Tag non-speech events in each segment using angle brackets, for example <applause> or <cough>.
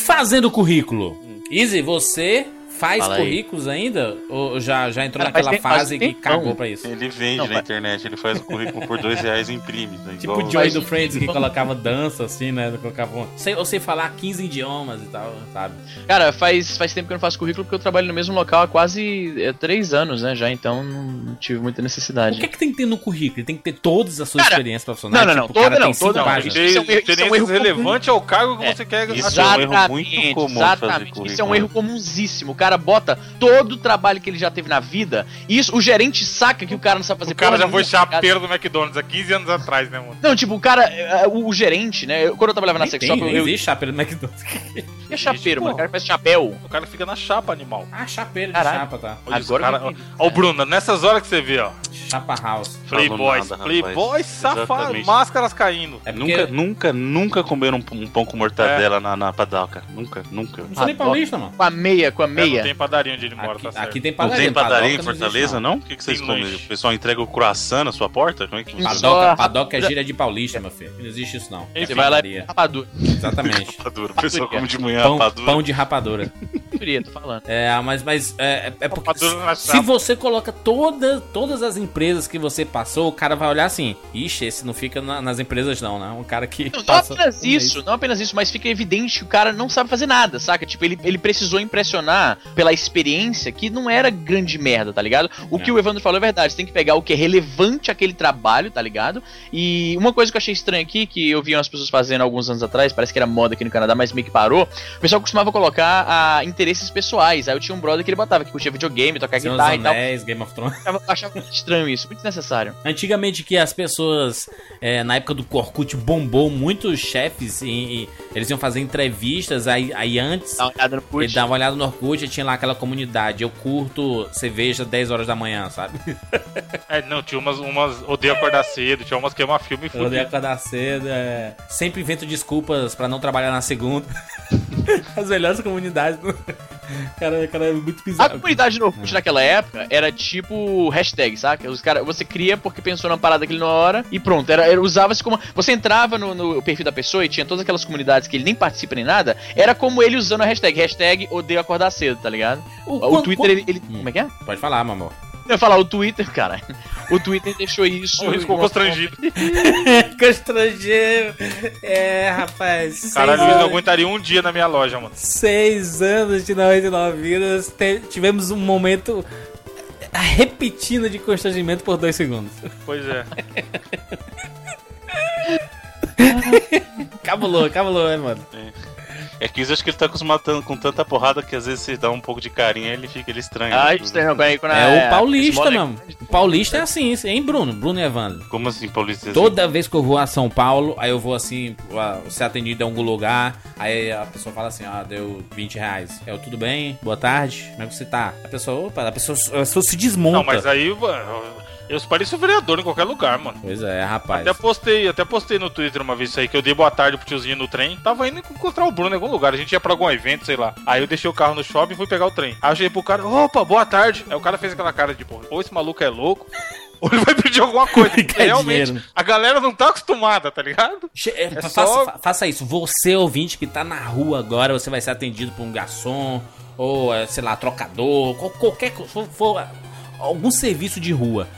Fazendo currículo. Easy, você faz Fala aí. currículos ainda? Ou já, já entrou Cara, naquela faz fase que cagou pra isso? Ele vende Não, na vai- internet, ele faz o currículo por dois reais e imprime. Né? Tipo o Joey Mas- do Friends que colocava dança assim, né? Colocava sei, eu sei falar 15 idiomas e tal, sabe? Cara, faz, faz tempo que eu não faço currículo porque eu trabalho no mesmo local há quase é, três anos, né? Já, então não tive muita O necessidade. que é que tem que ter no currículo? Tem que ter todas as suas Cara, experiências profissionais? não, não, não, Tipo, o cara toda tem não, cinco toda não. páginas. Isso é um erro- isso é um erro comum. relevantes ao cargo que É, você quer isso assumir. é um erro muito comum exatamente. Isso é um erro comunsíssimo. O cara bota todo o trabalho que ele já teve na vida. E isso, o gerente saca que o cara não sabe fazer O cara já foi chapeiro do McDonald's há 15 anos atrás, né, mano? Não, tipo, o cara, é, o, o gerente, né? eu- quando eu trabalhava na sex shop, eu, eu existe chapéu do McDonald's. é chapeiro, mano. O cara faz chapéu. O cara fica na chapa, animal. Ah, chapeiro de Caralho. chapa, tá. Olha isso, Agora cara, ó, Bruno, nessas horas que você vê, ó. Chapa house. Playboys, nada, Playboys rapaz. safado, Exatamente. máscaras caindo. É porque Nunca, nunca, nunca comeram um, um pão com mortadela na, na padoca. Nunca, nunca. não sou nem paulista, mano. Com a meia, com a É, meia. Não tem padaria onde ele mora, Aqui, tá certo. aqui tem Não padaria. tem padaria em não Fortaleza, não? O que, que vocês comem? O pessoal entrega o croissant na sua porta? Como é que funciona? Só- Padoca, padoca é gíria de paulista, meu filho. Não existe isso, não. Enfim, Você vai lá e Padaria. rapadura. Exatamente. <laughs> Rapadura. O pessoal come de manhã Pão, rapadura. pão de rapadura. <laughs> Tô falando. É, mas, mas é, é porque Rapadura na se chapa. você coloca toda, todas as empresas que você passou, o cara vai olhar assim, ixi, esse não fica na- nas empresas não, né? Um cara que Não, não apenas um mês. isso, não apenas isso, mas fica evidente que o cara não sabe fazer nada, saca? Tipo, ele, ele precisou impressionar pela experiência que não era grande merda, tá ligado? O É. que o Evandro falou é verdade, você tem que pegar o que é relevante àquele trabalho, tá ligado? E uma coisa que eu achei estranha aqui, que eu vi umas pessoas fazendo alguns anos atrás, parece que era moda aqui no Canadá, mas meio que parou, o pessoal costumava colocar ah, interesses pessoais. Aí eu tinha um brother que ele botava, que curtia videogame, tocar Senhor guitarra e tal. Anéis, Game of Thrones. Eu achava- muito estranho isso, muito desnecessário. Antigamente que as pessoas, é, na época do Orkut, bombou muitos chefes e, e eles iam fazer entrevistas, aí, aí antes Dá uma olhada no ele dava uma olhada no Orkut tinha lá aquela comunidade, eu curto cerveja 10 horas da manhã, sabe? <laughs> É, não, tinha umas, umas. Odeio acordar cedo, tinha umas queima filme e odeio acordar cedo, é... sempre invento desculpas pra não trabalhar na segunda. <laughs> <laughs> As melhores comunidades. <laughs> Cara, cara, é muito A bizarro. comunidade no Orkut naquela época era tipo hashtag, saca? Os cara, você cria porque pensou numa parada aquele na hora e pronto. Era, era- usava-se como. Você entrava no, no perfil da pessoa e tinha todas aquelas comunidades que ele nem participa nem nada. Era como ele usando a hashtag. Hashtag odeio acordar cedo, tá ligado? O, quan- Twitter, quan- ele, ele- Hum. Como é que é? Pode falar, meu amor. Eu ia falar, o Twitter, cara. O Twitter deixou isso. <laughs> Ele ficou constrangido. <laughs> Constrangeiro. É, rapaz. <laughs> Caralho, eles não aguentariam um dia na minha loja, mano. Seis anos de 99 vidas, te- tivemos um momento repetindo de constrangimento por dois segundos. Pois é. Cabulou, cabulou, né, mano? É que isso acho que ele tá acostumado com tanta porrada que às vezes você dá um pouco de carinho ele fica ele estranha. Ah, né? estranho. Quando, quando É, o paulista, Small- mano. O paulista é assim, hein, Bruno? Bruno e Evandro. Como assim, Paulista? Toda vez que eu vou a São Paulo, aí eu vou assim, ser atendido em algum lugar, aí a pessoa fala assim, ah, deu 20 reais. Eu, tudo bem? Boa tarde? Como é que você tá? A pessoa, opa, a pessoa, a pessoa se desmonta. Não, mas aí, mano, eu pareço vereador em qualquer lugar, mano. Pois é, rapaz. Até postei, até postei no Twitter uma vez isso aí, que eu dei boa tarde pro tiozinho no trem. Tava indo encontrar o Bruno em algum lugar. A gente ia pra algum evento, sei lá. Aí eu deixei o carro no shopping e fui pegar o trem. Aí eu cheguei pro cara, opa, boa tarde. Aí o cara fez aquela cara de, pô, ou esse maluco é louco, <laughs> ou ele vai pedir alguma coisa. <laughs> Porque realmente, dinheiro. a galera não tá acostumada, tá ligado? Che- é, É faça, só- fa- faça isso. Você, ouvinte, que tá na rua agora, você vai ser atendido por um garçom, ou, é, sei lá, trocador, qual- qualquer coisa. For, for, algum serviço de rua.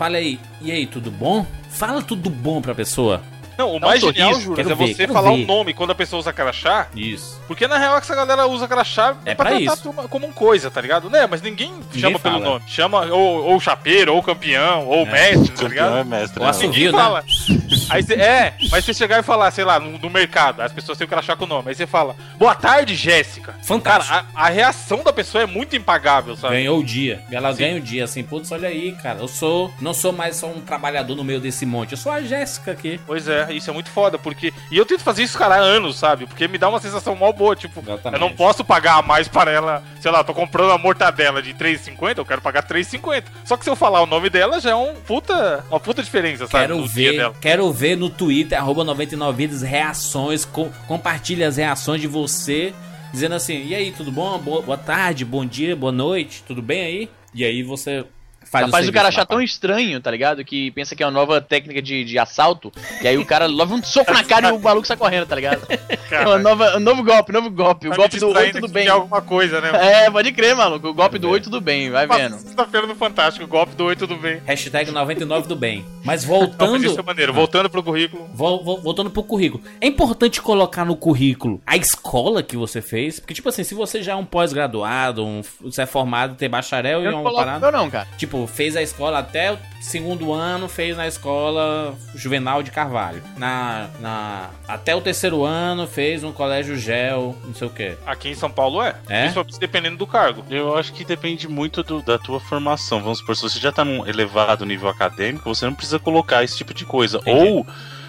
Fala aí, e aí, tudo bom? Fala tudo bom pra pessoa. Não, o mais genial, Juras, quero é ver, você falar ver. o nome quando a pessoa usa crachá. Isso. Porque na real essa galera usa crachá É pra pra tratar isso. turma como um coisa, tá ligado? Né? Mas ninguém, chama pelo fala. nome. Chama ou, ou chapeiro, ou campeão, ou mestre, tá Campeão ligado? é mestre. Ou né? assovio, Ninguém né? fala. <laughs> Aí você, é, mas você chegar e falar, sei lá, no, no mercado, as pessoas têm que crachá com o nome. Aí você fala, boa tarde, Jéssica. Fantástico. Cara, a, a reação da pessoa é muito impagável, sabe? Ganhou o dia. Ela ganha o dia, assim, putz, olha aí, cara. Eu sou. Não sou mais só um trabalhador no meio desse monte. Eu sou a Jéssica aqui. Pois é, isso é muito foda, porque. E eu tento fazer isso, cara, há anos, sabe? Porque me dá uma sensação mal boa, tipo, Exatamente. eu não posso pagar a mais para ela, sei lá, eu tô comprando uma mortadela de 3,50, eu quero pagar 3,50. Só que se eu falar o nome dela, já é um puta, uma puta diferença, sabe? Quero ver, quero ver no Twitter, arroba 99vidas, reações, com, compartilha as reações de você, dizendo assim, e aí, tudo bom? Boa, boa tarde, bom dia, boa noite, tudo bem aí? E aí você faz Capaz do serviço cara achar tão estranho, tá ligado? Que pensa que é uma nova técnica de, de assalto. E aí o cara leva um soco na cara e o <laughs> maluco sai correndo, tá ligado? É uma nova, um novo golpe, novo golpe. O Tá golpe me do oi, distraindo tudo bem. alguma coisa, né? É, pode crer, maluco. O golpe do oi, tudo bem, vai vendo. Sexta-feira no Fantástico, golpe do oi, tudo bem. Hashtag 99 do bem. Mas Não, voltando. isso é maneiro. Voltando pro currículo. Vol- vol- voltando pro currículo. É importante colocar no currículo a escola que você fez. Porque, tipo assim, se você já é um pós-graduado, um, você é formado, tem bacharel Eu e não uma coloco parada. meu não, cara. Tipo, fez a escola até o segundo ano, fez na escola Juvenal de Carvalho. Na, na, até o terceiro ano, fez um colégio gel, não sei o quê. Aqui em São Paulo é. É? Principalmente dependendo do cargo. Eu acho que depende muito do- da tua formação. Vamos supor, se você já tá num elevado nível acadêmico, você não precisa colocar esse tipo de coisa. Entendi. Ou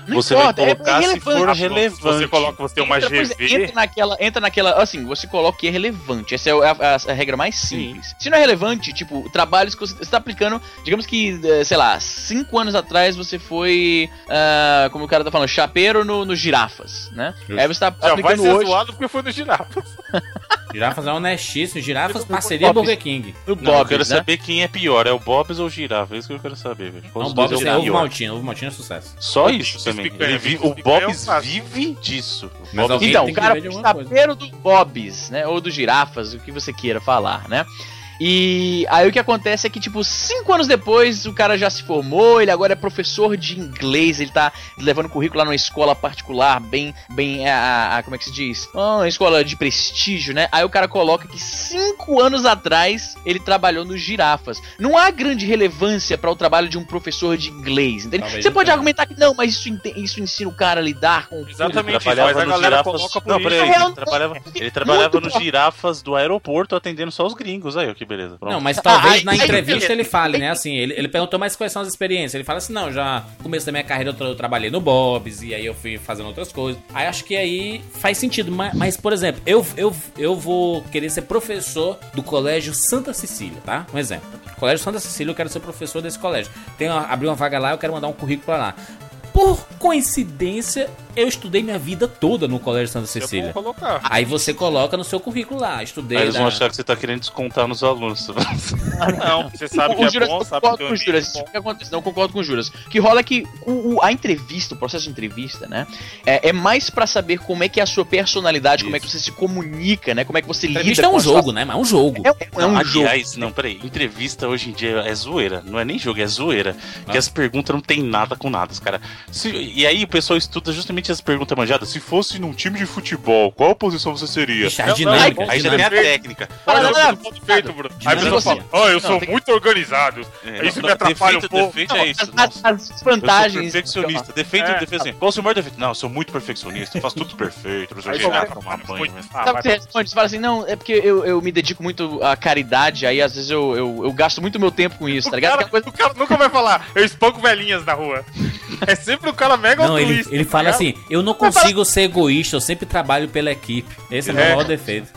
Não você importa, é- vai colocar é se relevante. for Ah, relevante. você coloca, você tem uma Entra, é, GV. entra naquela, entra naquela, assim, você coloca que é relevante. Essa é a, a- a regra mais simples. Se não é relevante, tipo, trabalhos que você está aplicando, digamos que, eh, sei lá, cinco anos atrás você foi, ah, como o cara tá falando, chapeiro no, no girafas, né? Justo. Aí você tá Já vai aplicando ser hoje zoado porque foi no girafa. <laughs> Girafas é honestíssimo. Girafas, parceria. Burger King. no Não, eu Bob, quero né? saber quem é pior, é o Bob's ou o Girafa? É isso que eu quero saber, velho. Não, Bob's é é o ovo pior? maltino. Ovo maltino é sucesso. Só O isso também. Ele vi- Bob's o é um Bob's clássico. vive disso. Mas Então, o cara chapeiro do Bob's, né? Ou do girafas, o que você queira falar, né? E aí o que acontece é que, tipo, cinco anos depois o cara já se formou, ele agora é professor de inglês, ele tá levando currículo lá numa escola particular, bem, bem, a, a- como é que se diz? Ah, uma escola de prestígio, né? Aí o cara coloca que cinco anos atrás ele trabalhou nos girafas. Não há grande relevância para o trabalho de um professor de inglês, entende? Talvez Você pode tenha. argumentar que não, mas isso, isso ensina o cara a lidar com o Exatamente isso, trabalhava mas a nos galera girafas. coloca por Não, isso. peraí, real, ele trabalhava, <laughs> ele trabalhava nos girafas do aeroporto atendendo só os gringos. Aí, ó, que beleza. Pronto. Não, mas talvez aí- na aí- entrevista aí- ele fale, né? Assim, ele, ele perguntou mais quais são as experiências. Ele fala assim: não, já no começo da minha carreira eu, tra- eu trabalhei no Bob's e aí eu fui fazendo outras coisas. Aí acho que aí faz sentido. Mas, mas, por exemplo, eu, eu, eu vou querer ser professor do Colégio Santa Cecília, tá? Um exemplo. Colégio Santa Cecília, eu quero ser professor desse colégio. Tem uma, abrir uma vaga lá, eu quero mandar um currículo pra lá. Por coincidência, eu estudei minha vida toda no Colégio Santa É bom Cecília. colocar. Aí você coloca no seu currículo lá, estudei. Aí eles vão da- achar que você tá querendo descontar nos alunos. Não, <laughs> você sabe que o é Juras, bom, eu sabe concordo que é com o Juras. O que acontece? Não concordo com o Juras. O que rola é que o, o- a entrevista, o processo de entrevista, né? É, é mais pra saber como é que é a sua personalidade, como é que você se comunica, né? Como é que você lida Entrevista é com um jogo, né? Mas é um jogo. É, é um Não, jogo. aliás, não, peraí. Entrevista hoje em dia é zoeira. Não é nem jogo, é zoeira. Ah. as perguntas não tem nada com nada, cara. Se- e aí o pessoal estuda justamente as perguntas manjadas. Se fosse num time de futebol, qual posição você seria? Não, a não, dinâmica. Aí já tem a técnica. Fala, não, não, eu sou feito, Bruno. Aí a pessoa fala, ah, eu Não, sou tem- muito organizado. É, Isso não, me atrapalha defeito, um pouco. defeito Não, é isso. as, Eu sou vantagens. perfeccionista. Defeito, É. defeito assim. Qual o seu maior defeito? Não, eu sou muito perfeccionista. Eu faço tudo perfeito. Não sei o que, tomar banho. Sabe o que você responde? Você fala assim, não, é porque eu, eu me dedico muito à caridade, aí às vezes eu, eu, eu gasto muito meu tempo com isso, tá O ligado? coisa- o cara nunca vai falar, eu espanco velhinhas na rua. <laughs> É sempre um cara mega Não, ele, altruísta, ele tá fala ligado? Assim: eu não consigo ser egoísta, eu sempre trabalho pela equipe. Esse é o meu É. maior defeito.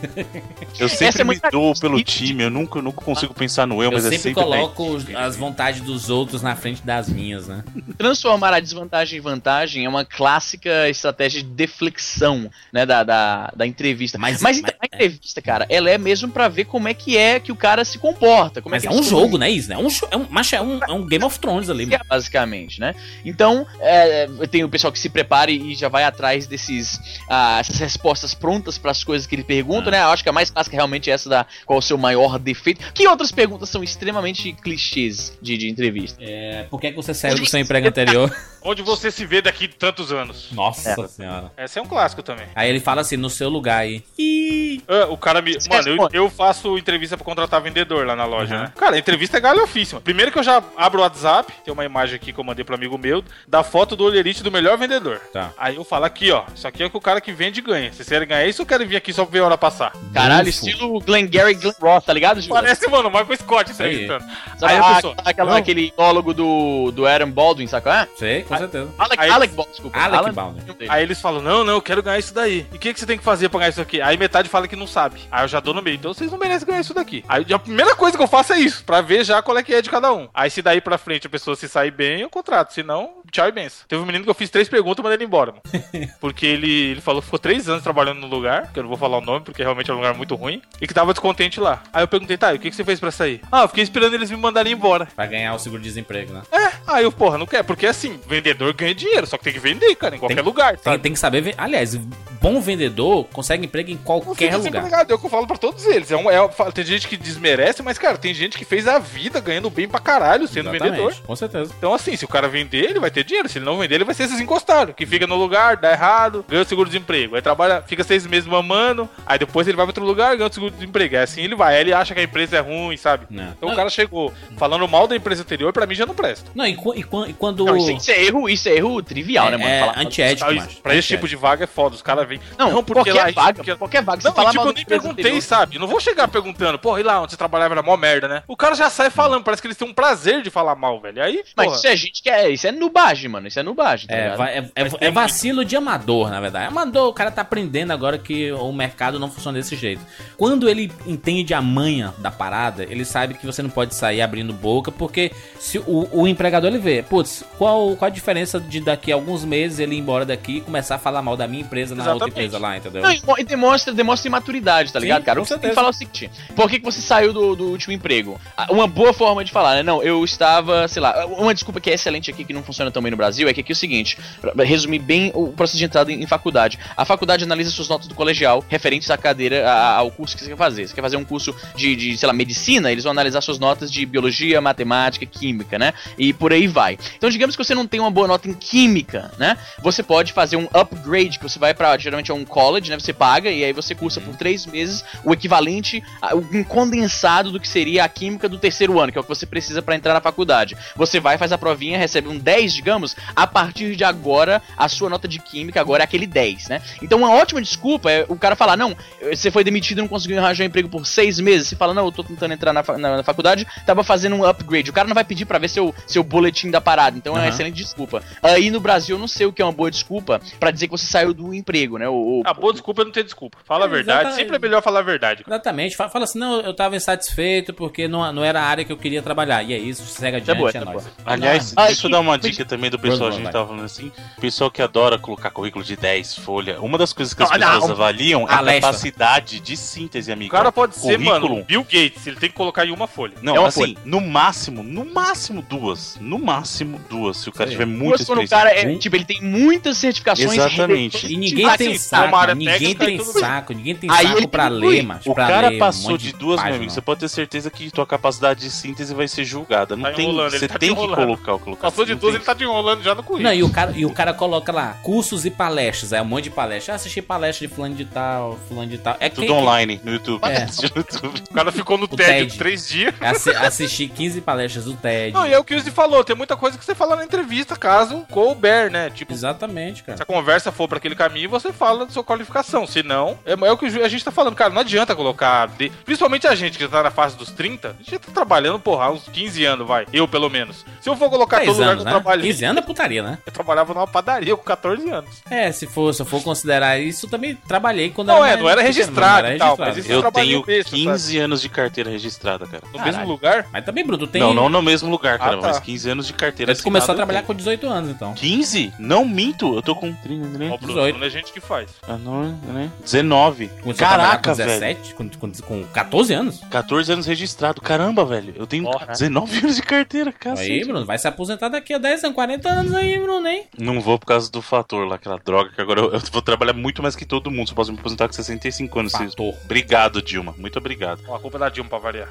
Eu sempre é me muito dou pelo time. Eu nunca, eu nunca consigo pensar no eu, Eu mas sempre, é sempre. coloco as vontades dos outros na frente das minhas, né? transformar a desvantagem em vantagem é uma clássica estratégia de deflexão, né, da, da, da entrevista. Mas- Mas, mas- a entrevista, cara, ela é mesmo pra ver como é que é que o cara se comporta. Como Mas é é que ele um jogo, né, isso? É um, é um, é um, é um Game of Thrones ali, basicamente, né? Então, é, tem o pessoal que se prepara e já vai atrás desses ah, essas respostas prontas para as coisas que ele pergunta, Ah. né? Eu acho que a mais clássica realmente é essa da qual o seu maior defeito. Que outras perguntas são extremamente clichês de, de entrevista? É, por que, que você saiu do seu emprego anterior? <laughs> Onde você se vê daqui tantos anos? Nossa senhora. Esse é um clássico também. Aí ele fala assim, no seu lugar aí. Ih, Ah, o cara me. Você Mano, eu, eu faço entrevista pra contratar vendedor lá na loja, Uhum. né? Cara, a entrevista é galhofíssima. Primeiro que eu já abro o WhatsApp, tem uma imagem aqui que eu mandei pro amigo meu, da foto do olherite do melhor vendedor. Tá. Aí eu falo aqui, ó. Isso aqui é o que o cara que vende ganha. Vocês querem ganhar isso ou querem vir aqui só pra ver a hora passar? Caralho, estilo Glenn Gary Glenn Ross, tá ligado, Júlio? Parece, mano, o Michael Scott Isso aí. Sabe Aí a- a pessoa, aquela- aquele monólogo do, do Adam Baldwin, qual é? Sei, com certeza. Alec, Aí- Alec Baldwin, desculpa. Alec Alan- Baldwin. Aí eles falam, não, não, eu quero ganhar isso daí. E o que, que você tem que fazer pra ganhar isso aqui? Aí metade fala que não sabe. Aí eu já dou no meio. Então vocês não merecem ganhar isso daqui. Aí a primeira coisa que eu faço é isso, pra ver já qual é que é de cada um. Aí se daí pra frente a pessoa se sair bem, eu contrato. Se não, tchau e benção. Teve um menino que eu fiz três perguntas e mandei ele embora, mano. <laughs> Porque ele, ele falou que ficou três anos trabalhando no lugar, que eu não vou falar o nome, porque realmente é um lugar muito ruim, e que tava descontente lá. Aí eu perguntei, tá, e o que, que você fez pra sair? Ah, eu fiquei esperando eles me mandarem embora. Pra ganhar o seguro-desemprego, né? É, aí eu, porra, não quer, porque assim, vendedor ganha dinheiro, só que tem que vender, cara, em qualquer Tem- lugar, Tem, tem que saber. Aliás, bom vendedor consegue emprego em qualquer lugar. é o que eu falo pra todos eles. É um, é, tem gente que desmerece, mas, cara, tem gente que fez a vida ganhando bem pra caralho sendo Exatamente, vendedor. Com certeza. Então, assim, se o cara vender, ele vai ter dinheiro. Se ele não vender, ele vai ser esses encostados. Que fica no lugar, dá errado, ganha o seguro-desemprego. Aí trabalha, fica seis meses mamando, aí depois ele vai pra outro lugar, ganha o seguro-desemprego. É assim ele vai. Aí ele acha que a empresa é ruim, sabe? Não. Então Não. o cara chegou falando mal da empresa anterior, pra mim já não presta. Não, e, e e quando. Não, isso, isso é erro, isso é erro trivial, né, mano? é, Falar- antiético, Pra, macho. pra esse tipo de vaga é foda. Os caras vêm. Não, porque qualquer lá- vaga, porque- qualquer vaga. Você Não, fala tipo, mal eu nem perguntei, anterior. sabe? Não vou chegar perguntando, porra, e lá onde você trabalhava era mó merda, né? O cara já sai falando, parece que eles têm um prazer de falar mal, velho. Aí, Mas porra, isso é gente que é. Isso é nubagem, mano. Isso é nubagem, tá É, é, é- é vacilo de amador, na verdade. Amador, o cara tá aprendendo agora que o mercado não funciona desse jeito. Quando ele entende a manha da parada, ele sabe que você não pode sair abrindo boca, porque se o, o empregador ele vê, putz, qual, qual a diferença de daqui a alguns meses ele ir embora daqui e começar a falar mal da minha empresa na outra Exatamente. empresa lá, entendeu? Não, e mo- demonstra, demonstra imaturidade, tá Sim, ligado, cara? com Você tem que falar o seguinte: por que, que você saiu do, do último emprego? Uma boa forma de falar, né? Não, eu estava, sei lá, uma desculpa que é excelente aqui, que não funciona tão bem no Brasil, é que aqui é o seguinte: resumir bem o processo de entrada em, faculdade. A faculdade analisa suas notas do colegial referentes à cadeira, a- ao curso que você quer fazer. Você quer fazer um curso de, de, sei lá, medicina, eles vão analisar suas notas de biologia, matemática, química, né? E por aí vai. Então, digamos que você não tem uma boa nota em química, né? Você pode fazer um upgrade, que você vai pra, geralmente é um college, né? Você paga e aí você cursa por três meses o equivalente, a, um condensado do que seria a química do terceiro ano, que é o que você precisa pra entrar na faculdade. Você vai, faz a provinha, recebe um 10, digamos, a partir de agora, a sua nota de química agora é aquele 10, né? Então, uma ótima desculpa é o cara falar, não, você foi demitido e não conseguiu arranjar um emprego por seis meses. Você fala, não, eu tô tentando entrar na, fa- na- na faculdade, tava fazendo um upgrade. O cara não vai pedir pra ver seu, seu boletim da parada. Então é uma excelente desculpa. Aí no Brasil eu não sei o que é uma boa desculpa pra dizer que você saiu do emprego, né? O, o- a boa desculpa é não ter desculpa. Fala a É, verdade. exatamente. Sempre é melhor falar a verdade. cara. Exatamente. Fa- Fala assim, não, eu tava insatisfeito porque não, não era a área que eu queria trabalhar. E é isso, segue adiante, boa, é, tá nóis. boa. Aliás, Ah, deixa eu dar uma dica também do pessoal, a gente vai. tava falando assim, pessoal que adora colocar currículo de 10 folha, uma das coisas que as Não, pessoas avaliam é a capacidade de síntese, O amigo. cara pode ser, Currículo. mano, Bill Gates. Ele tem que colocar em uma folha. Não, É uma assim, no máximo, no máximo duas. No máximo duas, se o cara Sim. tiver muita Duas quando o experiência. cara é, tipo, ele tem muitas certificações. Exatamente. E ninguém tem saco, ninguém tem saco, ninguém tem Aí saco pra ler, macho. O cara ler passou de duas, meu amigo. Você pode ter certeza que tua capacidade de síntese vai ser julgada. Não Tá tem. Você tá te tem que colocar o colocar. Passou de não duas, ele tá te enrolando já no Não, currículo. e o, cara, e o cara coloca lá, cursos e palestras. Aí um monte de palestras. Ah, assisti palestra de fulano de tal, fulano de tal. É Tudo que- online no YouTube. É. <laughs> No YouTube. O cara ficou no O TED, TED. três dias. assi- Assisti 15 palestras do TED. Não, e é o que o Izzy falou. Tem muita coisa que você fala na entrevista, caso couber, né? Tipo, Exatamente, cara. se a conversa for pra aquele caminho, você fala da sua qualificação. Se não, é, é o que a gente tá falando, cara. Não adianta colocar. de- Principalmente a gente que já tá na fase dos 30, a gente já tá trabalhando, porra, há uns 15 anos, vai. Eu, pelo menos. Se eu for colocar 10 todo lugar anos, que eu né? trabalhei. 15 anos é putaria, né? Eu trabalhava numa padaria com 14 anos. É, se for, se eu for considerar isso, eu também trabalhei quando Não, era é, mais não era pequeno, registrado não era e tal, registrado. mas isso- Eu tenho besta, 15 anos de carteira registrada, cara. No Caralho. mesmo lugar? Mas também, Bruno, tu tem. Não, não no mesmo lugar, cara, Ah, tá. mas 15 anos de carteira Você começou a trabalhar com 18 anos, então. 15? Não minto, eu tô com 30, né? Ó, Bruno, 18. não é gente que faz. Ah, não, né? 19. Começou Caraca, com velho. 17, com, com, com 14 anos. 14 anos registrado. Caramba, velho. Eu tenho Porra. 19 anos de carteira, cacete. Aí, Bruno, vai se aposentar daqui a 10 anos, 40 anos aí, Bruno, hein? Não vou por causa do fator lá, aquela droga, que agora eu, eu vou trabalhar muito mais que todo mundo. Só posso me aposentar com 65 anos. Fator. Obrigado, Dilma. Muito obrigado. A culpa é da Dilma pra variar.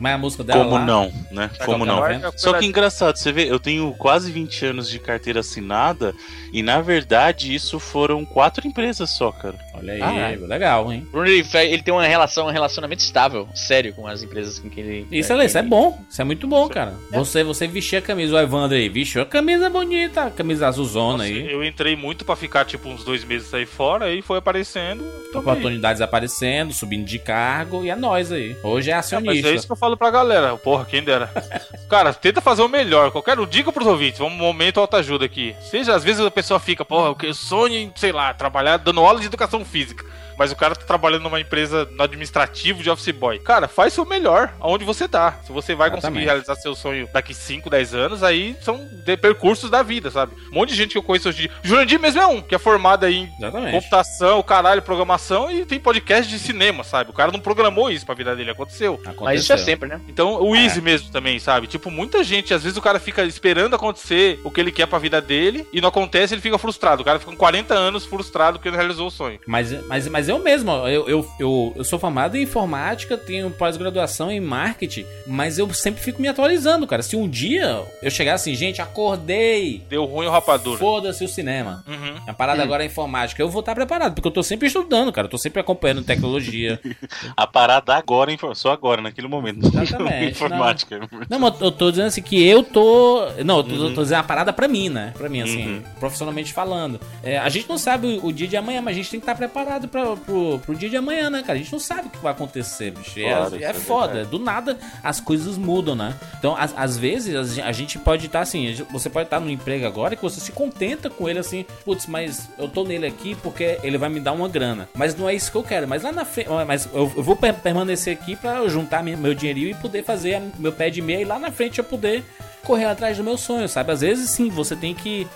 Mas a música dela Como lá, não, né? Tá Como não? é Só que culpa engraçado, você vê, eu tenho quase 20 anos de carteira assinada e na verdade isso foram quatro empresas só, cara. Olha aí, Ah, é. legal, hein? Bruno, ele, ele tem uma relação, um relacionamento estável, sério, com as empresas com que ele. Isso, é, é, isso é bom. Isso é muito bom, Isso é- cara. Você, você vestir a camisa, o Evandro aí, vestiu a camisa bonita, a camisa azulzona Nossa, aí. eu entrei muito pra ficar, tipo, uns dois meses aí fora, aí foi aparecendo. Oportunidades aparecendo, subindo de cargo e é nós aí. Hoje é É, mas acionista. é isso que eu falo pra galera. Porra, quem dera. <laughs> Cara, tenta fazer o melhor. Qualquer um, diga pros ouvintes. Vamos um momento autoajuda aqui. Seja, às vezes a pessoa fica, porra, eu que- sonho em, sei lá, trabalhar dando aula de educação física. Mas o cara tá trabalhando numa empresa no administrativo de office boy. Cara, faz seu melhor aonde você tá. Se você vai conseguir Exatamente. realizar seu sonho daqui 5, 10 anos, aí são de- percursos da vida, sabe? Um monte de gente que eu conheço hoje. Jurandir mesmo é um, que é formado aí em Exatamente. computação, caralho, programação e tem podcast de cinema, sabe? O cara não programou isso pra vida dele, aconteceu. Mas isso é Aconteceu. sempre, né? Então, o Easy mesmo também, sabe? Tipo, muita gente, às vezes o cara fica esperando acontecer o que ele quer pra vida dele e não acontece, ele fica frustrado. O cara fica com 40 anos frustrado porque não realizou o sonho. Mas, mas, mas eu mesmo, ó, eu, eu, eu, eu sou formado em informática, tenho pós-graduação em marketing, mas eu sempre fico me atualizando, cara. Se um dia eu chegar assim, gente, acordei, Deu ruim o rapadura. foda-se o cinema. Uhum. A parada agora é informática. Eu vou estar preparado, porque eu tô sempre estudando, cara. Eu tô sempre acompanhando tecnologia. <laughs> A parada agora, só agora, naquele momento. <laughs> Exatamente, Informática. Não, mas eu tô dizendo assim que eu tô. Não, eu tô, tô dizendo uma parada pra mim, né? Pra mim, assim, profissionalmente falando. É, a gente não sabe o, o dia de amanhã, mas a gente tem que estar preparado pra, pro, pro dia de amanhã, né, cara? A gente não sabe o que vai acontecer, bicho. E Claro, é, é é foda. verdade. Do nada as coisas mudam, né? Então, às, às vezes, a gen- a gente pode estar assim. Você pode estar no emprego agora que você se contenta com ele assim, putz, mas eu tô nele aqui porque ele vai me dar uma grana. Mas não é isso que eu quero. Mas lá na frente. Mas eu, eu vou per- permanecer aqui pra eu juntar meu dinheirinho e poder fazer meu pé de meia e lá na frente eu poder correr atrás do meu sonho, sabe? Às vezes sim, você tem que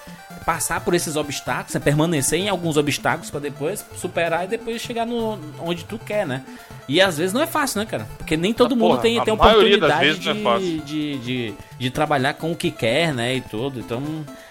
passar por esses obstáculos, né? permanecer em alguns obstáculos pra depois superar e depois chegar no onde tu quer, né? E às vezes não é fácil, né, cara? Porque nem todo Ah, mundo porra, tem, a tem oportunidade não é de, de, de, trabalhar com o que quer, né? E tudo. Então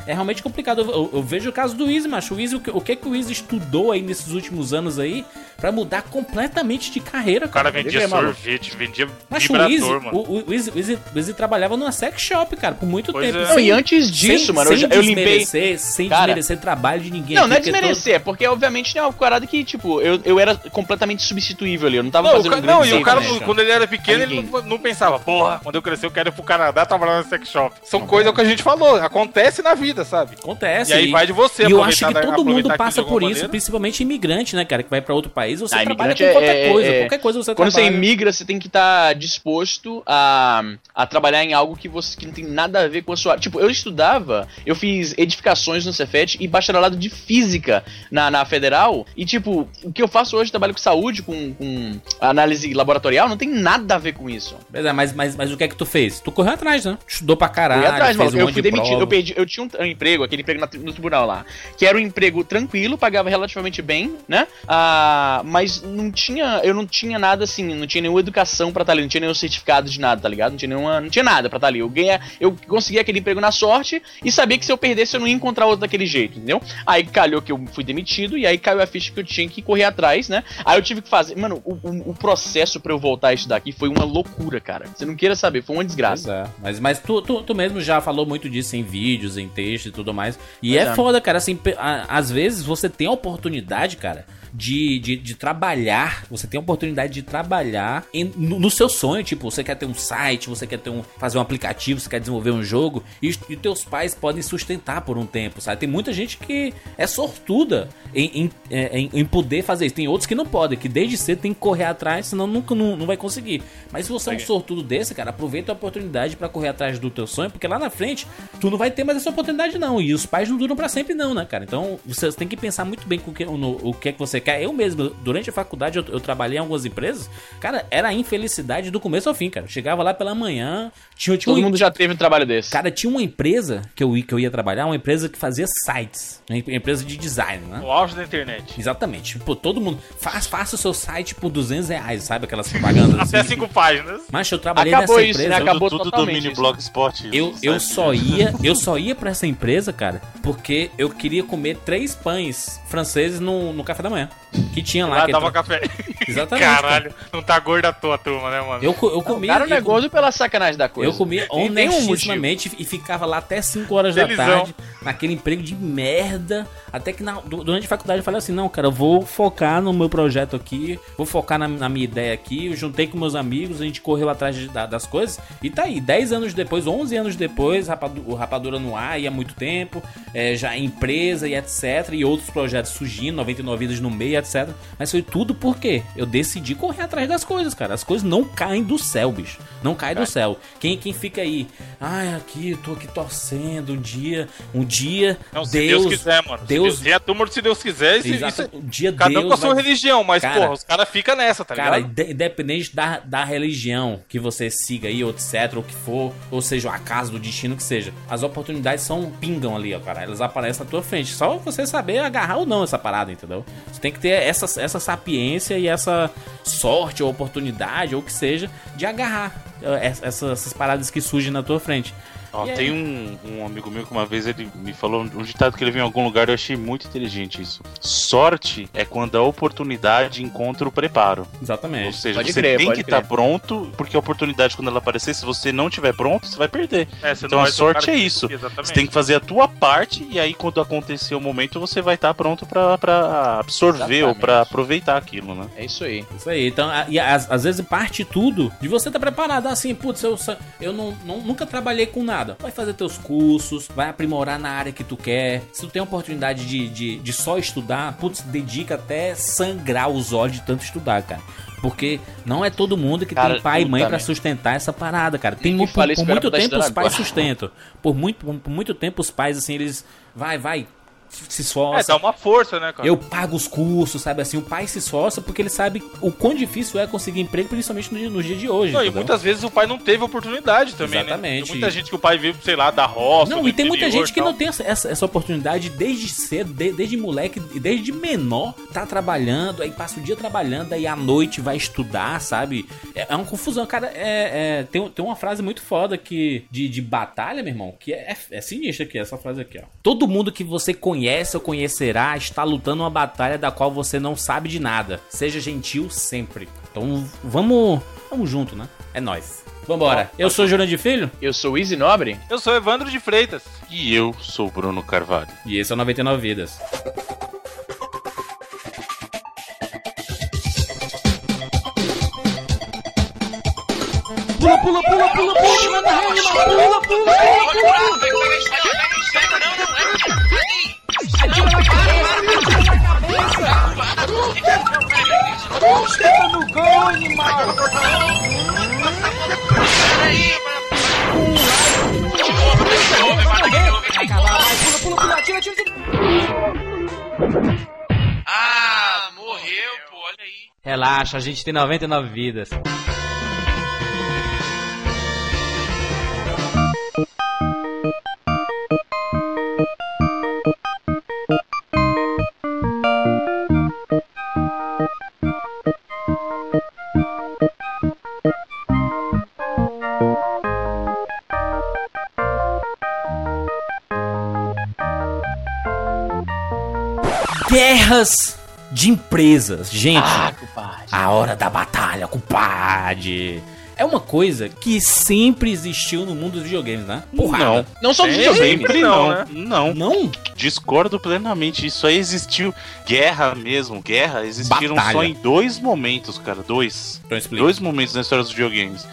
é realmente complicado. Eu, eu- eu vejo o caso do Easy, macho. O, Easy, o, que, o que que o Easy estudou aí nesses últimos anos aí pra mudar completamente de carreira, O cara cara? vendia Ele é maluco. sorvete, vendia Mas o Easy, vibrador, mano. o, o, Easy, o, Easy, o Easy trabalhava numa sex shop, cara, por muito Pois tempo. é. Não, sem- e antes disso, sem, mano, eu, sem já- eu limpei. desmerecer, sem Cara, desmerecer trabalho de ninguém. Não, não é porque desmerecer, porque obviamente não é uma parada que, tipo, eu, eu era completamente substituível ali. Eu não tava Não, o fazendo ca- um não, e o cara, né? quando ele era pequeno, ele não, não pensava, porra, quando eu crescer eu quero ir pro Canadá trabalhar no sex shop. São coisas que a gente falou, acontece na vida, sabe? Acontece. E aí vai de você E eu acho que da- todo mundo passa por isso, maneira. principalmente imigrante, né, cara, que vai pra outro país, você Ah, trabalha com é- qualquer é- coisa, é- qualquer coisa você Quando você trabalha. imigra, você tem que estar disposto a, a trabalhar em algo que você que não tem nada a ver com a sua. Tipo, eu estudava, eu fiz edificações no Cefet e bacharelado de física na, na federal. E, tipo, o que eu faço hoje, trabalho com saúde, com, com análise laboratorial, não tem nada a ver com isso. Pois é, mas, mas, mas o que é que tu fez? Tu correu atrás, né? Estudou pra caralho, atrás, fez um eu fui de demitido. prova. Eu, perdi, eu tinha um, um emprego, aquele emprego na- no tribunal lá, que era um emprego tranquilo, pagava relativamente bem, né? Ah, mas não tinha, eu não tinha nada assim, não tinha nenhuma educação pra estar ali, não tinha nenhum certificado de nada, tá ligado? Não tinha nenhuma, não tinha nada pra estar ali. Eu ganhei, eu consegui aquele emprego na sorte e sabia que se eu perdesse eu não ia encontrar outro daquele jeito, entendeu? Aí calhou que eu fui demitido e aí caiu a ficha que eu tinha que correr atrás, né? Aí eu tive que fazer, mano, o, o- o processo pra eu voltar a estudar aqui foi uma loucura, cara. Você não queira saber, foi uma desgraça. Pois é. Mas, mas tu, tu, tu mesmo já falou muito disso em vídeos, em texto e tudo mais. E é, é. foda, cara. Assim, às vezes você tem a oportunidade, cara, de, de, de trabalhar. Você tem a oportunidade de trabalhar em- no, no seu sonho. Tipo, você quer ter um site, você quer ter um, fazer um aplicativo, você quer desenvolver um jogo. E, os- e teus pais podem sustentar por um tempo, sabe? Tem muita gente que é sortuda em, em, é, em- em poder fazer isso. Tem outros que não podem, que desde cedo tem que correr atrás, senão nunca não, não vai conseguir. Mas se você é um sortudo desse, cara, aproveita a oportunidade pra correr atrás do teu sonho, porque lá na frente tu não vai ter mais essa oportunidade não. E os pais não duram pra sempre não, né, cara? Então você tem que pensar muito bem com o que, no- o que é que você quer. Eu mesmo, durante a faculdade, eu, eu trabalhei em algumas empresas, cara, era a infelicidade do começo ao fim, cara. Eu chegava lá pela manhã, tinha, tinha Todo um- mundo já teve um trabalho desse. Cara, tinha uma empresa que eu, ia- que eu ia trabalhar, uma empresa que fazia sites, uma empresa de design, né? No auge da internet. Exatamente. Pô, todo mundo faz, faça o seu site por 200 reais, sabe aquelas propagandas assim. Até cinco páginas. Mas eu trabalhei Acabou nessa isso, empresa. né? Acabou tudo, tudo do totalmente mini isso. blogspot. Eu, sabe? eu só ia, eu só ia pra essa empresa, cara, porque eu queria comer três pães franceses no, no café da manhã. Que tinha lá. Que dava tra- café. <laughs> Exatamente. Caralho, não tá gorda à toa, turma, né, mano? Eu, eu O comia. cara não é eu, gordo pela sacanagem da coisa. eu comia honestissimamente e ficava lá até 5 horas Felizão. da tarde, naquele emprego de merda. Até que na- du- durante a faculdade eu falei assim: não, cara, eu vou focar no meu projeto aqui, vou focar na, na minha ideia aqui. Eu juntei com meus amigos, a gente correu atrás de- da- das coisas. E tá aí, 10 anos depois, 11 anos depois, Rapadu- o Rapadura no ar, e há muito tempo, é, já em empresa e etc. E outros projetos surgindo, 99 Vidas no comer, etc. Mas foi tudo porque eu decidi correr atrás das coisas, cara. As coisas não caem do céu, bicho. Não cai do céu. Quem, quem fica aí, ai, aqui, eu tô aqui torcendo um dia, um dia, Não, se Deus, Deus, quiser, mano. Se Deus- Deus... É turma se Deus quiser. Exato, isso- um dia cada um Deus com a sua vai- religião, mas, Cara, porra, os caras ficam nessa, tá Cara, ligado? inde- independente da, da religião que você siga aí, ou etc, ou que for, ou seja, o acaso do destino que seja, as oportunidades são pingam ali, ó, cara. Elas aparecem na tua frente. Só você saber agarrar ou não essa parada, entendeu? Você tem que ter essa, essa sapiência e essa sorte ou oportunidade, ou o que seja, de agarrar eh, ess- essas, essas paradas que surgem na tua frente. Ó, tem um, um amigo meu que uma vez ele me falou um ditado que ele viu em algum lugar, eu achei muito inteligente isso. Sorte é quando a oportunidade encontra o preparo. Ou Exatamente. seja, Pode você crer, tem que estar crer. pronto, porque a oportunidade, quando ela aparecer, se você não tiver pronto, você vai perder. É, você Então não a sorte é isso. Exatamente. Você tem que fazer a tua parte, e aí quando acontecer o momento, você vai estar pronto pra, pra absorver ou pra Exatamente. aproveitar aquilo, né? É isso aí. Isso aí, então, a- e às, vezes parte tudo de você estar preparado. Assim, putz, eu, eu não, não- nunca trabalhei com nada. Vai fazer teus cursos, vai aprimorar na área que tu quer. Se tu tem a oportunidade de, de, de só estudar, putz, dedica até sangrar os olhos de tanto estudar, cara. Porque não é todo mundo que Cara, tem pai e mãe pra puta sustentar essa parada, cara. Tem Nem mu- me por, muito tempo os pais agora. sustentam. Por muito, por muito tempo os pais, assim, eles. Vai, vai. Se É, esforça. dá uma força, né, cara? Eu pago os cursos, sabe assim? O pai se esforça porque ele sabe o quão difícil é conseguir emprego, principalmente no dia, no dia de hoje. Não, e muitas vezes o pai não teve oportunidade também, Exatamente. né? Tem muita gente que o pai veio, sei lá, da roça. Não, e tem muita gente que não tem essa, essa, essa oportunidade desde cedo, de- desde moleque, desde menor, tá trabalhando, aí passa o dia trabalhando, aí à noite vai estudar, sabe? É, é uma confusão, cara. É, é- tem, tem uma frase muito foda que, de, de batalha, meu irmão, que é, é sinistra aqui, essa frase aqui, ó. Todo mundo que você conhece ou conhecerá está lutando uma batalha da qual você não sabe de nada. Seja gentil sempre. Então vamos, vamos junto, né? É nóis. Vambora. Eu sou Jurandir Filho Eu sou o Easy Nobre. Eu sou Evandro de Freitas. E eu sou o Bruno Carvalho. e esse é o 99 Vidas. Ah, morreu, pô, olha aí. Relaxa, a gente tem 99 vidas. Guerras de empresas. Gente, Ah. A hora da batalha, compadre. É uma coisa que sempre existiu no mundo dos videogames, né? Porrada. Não só dos videogames. Sempre não, não, né? não. Não? Discordo plenamente. Isso aí existiu. Guerra mesmo, guerra. Existiram Batalha. só em dois momentos, cara. Dois. Então. Dois momentos na história dos videogames.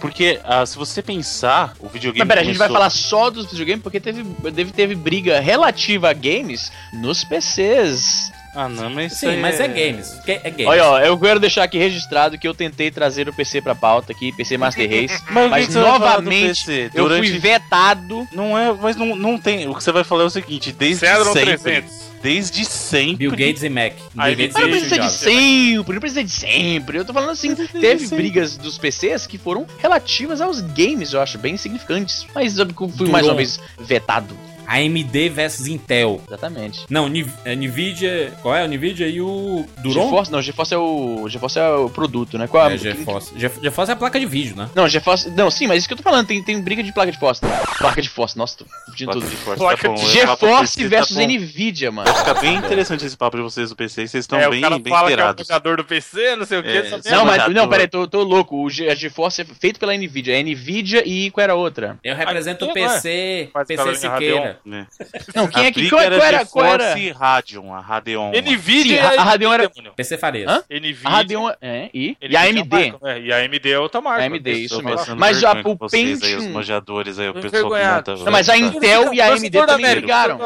Porque, ah, se você pensar, o videogame. Mas pera, a gente vai começou- falar só dos videogames porque teve, teve, teve briga relativa a games nos PCs. Ah, não, mas. Sim, aí mas é games. Que- É games. Olha, ó, eu quero deixar aqui registrado que eu tentei trazer o PC pra pauta aqui, PC Master <laughs> Race, Mas mas novamente PC? eu Durante- fui vetado. Não é, mas não, não tem. O que você vai falar é o seguinte: desde Cedron sempre. 300. Desde sempre. Bill Gates e Mac. Aí Bill Gates Mas não precisa de sempre, não precisa de sempre. Eu tô falando assim, teve brigas dos PCs que foram relativas aos games, eu acho, bem insignificantes. Mas eu fui Durou. mais uma vez vetado. AMD versus Intel. Exatamente. Não, é Nvidia. Qual é? O Nvidia e o Duron? GeForce, não, GeForce é o GeForce é o produto, né? Qual É, GeForce. Ge- GeForce é a placa de vídeo, né? Não, GeForce, não, sim, mas isso que eu tô falando, tem, tem briga de placa de força. também. Placa de força, nossa, tô Placa tudo. de força, Placa tá bom, GeForce versus tá. Nvidia, mano. Vai ficar bem interessante esse papo de vocês do PC. Vocês estão é, bem, o cara bem fala que é o inteirados. jogador do PC, não sei o que. É, essa sim. Não, mas, não, peraí, tô, tô louco. O Ge- a GeForce é feito pela Nvidia. É Nvidia e qual era a outra? Eu represento o Aqui. PC. Faz PC Siqueira. Né? Não, quem a é que. Qual, qual era, qual GeForce era? e Radeon, a Radeon. Nvidia Sim, a- e a Radeon era-. PC Farias. Hã? Nvidia. A Radeon. É, e? E Nvidia a é AMD. é, e a AMD é outra marca. A AMD, isso mesmo. Mas já o vocês aí, os Pentium. manjadores aí, o pessoal que. Não, mas a Intel e a AMD também brigaram.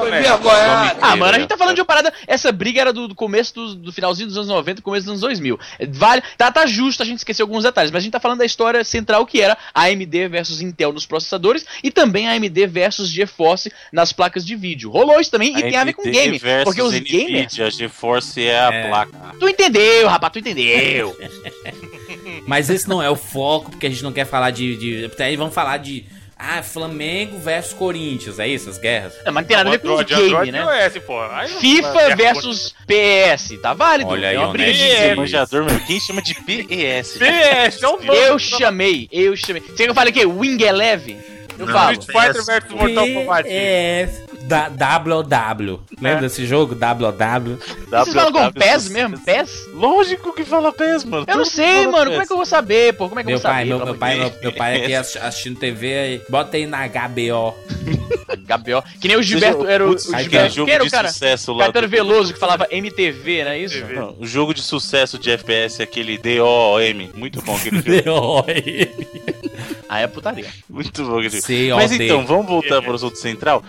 Ah, mano, a gente tá falando de uma parada. Essa briga era do, começo do, finalzinho dos anos 90, começo dos anos 2000. Vale, tá, tá justo a gente esquecer alguns detalhes, mas a gente tá falando da história central que era a AMD versus Intel nos processadores e também a AMD versus GeForce nas placas de vídeo. Rolou isso também e tem a ver com game. Porque os Nvidia, gamers. A GeForce é a É. placa. Tu entendeu, rapaz, tu entendeu. <laughs> Mas esse não é o foco, porque a gente não quer falar de. de aí vamos falar de. Ah, Flamengo versus Corinthians, é isso? As guerras? Não, mas não tem nada a ver com os Android, game, Android né? e OS, pô. FIFA é, versus PS, tá válido? Olha aí, é uma briga de É, game. Manjador, meu, quem chama de PES? PS, é um nome. Eu chamei, eu chamei. Você que eu falei o quê? Wing Eleven? Eu Não, falo. Street Fighter versus Mortal Kombat. Da WW. Lembra desse jogo? WW. Vocês falam com PES mesmo? PES? Lógico que fala PES, mano. Eu não sei, mano. Como é que eu vou saber, pô? Como é que eu Meu vou pai, saber? meu, pai, meu, pai aqui <laughs> assi- assistindo TV aí. Bota aí na HBO. <laughs> Deus? Gabriel. Que nem o Gilberto era o, o Gilberto. jogo Quem era o de cara? sucesso lá. Caetano do- Veloso que falava MTV, não é isso? Não, o jogo de sucesso de FPS, aquele DOM. Muito bom aquele jogo. <laughs> Ah, é putaria. Muito bom aquele jogo. Mas então, vamos voltar para o assunto central.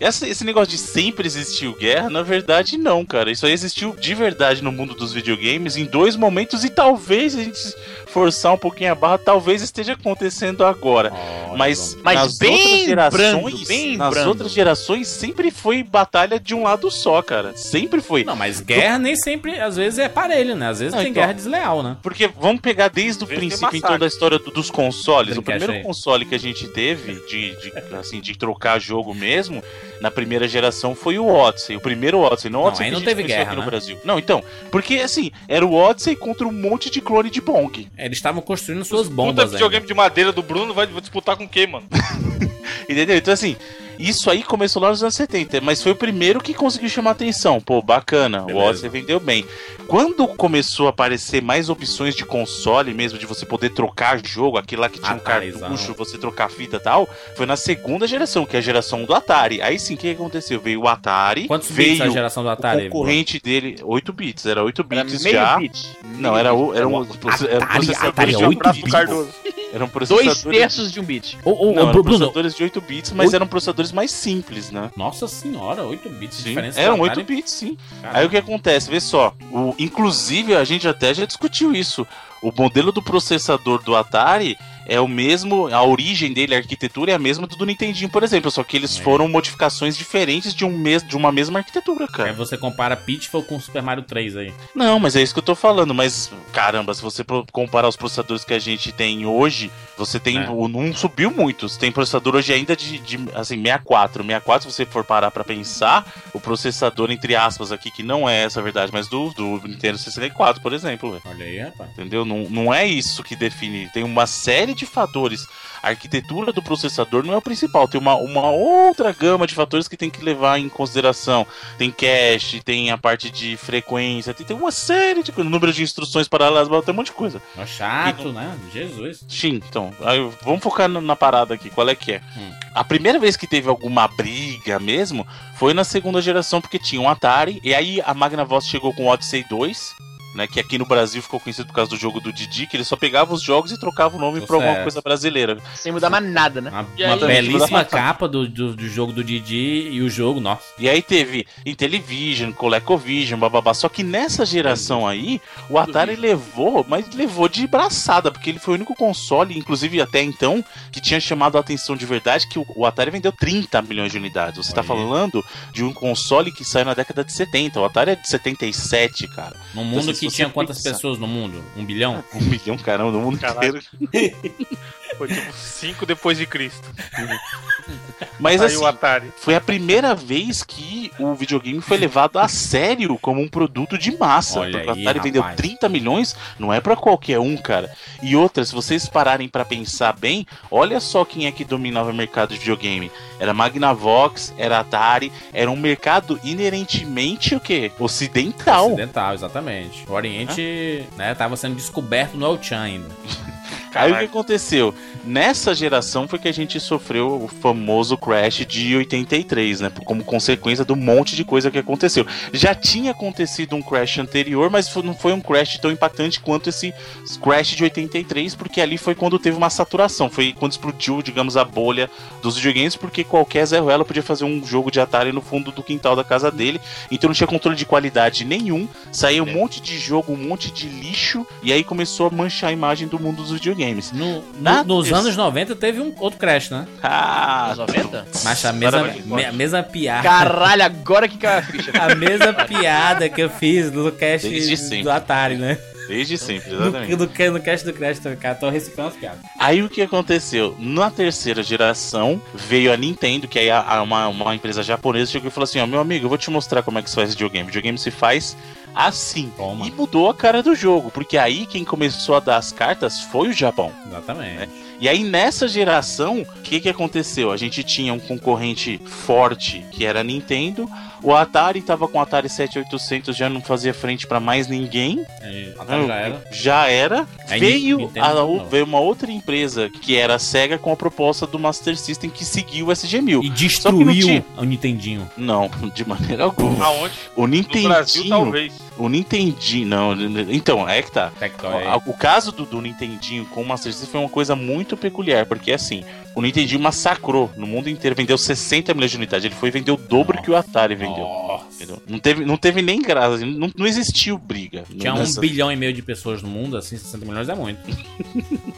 Essa- esse negócio de sempre existiu guerra, na verdade, não, cara. Isso aí existiu de verdade no mundo dos videogames em dois momentos e talvez a gente forçar um pouquinho a barra, talvez esteja acontecendo agora. Mas, Mas nas bem outras gerações, brando, bem nas brando. outras gerações sempre foi batalha de um lado só, cara. Sempre foi. Não, mas guerra nem sempre, às vezes é parelho, né? Às vezes Não, tem então. guerra desleal, né? Porque vamos pegar desde o princípio, então, da história do- dos consoles. O primeiro aí. console que a gente teve de, de, assim, de trocar jogo mesmo, na primeira geração, foi o Odyssey. O primeiro Odyssey, não o Não, Odyssey que não gente teve guerra, aqui no né? Brasil. Não, então, porque assim, era o Odyssey contra um monte de clone de Bong. Eles estavam construindo suas Puta bombas videogame ainda. de madeira do Bruno vai vai disputar com quem, mano? <laughs> Entendeu? Então, assim, isso aí começou lá nos anos 70, mas foi o primeiro que conseguiu chamar atenção. Pô, bacana, Beleza. o Odyssey vendeu bem. Quando começou a aparecer mais opções de console mesmo, de você poder trocar jogo, aquele lá que tinha um Atarizão. cartucho, você trocar fita e tal, foi na segunda geração, que é a geração do Atari. Aí sim, o que aconteceu? Veio o Atari, Quantos bits veio a geração do o Atari? concorrente dele, 8 bits, era 8 Era bits meio já. bit. Não, era, o, era um, era um Atari- processador Atari de é 8 8 bits. Eram Dois processadores... terços de um bit. Ô, ô, Não, eram Bruno. processadores de 8 bits, mas eram processadores mais simples, né? Nossa senhora, 8 bits de Sim, diferença. eram do 8 Atari. bits, sim. Caramba. Aí o que acontece? Vê só. O, inclusive, a gente até já discutiu isso. O modelo do processador do Atari é o mesmo, a origem dele, a arquitetura é a mesma do do Nintendinho, por exemplo, só que eles É. foram modificações diferentes de, um mes, de uma mesma arquitetura, Aí cara. você compara Pitfall com Super Mario 3 aí. Não, mas é isso que eu tô falando, mas caramba, se você comparar os processadores que a gente tem hoje, você tem, É. o não subiu muito, você tem processador hoje ainda de, de assim, 64, 64 se você for parar pra pensar, o processador, entre aspas aqui, que não é essa a verdade, mas do, do Nintendo 64, por exemplo. Olha aí, rapaz. Entendeu? Não, não é isso que define. Tem uma série de fatores. A arquitetura do processador não é o principal. Tem uma, uma outra gama de fatores que tem que levar em consideração. Tem cache, tem a parte de frequência, tem, tem uma série de coisas. Número de instruções paralelas, tem um monte de coisa. Ó, chato, né? Jesus. Sim, então. aí vamos focar na, na parada aqui. Qual é que é? Hum. A primeira vez que teve alguma briga mesmo foi na segunda geração, porque tinha um Atari. E aí a Magnavox chegou com o Odyssey 2. Né, que aqui no Brasil ficou conhecido por causa do jogo do Didi, que ele só pegava os jogos e trocava o nome pra alguma coisa brasileira. Sem mudar mais nada, né? Uma, uma aí- belíssima capa do, do, do jogo do Didi e o jogo, nossa. E aí teve Intellivision, ColecoVision, bababá. Só que nessa geração aí, o Atari levou, mas levou de braçada, porque ele foi o único console, inclusive até então, que tinha chamado a atenção de verdade que o, o Atari vendeu 30 milhões de unidades. Você tá Olha. falando de um console que saiu na década de 70. O Atari é de 77, cara. Num mundo Então, se que você tinha quantas pensar- pessoas no mundo? Um bilhão? Um milhão, caramba, no mundo Caralho. inteiro. <laughs> Foi tipo 5 depois de Cristo. <laughs> Mas Aí assim, o Atari. foi a primeira vez que o videogame foi levado a sério como um produto de massa. Olha porque o aí, Atari vendeu rapaz. 30 milhões, não é pra qualquer um, cara. E outra, se vocês pararem pra pensar bem, olha só quem é que dominava o mercado de videogame. Era Magnavox, era Atari, era um mercado inerentemente o quê? Ocidental. Ocidental, exatamente. O Oriente, né, tava sendo descoberto no El Chan <laughs> ainda. Aí o que aconteceu? Nessa geração foi que a gente sofreu o famoso crash de 83, né? Como consequência do monte de coisa que aconteceu. Já tinha acontecido um crash anterior, mas não foi um crash tão impactante quanto esse crash de 83, porque ali foi quando teve uma saturação. Foi quando explodiu, digamos, a bolha dos videogames, porque qualquer Zé Ruela podia fazer um jogo de Atari no fundo do quintal da casa dele. Então não tinha controle de qualidade nenhum. Saía um monte de jogo, um monte de lixo. E aí começou a manchar a imagem do mundo dos videogames. No- no- Na nos anos 90 teve um outro crash, né? Ah, Anos 90? Mas a mesma, me- a mesma piada. Caralho, agora que caiu a ficha. A mesma piada que eu fiz no sempre. do Atari, né? Desde sempre, No, exatamente. no, no cast do Crash cara. Tô reciclando as piadas. Aí o que aconteceu? Na terceira geração veio a Nintendo, que aí a- a- uma, uma empresa japonesa chegou e falou assim: Ó, meu amigo, eu vou te mostrar como é que se faz videogame. Videogame se faz assim. Toma. E mudou a cara do jogo, porque aí quem começou a dar as cartas foi o Japão. Exatamente. E aí nessa geração, o que, que aconteceu? A gente tinha um concorrente forte que era a Nintendo. O Atari tava com o Atari 7800, já não fazia frente pra mais ninguém. Atari já era. Já era. Aí veio, a- veio uma outra empresa que era a Sega com a proposta do Master System que seguiu o SG-1000. E destruiu tinha- o Nintendinho. Não, <laughs> de maneira alguma. Aonde? O No Nintendinho. Brasil, talvez. O Nintendinho. Não, então, é que tá. Tectoy. O, o caso do, do Nintendinho com o Master System foi uma coisa muito peculiar, porque assim, o Nintendinho massacrou no mundo inteiro, vendeu 60 milhões de unidades. Ele foi vender o dobro que o Atari vendeu. Não teve, não teve nem graça, assim, não, não existiu briga. Tinha um nessa- bilhão e meio de pessoas no mundo, assim, 60 milhões é muito. <laughs>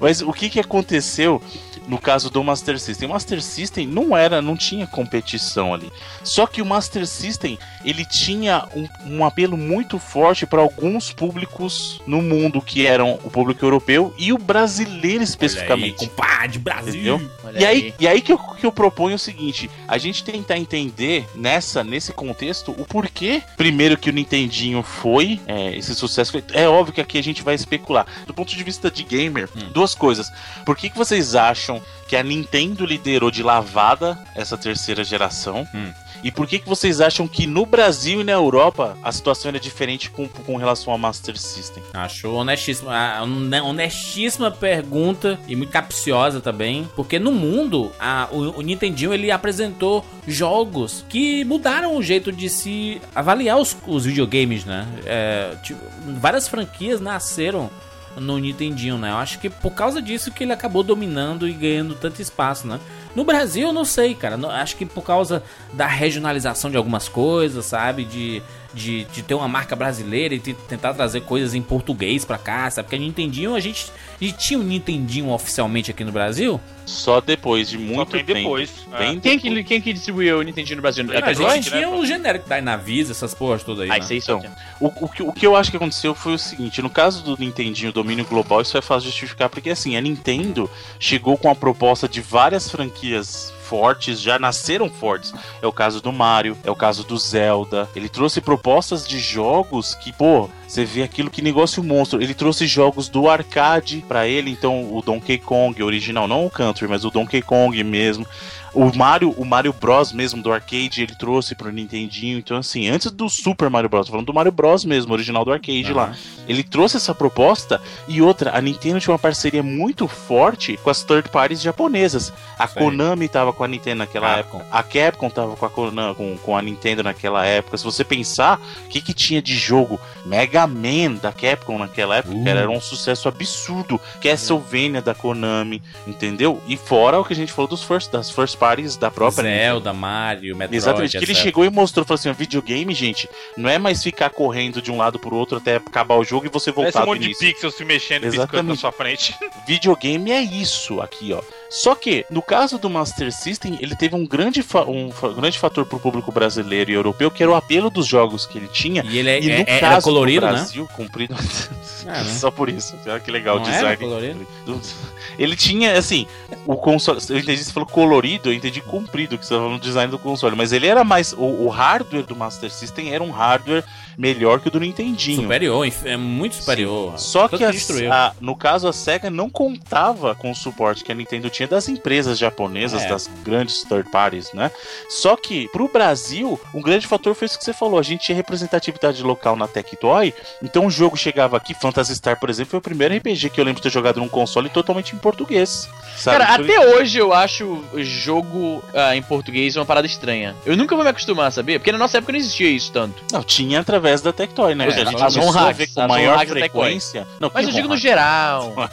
Mas o que, que aconteceu no caso do Master System? O Master System não era, não tinha competição ali. Só que o Master System ele tinha um, um apelo muito forte para alguns públicos no mundo, que eram o público europeu e o brasileiro especificamente. Olha aí, compadre, Brasil. Entendeu? Olha E aí, e aí que, eu, que eu proponho o seguinte: a gente tentar entender nessa, nesse contexto o porquê, primeiro, que o Nintendinho foi é, esse sucesso. Foi- É óbvio que aqui a gente vai especular. Do ponto de vista de gamer, Hum. duas coisas. Por que, que vocês acham que a Nintendo liderou de lavada essa terceira geração? Hum. E por que, que vocês acham que no Brasil e na Europa a situação era diferente com, com relação ao Master System? Acho honestíssima, hone- honestíssima pergunta e muito capciosa também, porque no mundo a- o, o Nintendinho ele apresentou jogos que mudaram o jeito de se avaliar os, os videogames, né? É, tipo, várias franquias nasceram no Nintendinho, né? Eu acho que por causa disso que ele acabou dominando e ganhando tanto espaço, né? No Brasil, eu não sei, cara. Acho que por causa da regionalização de algumas coisas, sabe? De, de, de ter uma marca brasileira e te- tentar trazer coisas em português pra cá, sabe? Porque a Nintendinho, a gente, a gente tinha um Nintendinho oficialmente aqui no Brasil. Só depois de muito bem tempo. depois. Bem É. Quem que, quem que distribuiu o Nintendinho no Brasil? É a gente tinha o genérico da Inavis, essas porras todas aí. Ah, né? isso. Então, O, o que, o que eu acho que aconteceu foi o seguinte: no caso do Nintendinho domínio global, isso é fácil de justificar, porque assim, a Nintendo chegou com a proposta de várias franquias fortes, já nasceram fortes. É o caso do Mario, é o caso do Zelda. Ele trouxe propostas de jogos que, pô, você vê aquilo que negócio monstro. Ele trouxe jogos do arcade pra ele, então o Donkey Kong original, não o Country, mas o Donkey Kong mesmo. O Mario, o Mario Bros mesmo do arcade, ele trouxe pro Nintendinho. Então, assim, antes do Super Mario Bros, falando do Mario Bros mesmo, original do arcade Aham. lá. Ele trouxe essa proposta e outra, a Nintendo tinha uma parceria muito forte com as third parties japonesas. A Sei. Konami tava com a Nintendo naquela Capcom. época. A Capcom tava com a, Konami, com, com a Nintendo naquela época. Se você pensar, o que, que tinha de jogo? Mega Man da Capcom naquela época, Uh. cara, era um sucesso absurdo. Castlevania da Konami, entendeu? E fora o que a gente falou dos first, das first parties da própria Zelda, Mario, Metroid, Exatamente, que ele chegou e mostrou, falou assim, ó, videogame, gente, não é mais ficar correndo de um lado pro outro até acabar o jogo e você Parece voltar um do monte de pixels se mexendo e piscando na Exatamente. sua frente. Videogame é isso aqui, ó. Só que, no caso do Master System, ele teve um grande, fa- um fa- grande fator pro público brasileiro e europeu, que era o apelo dos jogos que ele tinha. E ele é, E é- no era caso colorido, do né? Brasil, comprido. <laughs> É, né? Só por isso. Olha que legal Não o era design. colorido? do- <laughs> Ele tinha, assim, o console. Eu entendi que você falou colorido, eu entendi comprido, que você falou no design do console. Mas ele era mais. O, o hardware do Master System era um hardware melhor que o do Nintendinho. Superior, é muito superior. Só Tanto que, a- a- no caso a SEGA não contava com o suporte que a Nintendo tinha das empresas japonesas, É. das grandes third parties, né? Só que pro Brasil, um grande fator foi isso que você falou, a gente tinha representatividade local na Tectoy, então o jogo chegava aqui, Phantasy Star, por exemplo, foi o primeiro RPG que eu lembro de ter jogado num console totalmente em português. Sabe? Cara, Foi- até hoje eu acho jogo ah, em português uma parada estranha. Eu nunca vou me acostumar, sabia? Porque na nossa época não existia isso tanto. Não, tinha através da Tectoy, né? Pois é, a gente as começou a ver com as maior frequência. Não, Mas eu digo no geral. <laughs>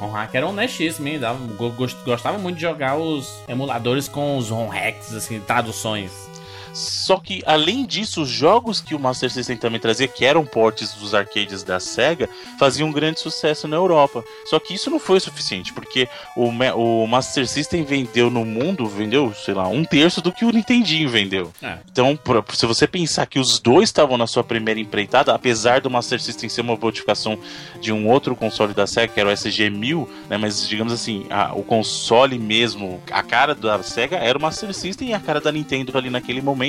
O hack era honestíssimo, hein? Gostava muito de jogar os emuladores com os ROM hacks, assim, traduções. Só que, além disso, os jogos que o Master System também trazia, que eram portes dos arcades da SEGA, faziam um grande sucesso na Europa. Só que isso não foi o suficiente, porque o, o Master System vendeu no mundo, vendeu, sei lá, um terço do que o Nintendinho vendeu. É. Então, pra- se você pensar que os dois estavam na sua primeira empreitada, apesar do Master System ser uma modificação de um outro console da SEGA, que era o SG-1000, né, mas digamos assim, a- o console mesmo, a cara da SEGA era o Master System e a cara da Nintendo ali naquele momento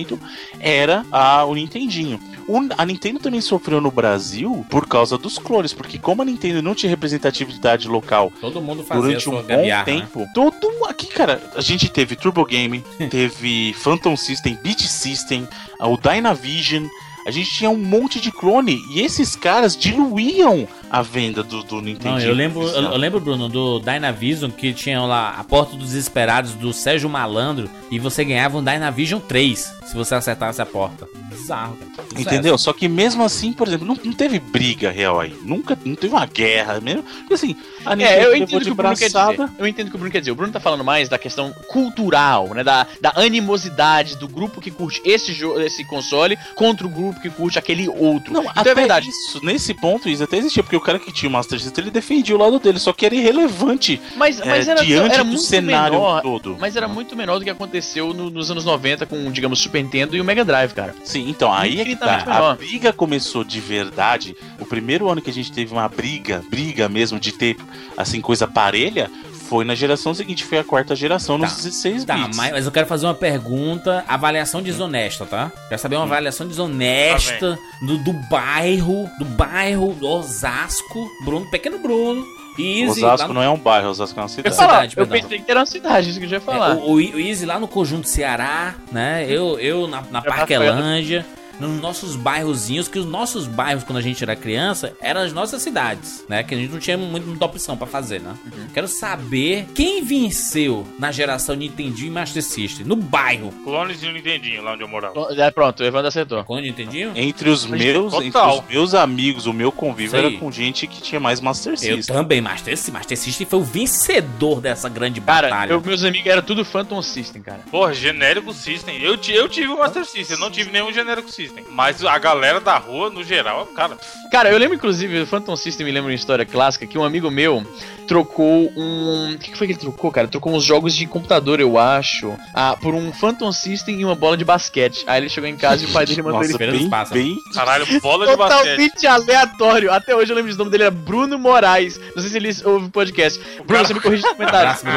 era a, o Nintendinho. O- a Nintendo também sofreu no Brasil por causa dos clones, porque como a Nintendo não tinha representatividade local Todo mundo fazia durante um bom né? tempo. Todo aqui, cara, a gente teve Turbo Game, <laughs> teve Phantom System, Beat System, o Dynavision. A gente tinha um monte de clone e esses caras diluíam a venda do, do Nintendo. Não, eu lembro, eu, eu lembro, Bruno, do Dynavision que tinha lá a Porta dos Desesperados do Sérgio Malandro e você ganhava um Dynavision 3 se você acertasse a porta. Bizarro, cara. Entendeu? Só que mesmo assim, por exemplo, não, não teve briga real aí. Nunca, não teve uma guerra mesmo. Porque assim, a Nintendo É, eu levou entendo de que o Bruno quer dizer. Eu entendo o que o Bruno quer dizer. O Bruno tá falando mais da questão cultural, né? Da, da animosidade do grupo que curte esse, esse console contra o grupo que curte aquele outro. Não, então até é verdade. isso, nesse ponto, isso até existia, porque o cara que tinha o Master System, ele defendia o lado dele, só que era irrelevante Mas, mas é, era, diante era do muito cenário menor. todo. Mas era muito menor do que aconteceu no- nos anos 90 com, digamos, o Super Nintendo e o Mega Drive, cara. Sim, então, aí é que tá. Menor. A briga começou de verdade. O primeiro ano que a gente teve uma briga, briga mesmo, de ter, assim, coisa parelha, foi na geração seguinte, foi a quarta geração nos Tá. 16 Tá, bits. mas, mas eu quero fazer uma pergunta, avaliação desonesta, tá? Quero saber uma avaliação desonesta do, do bairro, do bairro do Osasco, Bruno, pequeno Bruno, Easy, Osasco no, não é um bairro, Osasco é uma Eu, cidade. falar, cidade, eu pensei que era uma cidade, isso que eu já ia falar. É, o, o Easy lá no Conjunto Ceará, né? Eu, eu na, na Parquelândia, nos nossos bairrozinhos, que os nossos bairros, quando a gente era criança, eram as nossas cidades, né? Que a gente não tinha muito, muita opção pra fazer, né? Quero saber quem venceu na geração Nintendinho e Master System, no bairro. Clones de Nintendinho, lá onde eu morava. É, pronto, o Evandro acertou. Quando Nintendinho? Entre os meus, total. entre os meus amigos, o meu convívio era com gente que tinha mais Master Eu System. também, Master System. Master System foi o vencedor dessa grande Cara, batalha. eu- meus amigos eram tudo Phantom System, cara. Porra, genérico System. Eu, eu tive o Master System, eu não tive nenhum genérico System. Mas a galera da rua, no geral, cara. Cara, eu lembro inclusive, o Phantom System me lembra uma história clássica que um amigo meu trocou um. O que que foi que ele trocou, cara? Trocou uns jogos de computador, eu acho, ah, por um Phantom System e uma bola de basquete. Aí ele chegou em casa e o pai dele mandou Nossa, ele. Bem, bem... Caralho, bola de basquete. Totalmente aleatório. Até hoje eu lembro o nome dele, era Bruno Moraes. Não sei se ele ouve o podcast. Bruno, cara- você me corrige nos comentários. <laughs>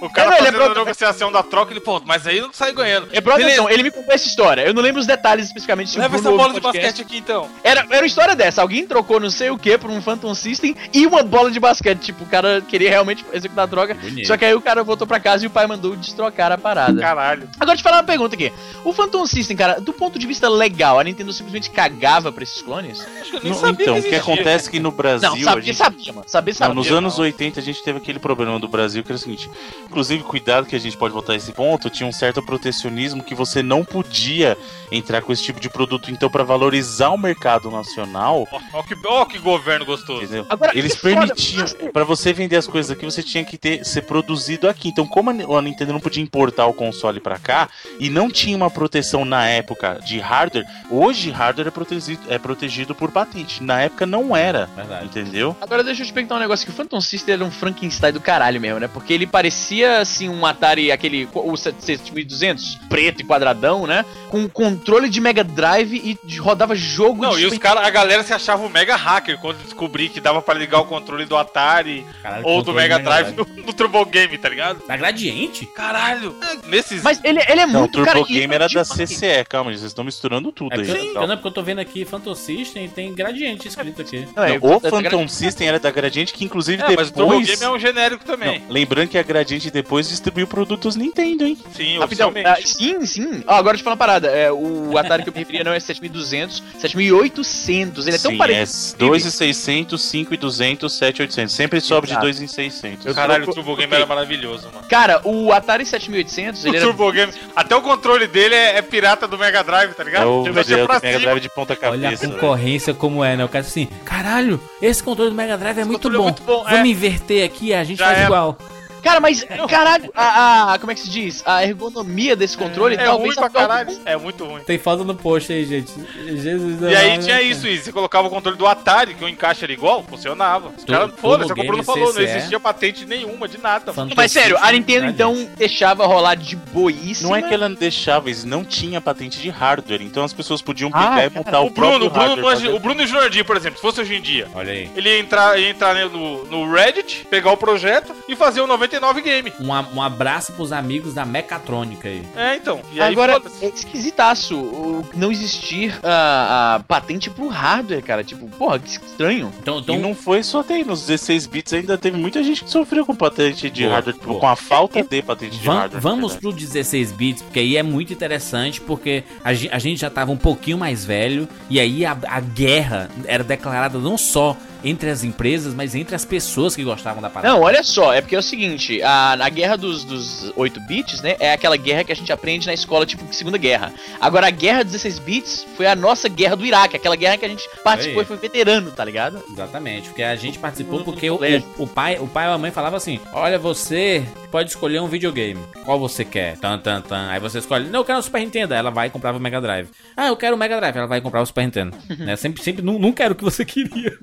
O cara É, é fazendo a pro- negociação da troca, ele, pô, mas aí não sai ganhando. É atenção, ele me contou essa história. Eu não lembro os detalhes especificamente. Leva essa bola de basquete aqui então. Era, era uma história dessa. Alguém trocou não sei o que por um Phantom System e uma bola de basquete. Tipo, o cara queria realmente executar a troca. Bonito. Só que aí o cara voltou pra casa e o pai mandou destrocar a parada. Caralho. Agora te falar uma pergunta aqui. O Phantom System, cara, do ponto de vista legal, a Nintendo simplesmente cagava pra esses clones? Acho que eu nem Não, sabia então, o que acontece é que no Brasil... não, a sabia, gente... sabia, mano. Sabia, Não, sabia. nos anos 80 a gente teve aquele problema do Brasil que era o seguinte: inclusive, cuidado que a gente pode voltar a esse ponto, tinha um certo protecionismo que você não podia entrar com esse tipo de produto. Então, para valorizar o mercado nacional, Ó, que, que governo gostoso. entendeu? Agora, Eles permitiam, mas- para você vender as coisas aqui, você tinha que ter ser produzido aqui. Então, como a Nintendo não podia importar o console para cá e não tinha uma proteção na época de hardware, hoje hardware é protegido, é protegido por patente. Na época não era, Verdade. entendeu? Agora deixa eu te perguntar um negócio que o Phantom System era um Frankenstein do caralho mesmo, né? Porque ele parecia assim um Atari, aquele o 7200, preto e quadradão, né? Com controle de Mega Drive e rodava jogo Não, de e os caras, a galera se achava um mega hacker quando descobri que dava pra ligar o controle do Atari Caralho, ou do Mega do Drive no, no Turbo Game, tá ligado? Da Gradiente? Caralho, é, nesses. Mas ele, ele é Não, o muito Turbo cara, Game e- era da. CCE, calma, vocês estão misturando tudo É aí. porque, eu, Tá? não, porque eu tô vendo aqui Phantom System e tem Gradiente escrito aqui. Não, é, Não, o é- Phantom System era da Gradiente, que inclusive é, mas o Turbo depois. Game é um genérico também. Não, lembrando que a Gradiente depois distribuiu produtos Nintendo, hein? Sim, Rapidão, oficialmente. ah, sim, sim. Ó, agora deixa eu falar uma parada. É, o Atari que eu me referia não é 7200, 7800. Ele é tão Sim, parecido. é 2,600, 5,200, 7,800. Sempre sobe de Exato. 2 em 600. Caralho, o Turbo Game ok. era maravilhoso, mano. Cara, o Atari 7800, O ele era Turbo Game, até o controle dele é, é pirata do Mega Drive, tá É ligado? o Você é o pra Mega cima. Drive de ponta Olha a cabeça. concorrência como é, né? O cara assim, caralho, esse controle do Mega Drive é muito controle é bom. muito bom, Vamos é. inverter aqui, a gente Já faz é. igual. Cara, mas, caralho, a, a- Como é que se diz? A ergonomia desse controle É ruim talvez pra a pior do caralho. É muito ruim. Tem foto no post aí, gente. Jesus E aí tinha isso, isso. Você colocava o controle do Atari, que o encaixe era igual, funcionava. Os caras, foda-se, a não Game, falou, não CCE. existia patente nenhuma de nada. Mas sério, a Nintendo então deixava rolar de boíssima. Não é que ela não deixava, eles não tinham patente de hardware, então as pessoas podiam Ah, pegar e cara, montar o, O Bruno, próprio o Bruno, fazer- o Bruno e o Jordi, por exemplo, se fosse hoje em dia, Olha aí. ele ia entrar, ia entrar no, no Reddit, pegar o projeto e fazer o 99 game. Um, um abraço pros amigos da Mecatrônica aí. É, então. E aí, Agora, é esquisitaço o não existir a, a patente pro hardware, cara. Tipo, porra, que estranho. Então, E então não foi só tem, nos 16 bits ainda teve muita gente que sofreu com patente de Boa, hardware, tipo, com a falta de patente de Vam- hardware. vamos pro 16 bits, porque aí é muito interessante, porque a, a gente já tava um pouquinho mais velho, e aí a, a guerra era declarada não só entre as empresas, mas entre as pessoas que gostavam da parada. Não, olha só, é porque é o seguinte, a, a guerra dos, dos 8 bits, né, é aquela guerra que a gente aprende na escola, tipo, Segunda Guerra. Agora, a guerra 16 bits foi a nossa guerra do Iraque, aquela guerra que a gente participou Aí. e foi veterano, tá ligado? Exatamente, porque a gente participou No- porque no o, o, pai, o pai ou a mãe falava assim: Olha, você pode escolher um videogame. Qual você quer? Tan, tan, tan. Aí você escolhe, não, eu quero o Super Nintendo. Ela vai e comprava o Mega Drive. Ah, eu quero o Mega Drive. Ela vai comprar o Super Nintendo. né? Sempre, sempre, nunca era o que você queria.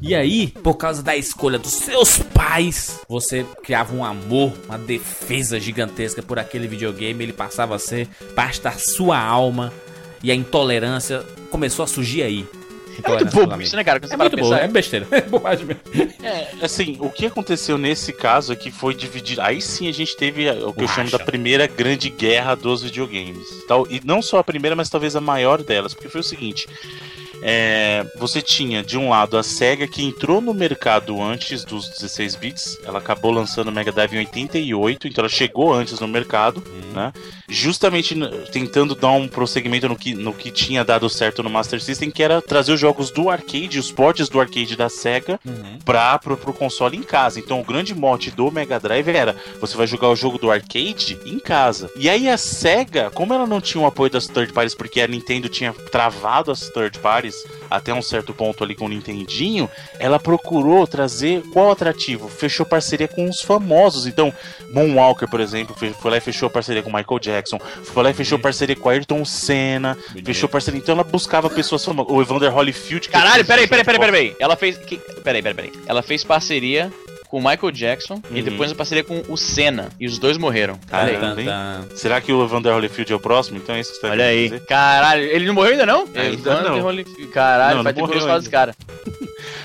E aí, por causa da escolha dos seus pais, você criava um amor, uma defesa gigantesca por aquele videogame. Ele passava a ser parte da sua alma. E a intolerância começou a surgir aí. É muito bobo isso, né, cara? Quando É muito pensar. é besteira. <laughs> É bobagem mesmo. Assim, o que aconteceu nesse caso é que foi dividido. Aí sim a gente teve o que eu chamo da primeira grande guerra dos videogames. Tal, e não só a primeira, mas talvez a maior delas. Porque foi o seguinte. É, você tinha de um lado a SEGA que entrou no mercado antes dos 16 bits, ela acabou lançando o Mega Drive em 88, então ela chegou antes no mercado, né? Justamente tentando dar um prosseguimento no que, no que tinha dado certo no Master System, que era trazer os jogos do arcade, os portes do arcade da SEGA, pra, pro, pro console em casa. Então o grande mote do Mega Drive era você vai jogar o jogo do arcade em casa. E aí a SEGA, como ela não tinha o apoio das third parties, porque a Nintendo tinha travado as third parties até um certo ponto ali com o Nintendinho, ela procurou trazer qual atrativo? Fechou parceria com os famosos. Então, Moonwalker, por exemplo, foi lá e fechou parceria com Michael Jackson, foi lá e fechou parceria com Ayrton Senna, fechou parceria. Então ela buscava pessoas famosas. O Evander Holyfield. Caralho, peraí, o peraí, peraí, peraí. Ela fez. Que... Peraí, peraí, peraí. Ela fez parceria com o Michael Jackson e Uhum. depois uma parceria com o Senna. E os dois morreram. Olha aí. Caramba, hein? Tan, tan. Será que o Evander Holyfield é o próximo? Então é isso que você tá Olha aí. dizer? Caralho, ele não morreu ainda não? Ainda Evander não. Holyfield. Caralho, Não, vai não ter que desse cara. <laughs>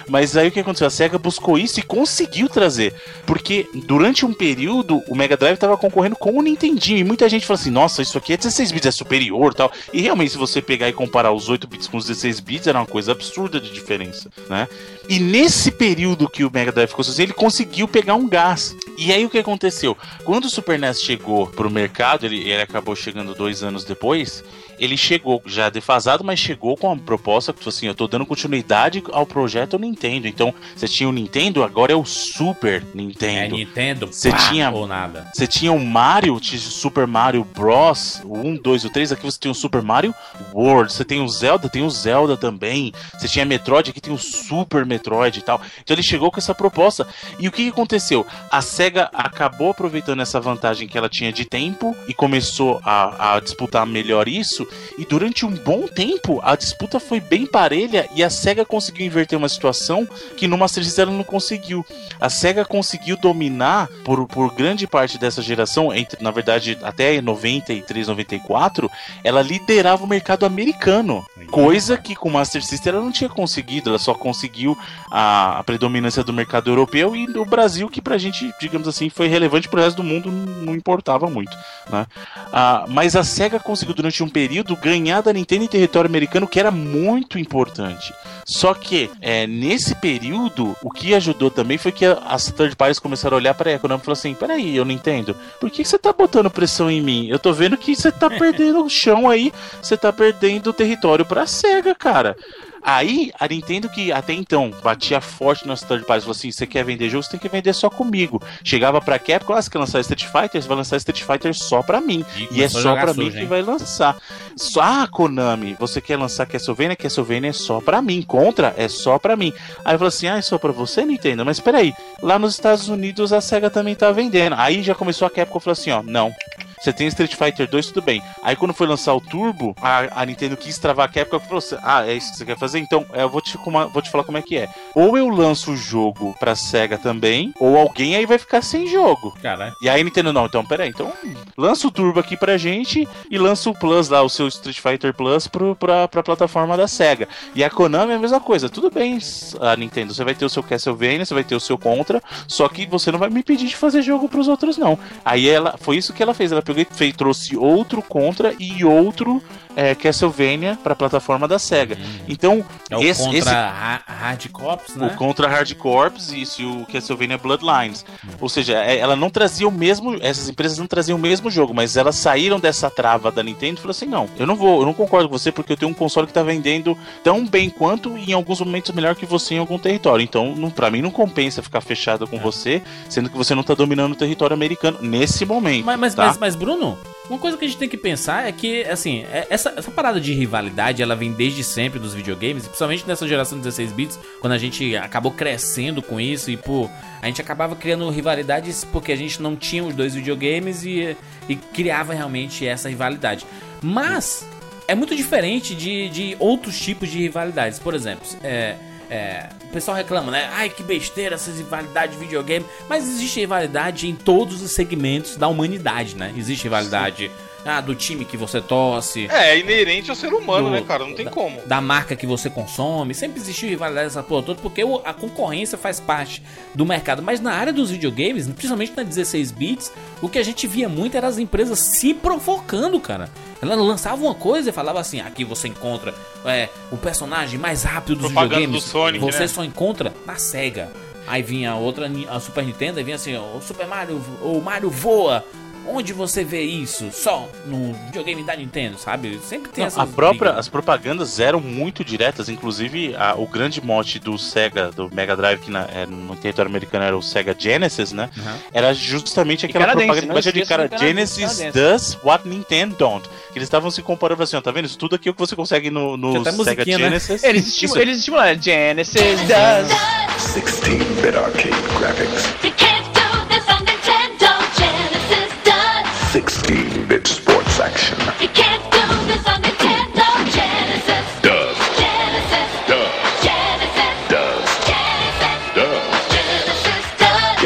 Mas aí o que aconteceu? A SEGA buscou isso e conseguiu trazer. Porque durante um período o Mega Drive estava concorrendo com o Nintendinho. E muita gente fala assim: nossa, isso aqui é 16 bits, é superior tal. E realmente, se você pegar e comparar os 8 bits com os 16 bits, era uma coisa absurda de diferença, né? E nesse período que o Mega Drive ficou sozinho, ele conseguiu pegar um gás. E aí o que aconteceu? Quando o Super NES chegou pro mercado, ele, ele acabou chegando dois anos depois. Ele chegou já defasado, mas chegou com a proposta que, tipo assim, eu tô dando continuidade ao projeto Nintendo. Então, você tinha o Nintendo, agora é o Super É Nintendo. Nintendo, Você pá, tinha- ou nada. Você tinha o Mario, tinha o Super Mario Bros. O 1, 2 e o 3. Aqui você tem o Super Mario World. Você tem o Zelda, tem o Zelda também. Você tinha Metroid, aqui tem o Super Metroid e tal. Então ele chegou com essa proposta. E o que, que aconteceu? A SEGA SEGA acabou aproveitando essa vantagem que ela tinha de tempo e começou a, a disputar melhor isso. E durante um bom tempo, a disputa foi bem parelha e a SEGA conseguiu inverter uma situação que no Master System ela não conseguiu. A SEGA conseguiu dominar por, por grande parte dessa geração, entre na verdade até 93, 94, ela liderava o mercado americano. Coisa que com o Master System ela não tinha conseguido, ela só conseguiu a, a predominância do mercado europeu e do Brasil, que pra gente, digamos assim, foi relevante pro resto do mundo, não importava muito. Né? Ah, mas a SEGA conseguiu durante um período ganhar da Nintendo em território americano, que era muito importante. Só que é, nesse período, o que ajudou também foi que as third parties começaram a olhar para a Konami e falaram assim: peraí, eu não entendo. Por que, que você tá botando pressão em mim? Eu tô vendo que você tá <laughs> perdendo o chão aí, você tá perdendo território pra SEGA, cara. Aí, a Nintendo que até então batia forte nas third parties, falou assim: você quer vender jogo, você tem que vender só comigo. Chegava pra Capcom, ah, você quer lançar Street Fighter? Você vai lançar Street Fighter só pra mim. E E, é só pra mim que vai lançar. Só, ah, Konami, você quer lançar Castlevania? Castlevania é só pra mim. Contra é só pra mim. Aí falou assim: ah, é só pra você, Nintendo? Mas peraí, lá nos Estados Unidos a SEGA também tá vendendo. Aí já começou a Capcom falou assim: ó, não. Você tem Street Fighter 2, tudo bem. Aí quando foi lançar o Turbo, a, a Nintendo quis travar a Capcom e falou assim: Ah, é isso que você quer fazer? Então, é, eu vou te, como- vou te falar como é que é. Ou eu lanço o jogo pra SEGA também, ou alguém aí vai ficar sem jogo. Caralho. E aí a Nintendo, não, então peraí, então lança o Turbo aqui pra gente e lança o Plus lá, o seu Street Fighter Plus pro, pra, pra plataforma da SEGA. E a Konami é a mesma coisa, tudo bem, a Nintendo, você vai ter o seu Castlevania, você vai ter o seu Contra, só que você não vai me pedir de fazer jogo pros outros não. Aí ela, foi isso que ela fez, ela pegou fez, trouxe outro Contra e outro é, Castlevania pra plataforma da SEGA. Então, É o esse, contra esse Hard Corps, né? o Contra Hard Corps isso, e o Castlevania Bloodlines. Ou seja, é- ela não trazia o mesmo. Essas empresas não traziam o mesmo jogo, mas elas saíram dessa trava da Nintendo e falaram assim: não, eu não vou, eu não concordo com você porque eu tenho um console que tá vendendo tão bem quanto e em alguns momentos melhor que você em algum território. Então, não, pra mim, não compensa ficar fechado com você, sendo que você não tá dominando o território americano nesse momento. Mas, mas, tá? mas, mas, Bruno, uma coisa que a gente tem que pensar é que, assim, é- essa, essa parada de rivalidade, ela vem desde sempre dos videogames, principalmente nessa geração de 16 bits, quando a gente acabou crescendo com isso e, pô, a gente acabava criando rivalidades porque a gente não tinha os dois videogames e, e criava realmente essa rivalidade. Mas é muito diferente de, de outros tipos de rivalidades. Por exemplo, é, é, o pessoal reclama, né? Ai, que besteira essas rivalidades de videogame. Mas existe rivalidade em todos os segmentos da humanidade, né? Existe rivalidade ah, do time que você torce, É, é inerente ao ser humano, Do- né, cara? Não tem da- como. da marca que você consome. Sempre existiu rivalidade essa porra toda, porque a concorrência faz parte do mercado. Mas na área dos videogames, principalmente na 16 bits, o que a gente via muito era as empresas se provocando, cara. Ela lançava uma coisa e falava assim: aqui você encontra é, o personagem mais rápido dos Propaganda videogames. do Sonic, você né? só encontra na SEGA. Aí vinha a outra, a Super Nintendo, aí vinha assim: o Super Mario, o Mario voa. Onde você vê isso? Só no videogame da Nintendo, sabe? Sempre tem Não, essas a própria, brigas. as propagandas eram muito diretas, inclusive a- o grande mote do Sega, do Mega Drive, que na- é, no território americano era o Sega Genesis, né? Uhum. Era justamente aquela propaganda batia de cara, Genesis does what Nintendo don't. Que eles estavam se comparando assim, ó, tá vendo? Isso tudo aqui é o que você consegue no, no Sega né? Genesis. Eles, estimu Isso. eles estimulam, Genesis does. 16-bit arcade graphics,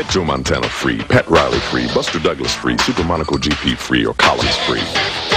Joe Montana free, Pat Riley free, Buster Douglas free, Super Monaco GP free, or Collins free.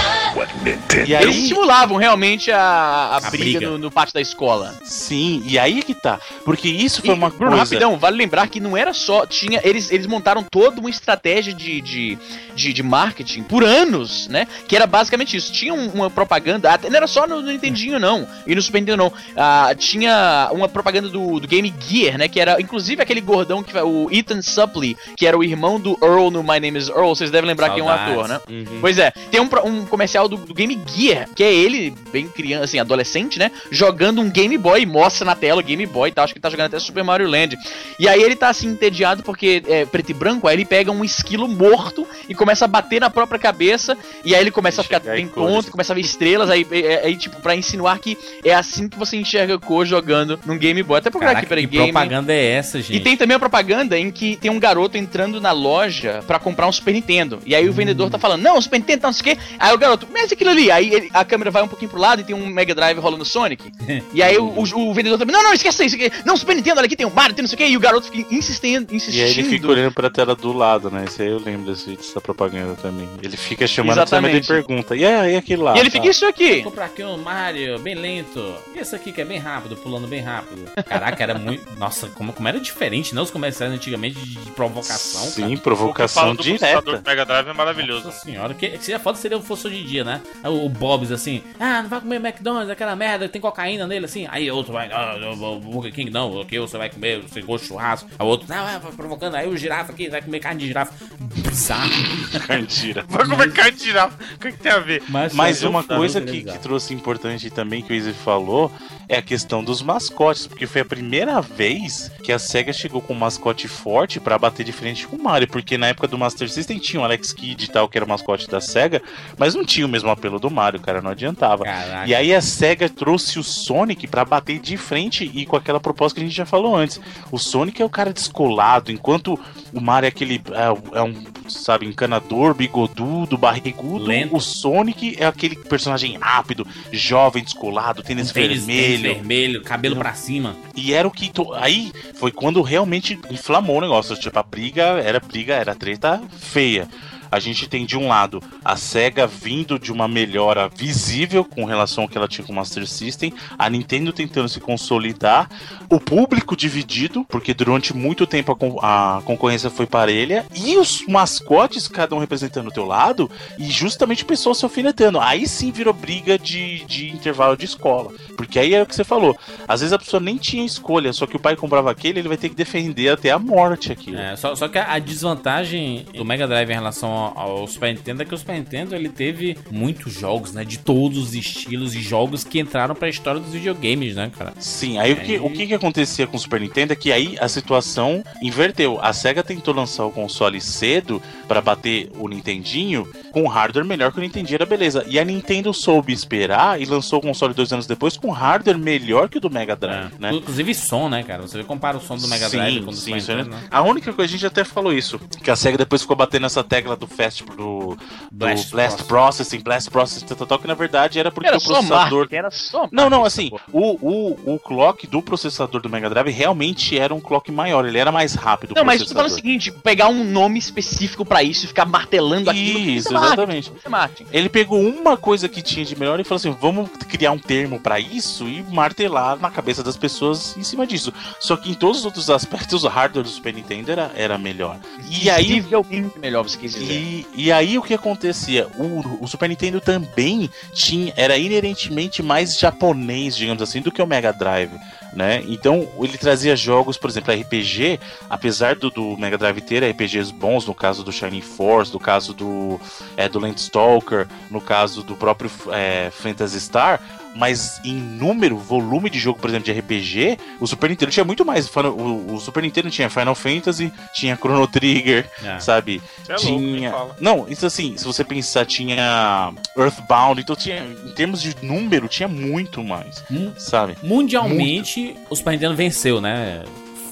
E aí- Eles estimulavam realmente a, a, A briga, briga. No, no pátio da escola. Sim, e aí que tá. Porque isso foi E, uma Bruno, coisa... rapidão, vale lembrar que não era só. Tinha, eles, eles montaram toda uma estratégia de, de, de, de marketing por anos, né? Que era basicamente isso. Tinha um- uma propaganda, até, não era só no, no Nintendinho, não. E no Super Nintendo, não. Ah, tinha uma propaganda do, do Game Gear, né? Que era, inclusive, aquele gordão que o Ethan Suplee, que era o irmão do Earl no My Name is Earl. Vocês devem lembrar que é um Saudades. ator, né? Uhum. Pois é, tem um, um comercial do, do Game Gear, que é ele, bem criança, assim, adolescente, né? Jogando um Game Boy, e mostra na tela o Game Boy e tal. Acho que ele tá jogando até Super Mario Land. E aí ele tá assim, entediado porque é preto e branco, aí ele pega um esquilo morto e começa a bater na própria cabeça. E aí ele começa a ficar bem tonto, começa a ver estrelas, aí, é- aí, tipo, pra insinuar que é assim que você enxerga cor jogando num Game Boy. Até procurar Caraca, aqui, peraí, Game. propaganda é essa, gente? E tem também a propaganda em que tem um garoto entrando na loja pra comprar um Super Nintendo. E aí o vendedor tá falando, não, Super Nintendo, não sei o quê. Aí o garoto, mas aquilo ali. Aí ele- a câmera vai um pouquinho pro lado e tem um Mega Drive rolando Sonic. <laughs> e aí o, o- o vendedor também, não, não, esquece isso aqui. Não, Super Nintendo, olha aqui tem um Mario, tem não sei o quê. E o garoto fica insistindo, E insistindo. aí ele fica olhando pra tela do lado, né? Esse aí eu lembro desse, dessa propaganda também. Ele fica chamando a câmera e pergunta, e aí, e aquele lá? E ele tá? fica, isso aqui. Vou comprar aqui um Mario bem lento. E esse aqui que é bem rápido, pulando bem rápido. Caraca, era muito. <laughs> Nossa, como, como era diferente, né? Os comerciais antigamente de, de provocação. Sim, cara. O que provocação direta. do Mega Drive é maravilhoso. Nossa senhora, que, que seria foda seria fosse hoje em dia, né? O, o Bob's assim, ah, não vai comer McDonald's, aquela merda, tem cocaína nele, assim. Aí outro vai, ah, não, Burger King não, o que você vai comer, você gosta de churrasco. Aí o outro, não, vai provocando, aí o girafa aqui vai comer carne de girafa. Bizarro. <laughs> Candira. Vai comer carne de girafa. O que, que tem a ver? Mas eu- uma coisa que, bizarro. que trouxe importante também que o Izzy falou é a questão dos mascotes, porque foi a primeira vez que a SEGA chegou com um mascote forte pra bater de frente com o Mario, porque na época do Master System tinha o Alex Kidd e tal, que era o mascote da SEGA, mas não tinha o mesmo apelo do Mario, cara, não adiantava. Caraca. E aí a SEGA trouxe o Sonic pra bater de frente e com aquela proposta que a gente já falou antes. O Sonic é o cara descolado, enquanto o Mario é aquele é, é um, sabe, encanador, bigodudo, barrigudo. Lento. O Sonic é aquele personagem rápido, jovem, descolado, tênis tênis vermelho. tênis vermelho, cabelo pra cima. E era o que. to- Aí foi quando realmente inflamou o negócio. Tipo, a briga era briga, era treta feia. A gente tem de um lado a SEGA vindo de uma melhora visível com relação ao que ela tinha com o Master System, a Nintendo tentando se consolidar, o público dividido, porque durante muito tempo a, con- a concorrência foi parelha, e os mascotes, cada um representando o teu lado, e justamente pessoas se alfinetando. Aí sim virou briga de, de intervalo de escola. Porque aí é o que você falou. Às vezes a pessoa nem tinha escolha, só que o pai comprava aquele, ele vai ter que defender até a morte aquilo. É, só, só que a, a desvantagem do Mega Drive em relação ao, ao Super Nintendo é que o Super Nintendo ele teve muitos jogos, né? De todos os estilos e jogos que entraram pra história dos videogames, né, cara? Sim, aí o que, Aí- o que que acontecia com o Super Nintendo é que aí a situação inverteu. A SEGA tentou lançar o console cedo pra bater o Nintendinho com hardware melhor que o Nintendinho, era beleza. E a Nintendo soube esperar e lançou o console dois anos depois com hardware melhor que o do Mega Drive, É. né? Inclusive som, né, cara? Você compara o som do Mega Drive com o do sim, Super Nintendo, né? A única coisa, a gente até falou isso, que a SEGA depois ficou batendo essa tecla do Fast do, do Blast Blast, Processing, Blast Processing, tal, tal, tal, que na verdade era porque Era o processador era só não, não, assim, o, o, o clock do processador do Mega Drive realmente era um clock maior, ele era mais rápido. o Não, mas tô falando o seguinte, pegar um nome específico pra isso e ficar martelando aquilo. Isso, é marketing, exatamente. isso é marketing. Ele pegou uma coisa que tinha de melhor e falou assim: vamos criar um termo pra isso e martelar na cabeça das pessoas em cima disso. Só que em todos os outros aspectos, o hardware do Super Nintendo era, era melhor. E aí, Visivelmente melhor, você quis dizer. E, aí o que acontecia? O, o Super Nintendo também tinha, era inerentemente mais japonês, digamos assim, do que o Mega Drive. Né? Então ele trazia jogos, por exemplo, RPG, apesar do, do Mega Drive ter RPGs bons, no caso do Shining Force, no caso do, é, do Landstalker, no caso do próprio é, Phantasy Star, mas em número, volume de jogo, por exemplo, de RPG, o Super Nintendo tinha muito mais. O, o Super Nintendo tinha Final Fantasy, tinha Chrono Trigger, É. sabe? É louco, tinha. fala. não, isso assim, se você pensar, tinha Earthbound, então tinha, em termos de número, tinha muito mais, Hum. sabe? Mundialmente, o Super Nintendo venceu, né?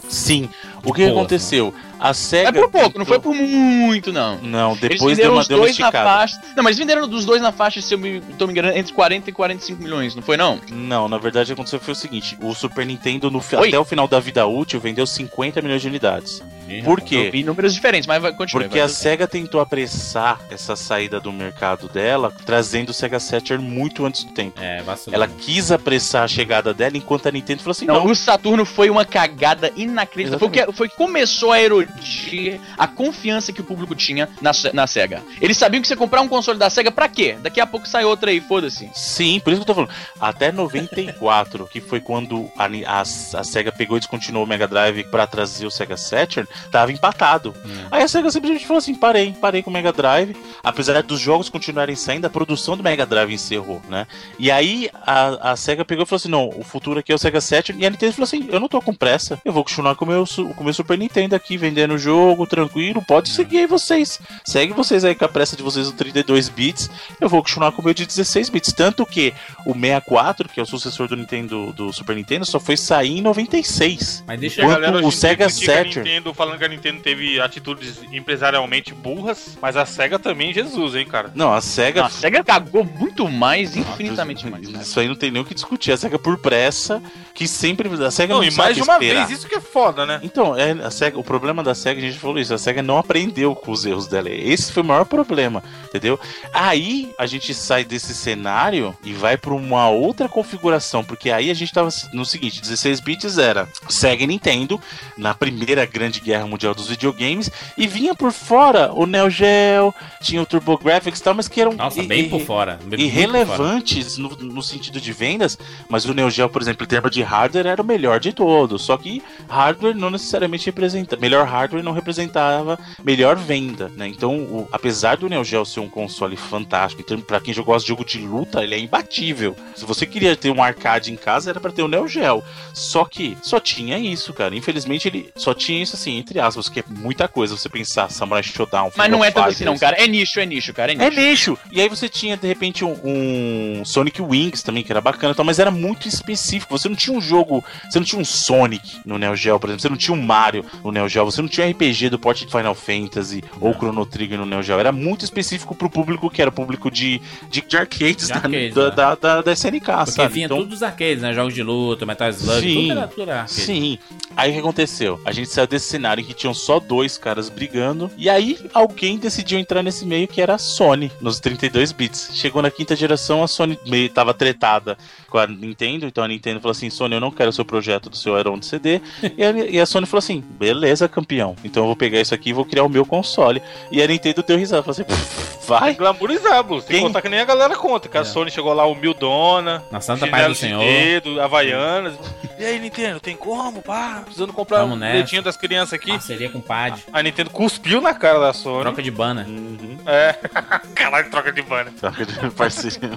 Sim. O que boa, aconteceu? A SEGA. É por pouco, não foi por muito, não. Não, depois deu uma, deu uma dois na esticada. faixa. Não, mas venderam dos dois na faixa, se eu me tô me enganando, entre 40 e 45 milhões, não foi não? Não, na verdade o que aconteceu foi o seguinte: o Super Nintendo, no Oi? até o final da vida útil, vendeu 50 milhões de unidades. Por Eu quê? vi números diferentes, mas vai continuar. Porque a SEGA tentou apressar essa saída do mercado dela, trazendo o Sega Saturn muito antes do tempo. É, vacilou. Ela quis apressar a chegada dela, enquanto a Nintendo falou assim: Não, não, o Saturno foi uma cagada inacreditável. Foi o, que, foi que começou a erodir a confiança que o público tinha na, na SEGA. Eles sabiam que você comprar um console da SEGA pra quê? Daqui a pouco sai outra aí, foda-se. Sim, por isso que eu tô falando. Até 94, que foi quando a, a, a SEGA pegou e descontinuou o Mega Drive pra trazer o Sega Saturn, tava empatado. Aí a SEGA simplesmente falou assim: parei, parei com o Mega Drive. Apesar dos jogos continuarem saindo, a produção do Mega Drive encerrou, né? E aí a, a SEGA pegou e falou assim: não, o futuro aqui é o Sega Saturn. E a Nintendo falou assim: eu não tô com pressa, eu vou continuar com o meu, com o meu Super Nintendo aqui, vendendo o jogo, tranquilo, pode seguir aí vocês. Segue vocês aí com a pressa de vocês no 32 bits, eu vou continuar com o meu de 16 bits. Tanto que o 64, que é o sucessor do Nintendo do Super Nintendo, só foi sair em 96. Mas deixa E a Enquanto galera o Sega Saturn- Nintendo falando que a Nintendo teve atitudes empresarialmente burras, mas a SEGA também, Jesus, hein, cara. Não, a SEGA. A SEGA cagou muito mais, infinitamente mais. cara. Isso aí não tem nem o que discutir. A SEGA por pressa, que sempre. A SEGA não, Não, e mais de uma esperar. vez, isso que é foda, né? Então, é, a SEGA, o problema da SEGA, a gente falou isso, a SEGA não aprendeu com os erros dela. Esse foi o maior problema, entendeu? Aí a gente sai desse cenário e vai para uma outra configuração, porque aí a gente tava no seguinte, 16 bits era SEGA e Nintendo na primeira grande guerra mundial dos videogames e vinha por fora o Neo Geo, tinha o TurboGrafx e tal, mas que eram Nossa, bem por fora. bem- muito por fora. irrelevantes no, no sentido de vendas, mas o Neo Geo, por exemplo, em termos de hardware, era o melhor de todos. Só que hardware não necessariamente representa. Melhor hardware não representava melhor venda, né? Então, o- apesar do Neo Geo ser um console fantástico, termos, pra quem gosta de jogo de luta, ele é imbatível. Se você queria ter um arcade em casa, era pra ter o Neo Geo. Só que só tinha isso, cara. Infelizmente, ele só tinha isso assim, entre aspas, que é muita coisa. Você pensar Samurai Showdown. Mas não é tanto assim, não, cara. É nicho, é nicho, cara. É nicho. É lixo. E aí você tinha, de repente, um, um Sonic Wings também, que era bacana, tal, mas era muito específico. Você não tinha um jogo. Você não tinha um Sonic no Neo Geo, por exemplo. Você não tinha um Mario no Neo Geo. Você não tinha RPG do porte de Final Fantasy ou Chrono Trigger no Neo Geo. Era muito específico pro público que era o público de, de, de arcades, De da, arcades, da, né? da, da- da SNK, Porque sabe? vinha Então- tudo dos arcades, né? Jogos de luta, Metal Slug, Sim. tudo era, tudo era. Sim. Aí o que aconteceu? A gente saiu desse cenário em que tinham só dois caras brigando. E aí alguém decidiu entrar nesse meio que era a Sony, nos 32 bits. Chegou na quinta geração, a Sony meio tava tretada com a Nintendo. Então a Nintendo falou assim: Sony, eu não quero o seu projeto do seu Aeron de CD. <laughs> e, a, e a Sony falou assim: beleza, campeão. Então eu vou pegar isso aqui e vou criar o meu console. E a Nintendo deu risada. Falou assim: vai. Glamourizar, Bruce. Tem que Quem- contar que nem a galera conta. Que a É. Sony chegou lá humildona. Na Santa Paz do Senhor. de dedo, Havaianas. E aí, Nintendo, tem como? Pá, precisando comprar Vamos um nessa. leitinho das crianças aqui. Parceria com o Pad. A Nintendo cuspiu na cara da Sony. Troca de banner. Uhum. É. <laughs> Caralho, troca de banner. Troca de parceria.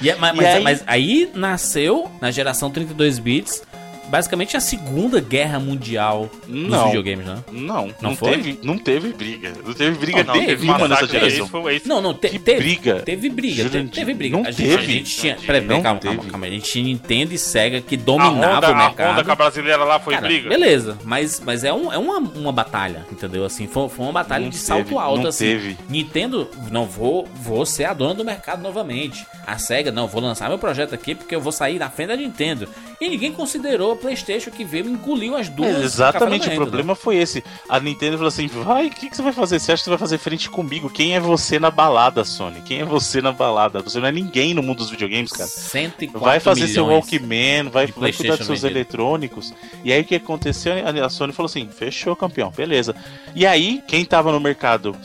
E, é- mas, E mas- aí- mas aí nasceu, na geração 32 bits, basicamente a Segunda Guerra Mundial dos Não. videogames, né? Não, Não não, foi? teve, não teve briga. Não teve briga Não, teve, nenhuma nessa geração. Não, não, te, teve, briga? teve briga, teve briga. não a gente, a teve. gente tinha, peraí, peraí, Não calma, calma, calma, a gente tinha Nintendo e Sega que A dominava Honda, o a mercado. Honda com a brasileira lá foi Cara, briga. Beleza, mas, mas é, um, é uma, uma batalha, entendeu? Assim, foi, foi uma batalha Não de teve, salto alto, não assim. teve. Nintendo, não vou, vou ser a dona do mercado novamente. A Sega, não, vou lançar meu projeto aqui porque eu vou sair na frente da Nintendo. E ninguém considerou a PlayStation que veio e engoliu as duas. É, exatamente, o problema foi esse. A Nintendo falou assim: vai, o que, que você vai fazer? Você acha que você vai fazer frente comigo? Quem é você na balada, Sony? Quem é você na balada? Você não é ninguém no mundo dos videogames, cara. 104 Vai fazer seu. Walkman, vai, vai cuidar dos seus vendido. eletrônicos. E aí o que aconteceu? A Sony falou assim: fechou, campeão, beleza. E aí, quem tava no mercado?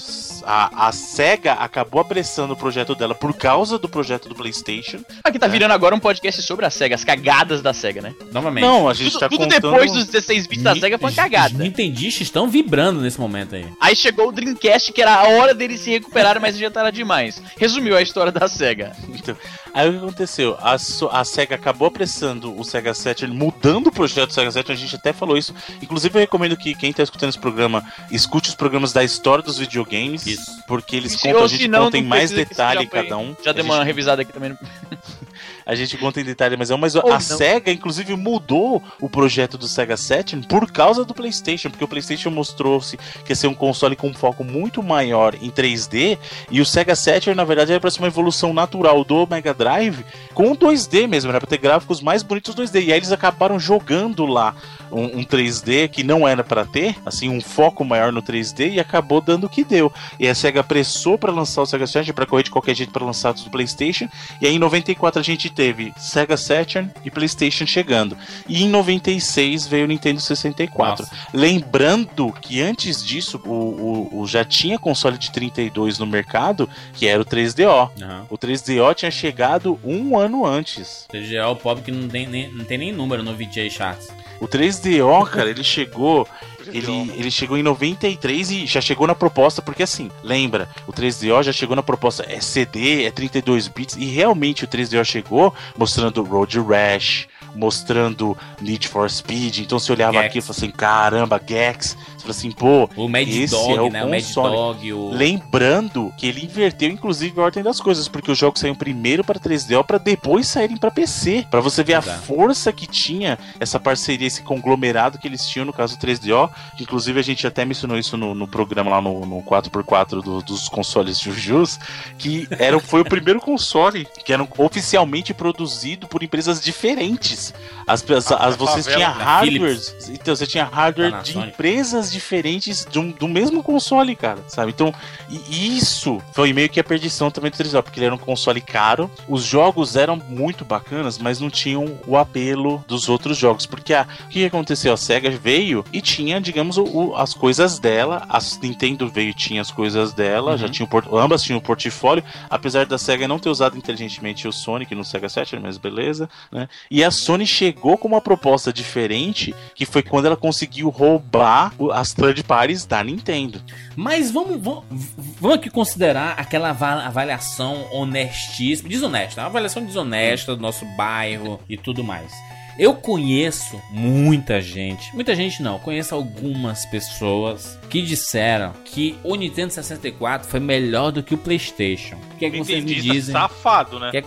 A, a SEGA acabou apressando o projeto dela por causa do projeto do PlayStation. Aqui tá virando agora um podcast sobre a SEGA, as cagadas da SEGA, né? Novamente. Não, a gente Tudo, tá tudo contando. depois dos 16 bits da SEGA foi uma Os cagada. nintendistas estão vibrando nesse momento aí. Aí chegou o Dreamcast, que era a hora deles se recuperarem, mas já era demais. Resumiu a história da SEGA. Então, aí o que aconteceu? A, a SEGA acabou apressando o Sega Saturn, mudando o projeto do Sega Saturn, a gente até falou isso. Inclusive, eu recomendo que quem tá escutando esse programa escute os programas da história dos videogames. Isso. Porque eles contam, a gente não, conta em não mais detalhe em cada um. Já deu gente, uma revisada aqui também. <laughs> a gente conta em detalhe, mas é mas Ou a não. SEGA, inclusive, mudou o projeto do Sega Saturn por causa do PlayStation, porque o PlayStation mostrou-se que ia ser um console com um foco muito maior em 3D, e o Sega Saturn, na verdade, era para ser uma evolução natural do Mega Drive com 2D mesmo, era para ter gráficos mais bonitos 2D. E aí eles acabaram jogando lá um, um 3D que não era para ter, assim, um foco maior no 3D e acabou dando o que deu. E a SEGA pressou para lançar o Sega Saturn para correr de qualquer jeito para lançar do PlayStation. E aí em 94 a gente teve Sega Saturn e PlayStation chegando. E em 96 veio o Nintendo 64. Nossa. Lembrando que antes disso o, o- o- já tinha console de 32 no mercado, que era o 3DO. Aham. O 3DO tinha chegado um ano antes. TGA é o pobre que não tem, nem, não tem nem número no VJ Charts. O 3DO, cara, ele chegou. Ele, ele chegou em 93 e já chegou na proposta, porque assim, lembra, o 3DO já chegou na proposta, é CD, é 32 bits, e realmente o 3DO chegou mostrando Road Rash, mostrando Need for Speed, então você olhava Gex. aqui e falava assim, caramba, Gex, fala assim, pô, O Mad esse Dog, é o né? O Mad. Dog, o. Lembrando que ele inverteu inclusive a ordem das coisas, porque os jogos saíram primeiro para 3DO para depois saírem para PC, Pra você ver a Exato. força que tinha essa parceria, esse conglomerado que eles tinham no caso do 3DO, que inclusive a gente até mencionou isso no, no programa lá no, no 4x4 do- dos consoles Jujus, que era, foi o primeiro console que era oficialmente produzido por empresas diferentes. As, as, as- você favela, tinha né? hardwares, então você tinha hardware de empresas diferentes de um- do mesmo console, cara, sabe? Então, e isso foi meio que a perdição também do 3DO, porque ele era um console caro, os jogos eram muito bacanas, mas não tinham o apelo dos outros jogos, porque a, o que aconteceu? A SEGA veio e tinha, digamos, o- as coisas dela, a Nintendo veio e tinha as coisas dela, Uhum. já tinha o ambas tinham o portfólio, apesar da SEGA não ter usado inteligentemente o Sonic no Sega Saturn, mas beleza, né? E a Sony chegou com uma proposta diferente, que foi quando ela conseguiu roubar o- as third parties da Nintendo. Mas vamos, vamos, vamos aqui considerar aquela ava- avaliação honestíssima, desonesta, uma avaliação desonesta do nosso bairro e tudo mais. Eu conheço muita gente, muita gente não, conheço algumas pessoas que disseram que o Nintendo 64 foi melhor do que o PlayStation. O que é que vocês me dizem? safado, né? Que é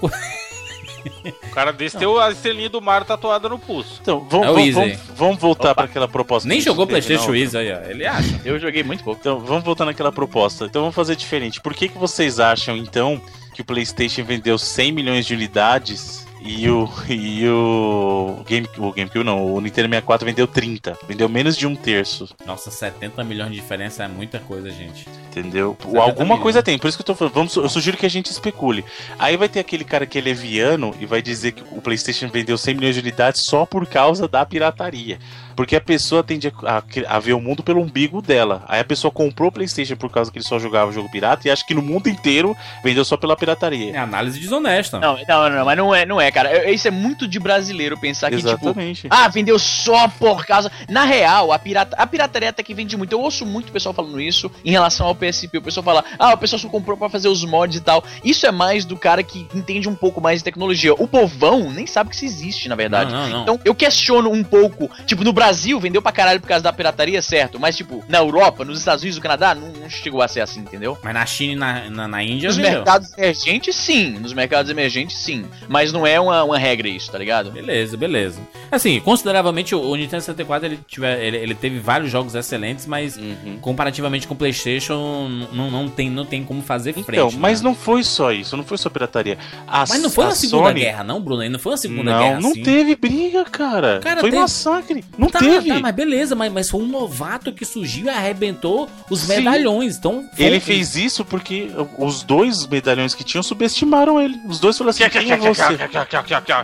O cara desse tem a estrelinha do Mario tatuada no pulso. Então, vamos, É o vamos, vamos, vamos voltar para aquela proposta. Nem que a gente jogou PlayStation não. Easy aí, ó. Ele acha. Eu joguei muito pouco. Então, vamos voltar naquela proposta. Então, vamos fazer diferente. Por que, que vocês acham, então, que o PlayStation vendeu 100 milhões de unidades e o, e o, Game, o GameCube, não, o Nintendo 64 vendeu 30? Vendeu menos de um terço, Nossa, 70 milhões de diferença é muita coisa, gente. entendeu? 70 Alguma milhões. coisa tem, por isso que eu tô falando. Vamos, eu sugiro que a gente especule. Aí vai ter aquele cara que é leviano e vai dizer que o PlayStation vendeu 100 milhões de unidades só por causa da pirataria. Porque a pessoa tende a, a- a ver o mundo pelo umbigo dela. Aí a pessoa comprou o PlayStation por causa que ele só jogava jogo pirata e acha que no mundo inteiro vendeu só pela pirataria. É análise desonesta. Não, não, não, mas não é, não é, cara. Isso é muito de brasileiro pensar que, tipo, Exatamente. ah, vendeu só por causa. Na real, a, pirata... a pirataria até que vende muito. Eu ouço muito o pessoal falando isso em relação ao PSP. O pessoal fala, ah, o pessoal só comprou pra fazer os mods e tal. Isso é mais do cara que entende um pouco mais de tecnologia. O povão nem sabe que isso existe, na verdade. Não, não, não. Então eu questiono um pouco. Tipo, no Brasil vendeu pra caralho por causa da pirataria, certo. Mas, tipo, na Europa, nos Estados Unidos, no Canadá, não, não chegou a ser assim, entendeu? Mas na China e na, na, na Índia Nos vendeu. mercados emergentes, sim. Nos mercados emergentes, sim. Mas não é uma, uma regra isso, tá ligado? Beleza, beleza. Assim, consideravelmente o, Nintendo 64 ele, tiver, ele, ele teve vários jogos excelentes, mas Uhum. comparativamente com o PlayStation não, não, tem, não tem como fazer frente. Então, mas né? não foi só isso, não foi só pirataria. A, Mas não foi a uma Segunda Sony- Guerra, não, Bruno? Não foi uma Segunda não, Guerra não assim. teve briga, cara. Cara, foi teve- massacre. Não tá, teve. tá, mas beleza, mas, mas foi um novato que surgiu e arrebentou os Sim. medalhões. Então, foi- Ele fez isso porque os dois medalhões que tinham subestimaram ele. Os dois falaram assim: quem é você?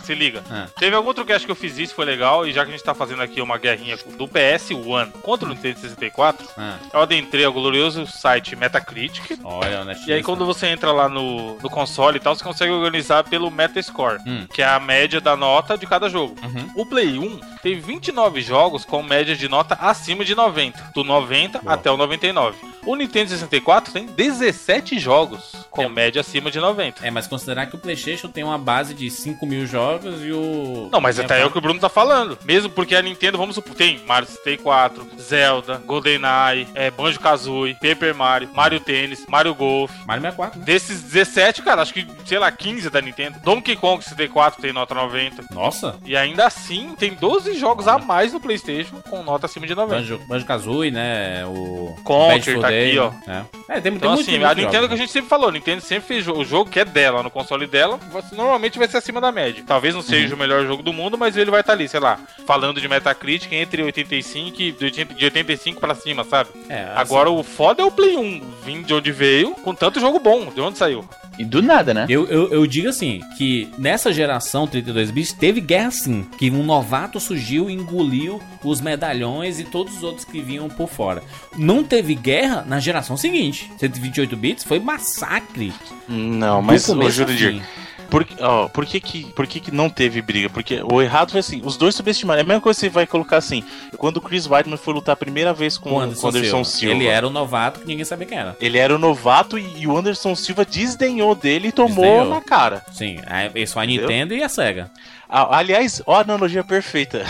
Se liga. Ah. Teve algum outro cast que eu fiz isso, foi legal, e já que a gente tá fazendo aqui uma guerrinha do PS1 contra o Nintendo 64, Ah, eu adentrei ao glorioso site Metacritic. olha, né, E aí quando você entra lá no, no console e tal, você consegue organizar pelo Metascore, Hum. que é a média da nota de cada jogo. Uhum. O Play 1 tem 29 jogos com média de nota acima de 90, do 90 Boa. até o 99. O Nintendo 64 tem 17 jogos com É. média acima de 90. É, mas considerar que o PlayStation tem uma base de 5 mil jogos e o. Não, mas é, até é o que o Bruno tá falando. Mesmo porque a Nintendo, vamos supor, tem Mario 64, Zelda, GoldenEye, é, Banjo-Kazooie, Paper Mario, Mario Tennis, Mario Golf. Mario 64, né? Desses 17, cara, acho que, sei lá, 15 é da Nintendo. Donkey Kong 64 tem nota 90. Nossa! E ainda assim, tem 12 jogos a mais no PlayStation com nota acima de 90. Banjo, Banjo Kazooie, né? O. Conker tá Day, aqui, ó. É, é tem, Então, tem assim, muito, a Nintendo jogos. que a gente sempre falou, a Nintendo sempre fez o jogo que é dela, no console dela, normalmente vai ser acima da média. Talvez não seja Uhum. o melhor jogo do mundo, mas ele vai estar ali, sei lá, falando de Metacritic entre 85 e de 80 de 85 pra cima, sabe? É, assim, Agora o foda é o Play 1, vindo de onde veio, com tanto jogo bom, de onde saiu. E do nada, né? Eu, eu, eu digo assim, que nessa geração 32 bits teve guerra sim. Que um novato surgiu e engoliu os medalhões e todos os outros que vinham por fora. Não teve guerra na geração seguinte. 128 bits foi massacre. Não, mas, Jurandir, fim. Por, ó, por, que, que, por que, que não teve briga? Porque o errado foi assim: os dois subestimaram. É a mesma coisa que você vai colocar assim: quando o Chris Weidman foi lutar a primeira vez com, o Anderson, Anderson Silva. Silva. Ele era o novato que ninguém sabia quem era. Ele era o novato e, e o Anderson Silva desdenhou dele e tomou Desdenhou. na cara. Sim, isso foi a Entendeu? Nintendo e a SEGA. Ah, aliás, ó a analogia perfeita.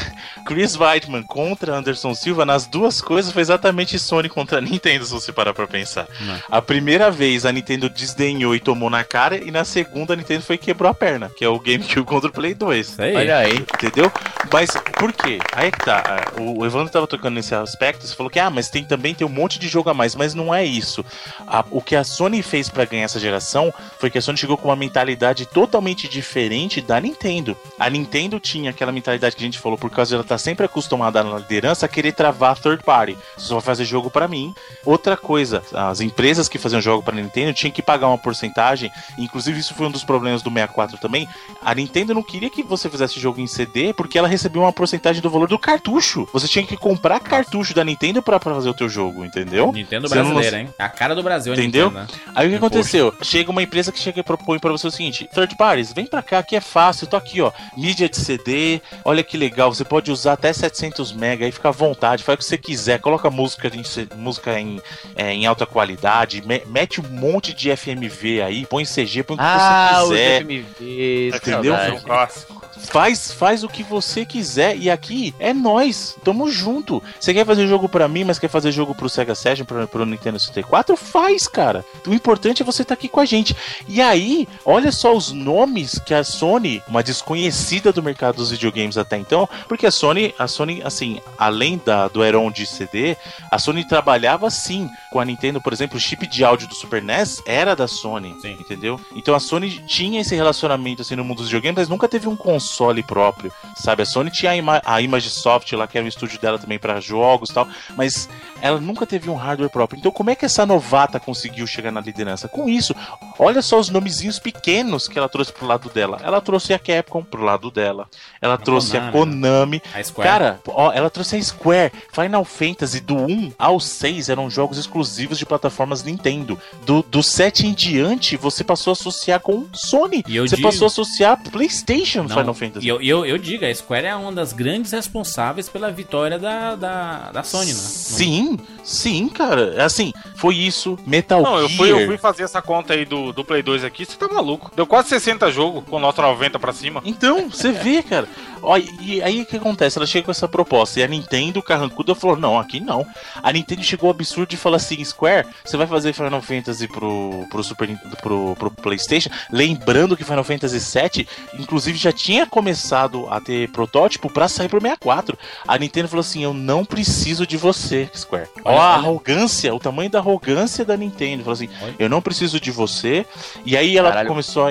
Chris Weidman contra Anderson Silva nas duas coisas foi exatamente Sony contra Nintendo, se você parar pra pensar. Não. A primeira vez a Nintendo desdenhou e tomou na cara, e na segunda a Nintendo foi e quebrou a perna, que é o GameCube contra o Play 2. Isso aí. Olha aí. Entendeu? Mas por quê? Aí é que tá. O Evandro tava tocando nesse aspecto. Você falou que, ah, mas tem também tem um monte de jogo a mais. Mas não é isso. A- o que a Sony fez pra ganhar essa geração foi que a Sony chegou com uma mentalidade totalmente diferente da Nintendo. A Nintendo tinha aquela mentalidade que a gente falou, por causa de ela estar sempre acostumada na liderança, a querer travar a third party. Você só vai fazer jogo pra mim. Outra coisa, as empresas que faziam jogo pra Nintendo tinham que pagar uma porcentagem. Inclusive, isso foi um dos problemas do 64 também. A Nintendo não queria que você fizesse jogo em CD porque ela recebia uma porcentagem do valor do cartucho. Você tinha que comprar cartucho da Nintendo pra pra fazer o teu jogo, entendeu? Nintendo Você não brasileira, hein? A cara do Brasil, Entendeu? Nintendo, né? Aí o que aconteceu? Chega uma empresa que chega e propõe pra você o seguinte: third parties, vem pra cá que é fácil, tô aqui, ó, mídia de CD, olha que legal, você pode usar até 700 mega, aí fica à vontade, faz o que você quiser, coloca música em, C- música em, é, em alta qualidade, me- mete um monte de FMV aí, põe CG, põe o que Ah, você quiser. Entendeu? saudade. Um clássico. Faz, faz o que você quiser. E aqui é nós. Tamo junto. Você quer fazer jogo pra mim, mas quer fazer jogo pro Sega Saturn, pro, pro Nintendo 64? Faz, cara. O importante é você estar aqui com a gente. E aí, olha só os nomes que a Sony, uma desconhecida do mercado dos videogames até então, porque a Sony, a Sony, assim, além da, do Heron de CD, a Sony trabalhava sim com a Nintendo, por exemplo, o chip de áudio do Super NES era da Sony, Sim. entendeu? Então a Sony tinha esse relacionamento assim no mundo dos videogames, mas nunca teve um console próprio, sabe? A Sony tinha a, Ima a Imagesoft lá, que era um estúdio dela também para jogos e tal, mas ela nunca teve um hardware próprio. Então como é que essa novata conseguiu chegar na liderança? Com isso, olha só os nomezinhos pequenos que ela trouxe pro lado dela. Ela trouxe a Capcom pro lado dela. Ela trouxe a Konami, né? Konami. A Square. Cara, ó, ela trouxe a Square. Final Fantasy do 1 ao 6 eram jogos exclusivos de plataformas Nintendo. Do, do 7 em diante, você passou a associar com Sony. E eu você digo- passou a associar PlayStation Não, Final Fantasy. E eu, eu, eu digo, a Square é uma das grandes responsáveis pela vitória da, da, da Sony, né? Sim, sim, cara. É Assim, foi isso. Metal Não, eu Gear. fui, eu fui fazer essa conta aí do, do Play 2 aqui, você tá maluco. Deu quase 60 jogos com nota 90 pra cima. Então, você vê, cara. Ó, e aí o que acontece? Ela chega com essa proposta e a Nintendo, carrancuda, falou: não, aqui não. A Nintendo chegou ao absurdo de falar assim: Square, você vai fazer Final Fantasy pro, pro, Super, pro, pro PlayStation. Lembrando que Final Fantasy VII, inclusive, já tinha começado a ter protótipo pra sair pro 64. A Nintendo falou assim: eu não preciso de você, Square. Ó, Olha, a olha. arrogância, o tamanho da arrogância da Nintendo. Falou assim: Olha. eu não preciso de você. E aí ela Caralho. começou a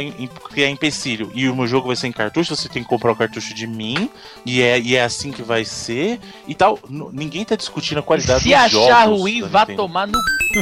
criar empecilho. E o meu jogo vai ser em cartucho, você tem que comprar o cartucho de mim. E é, e é assim que vai ser. E tal. N- ninguém tá discutindo a qualidade Se dos achar jogos ruim, da vá Nintendo. tomar no. <laughs>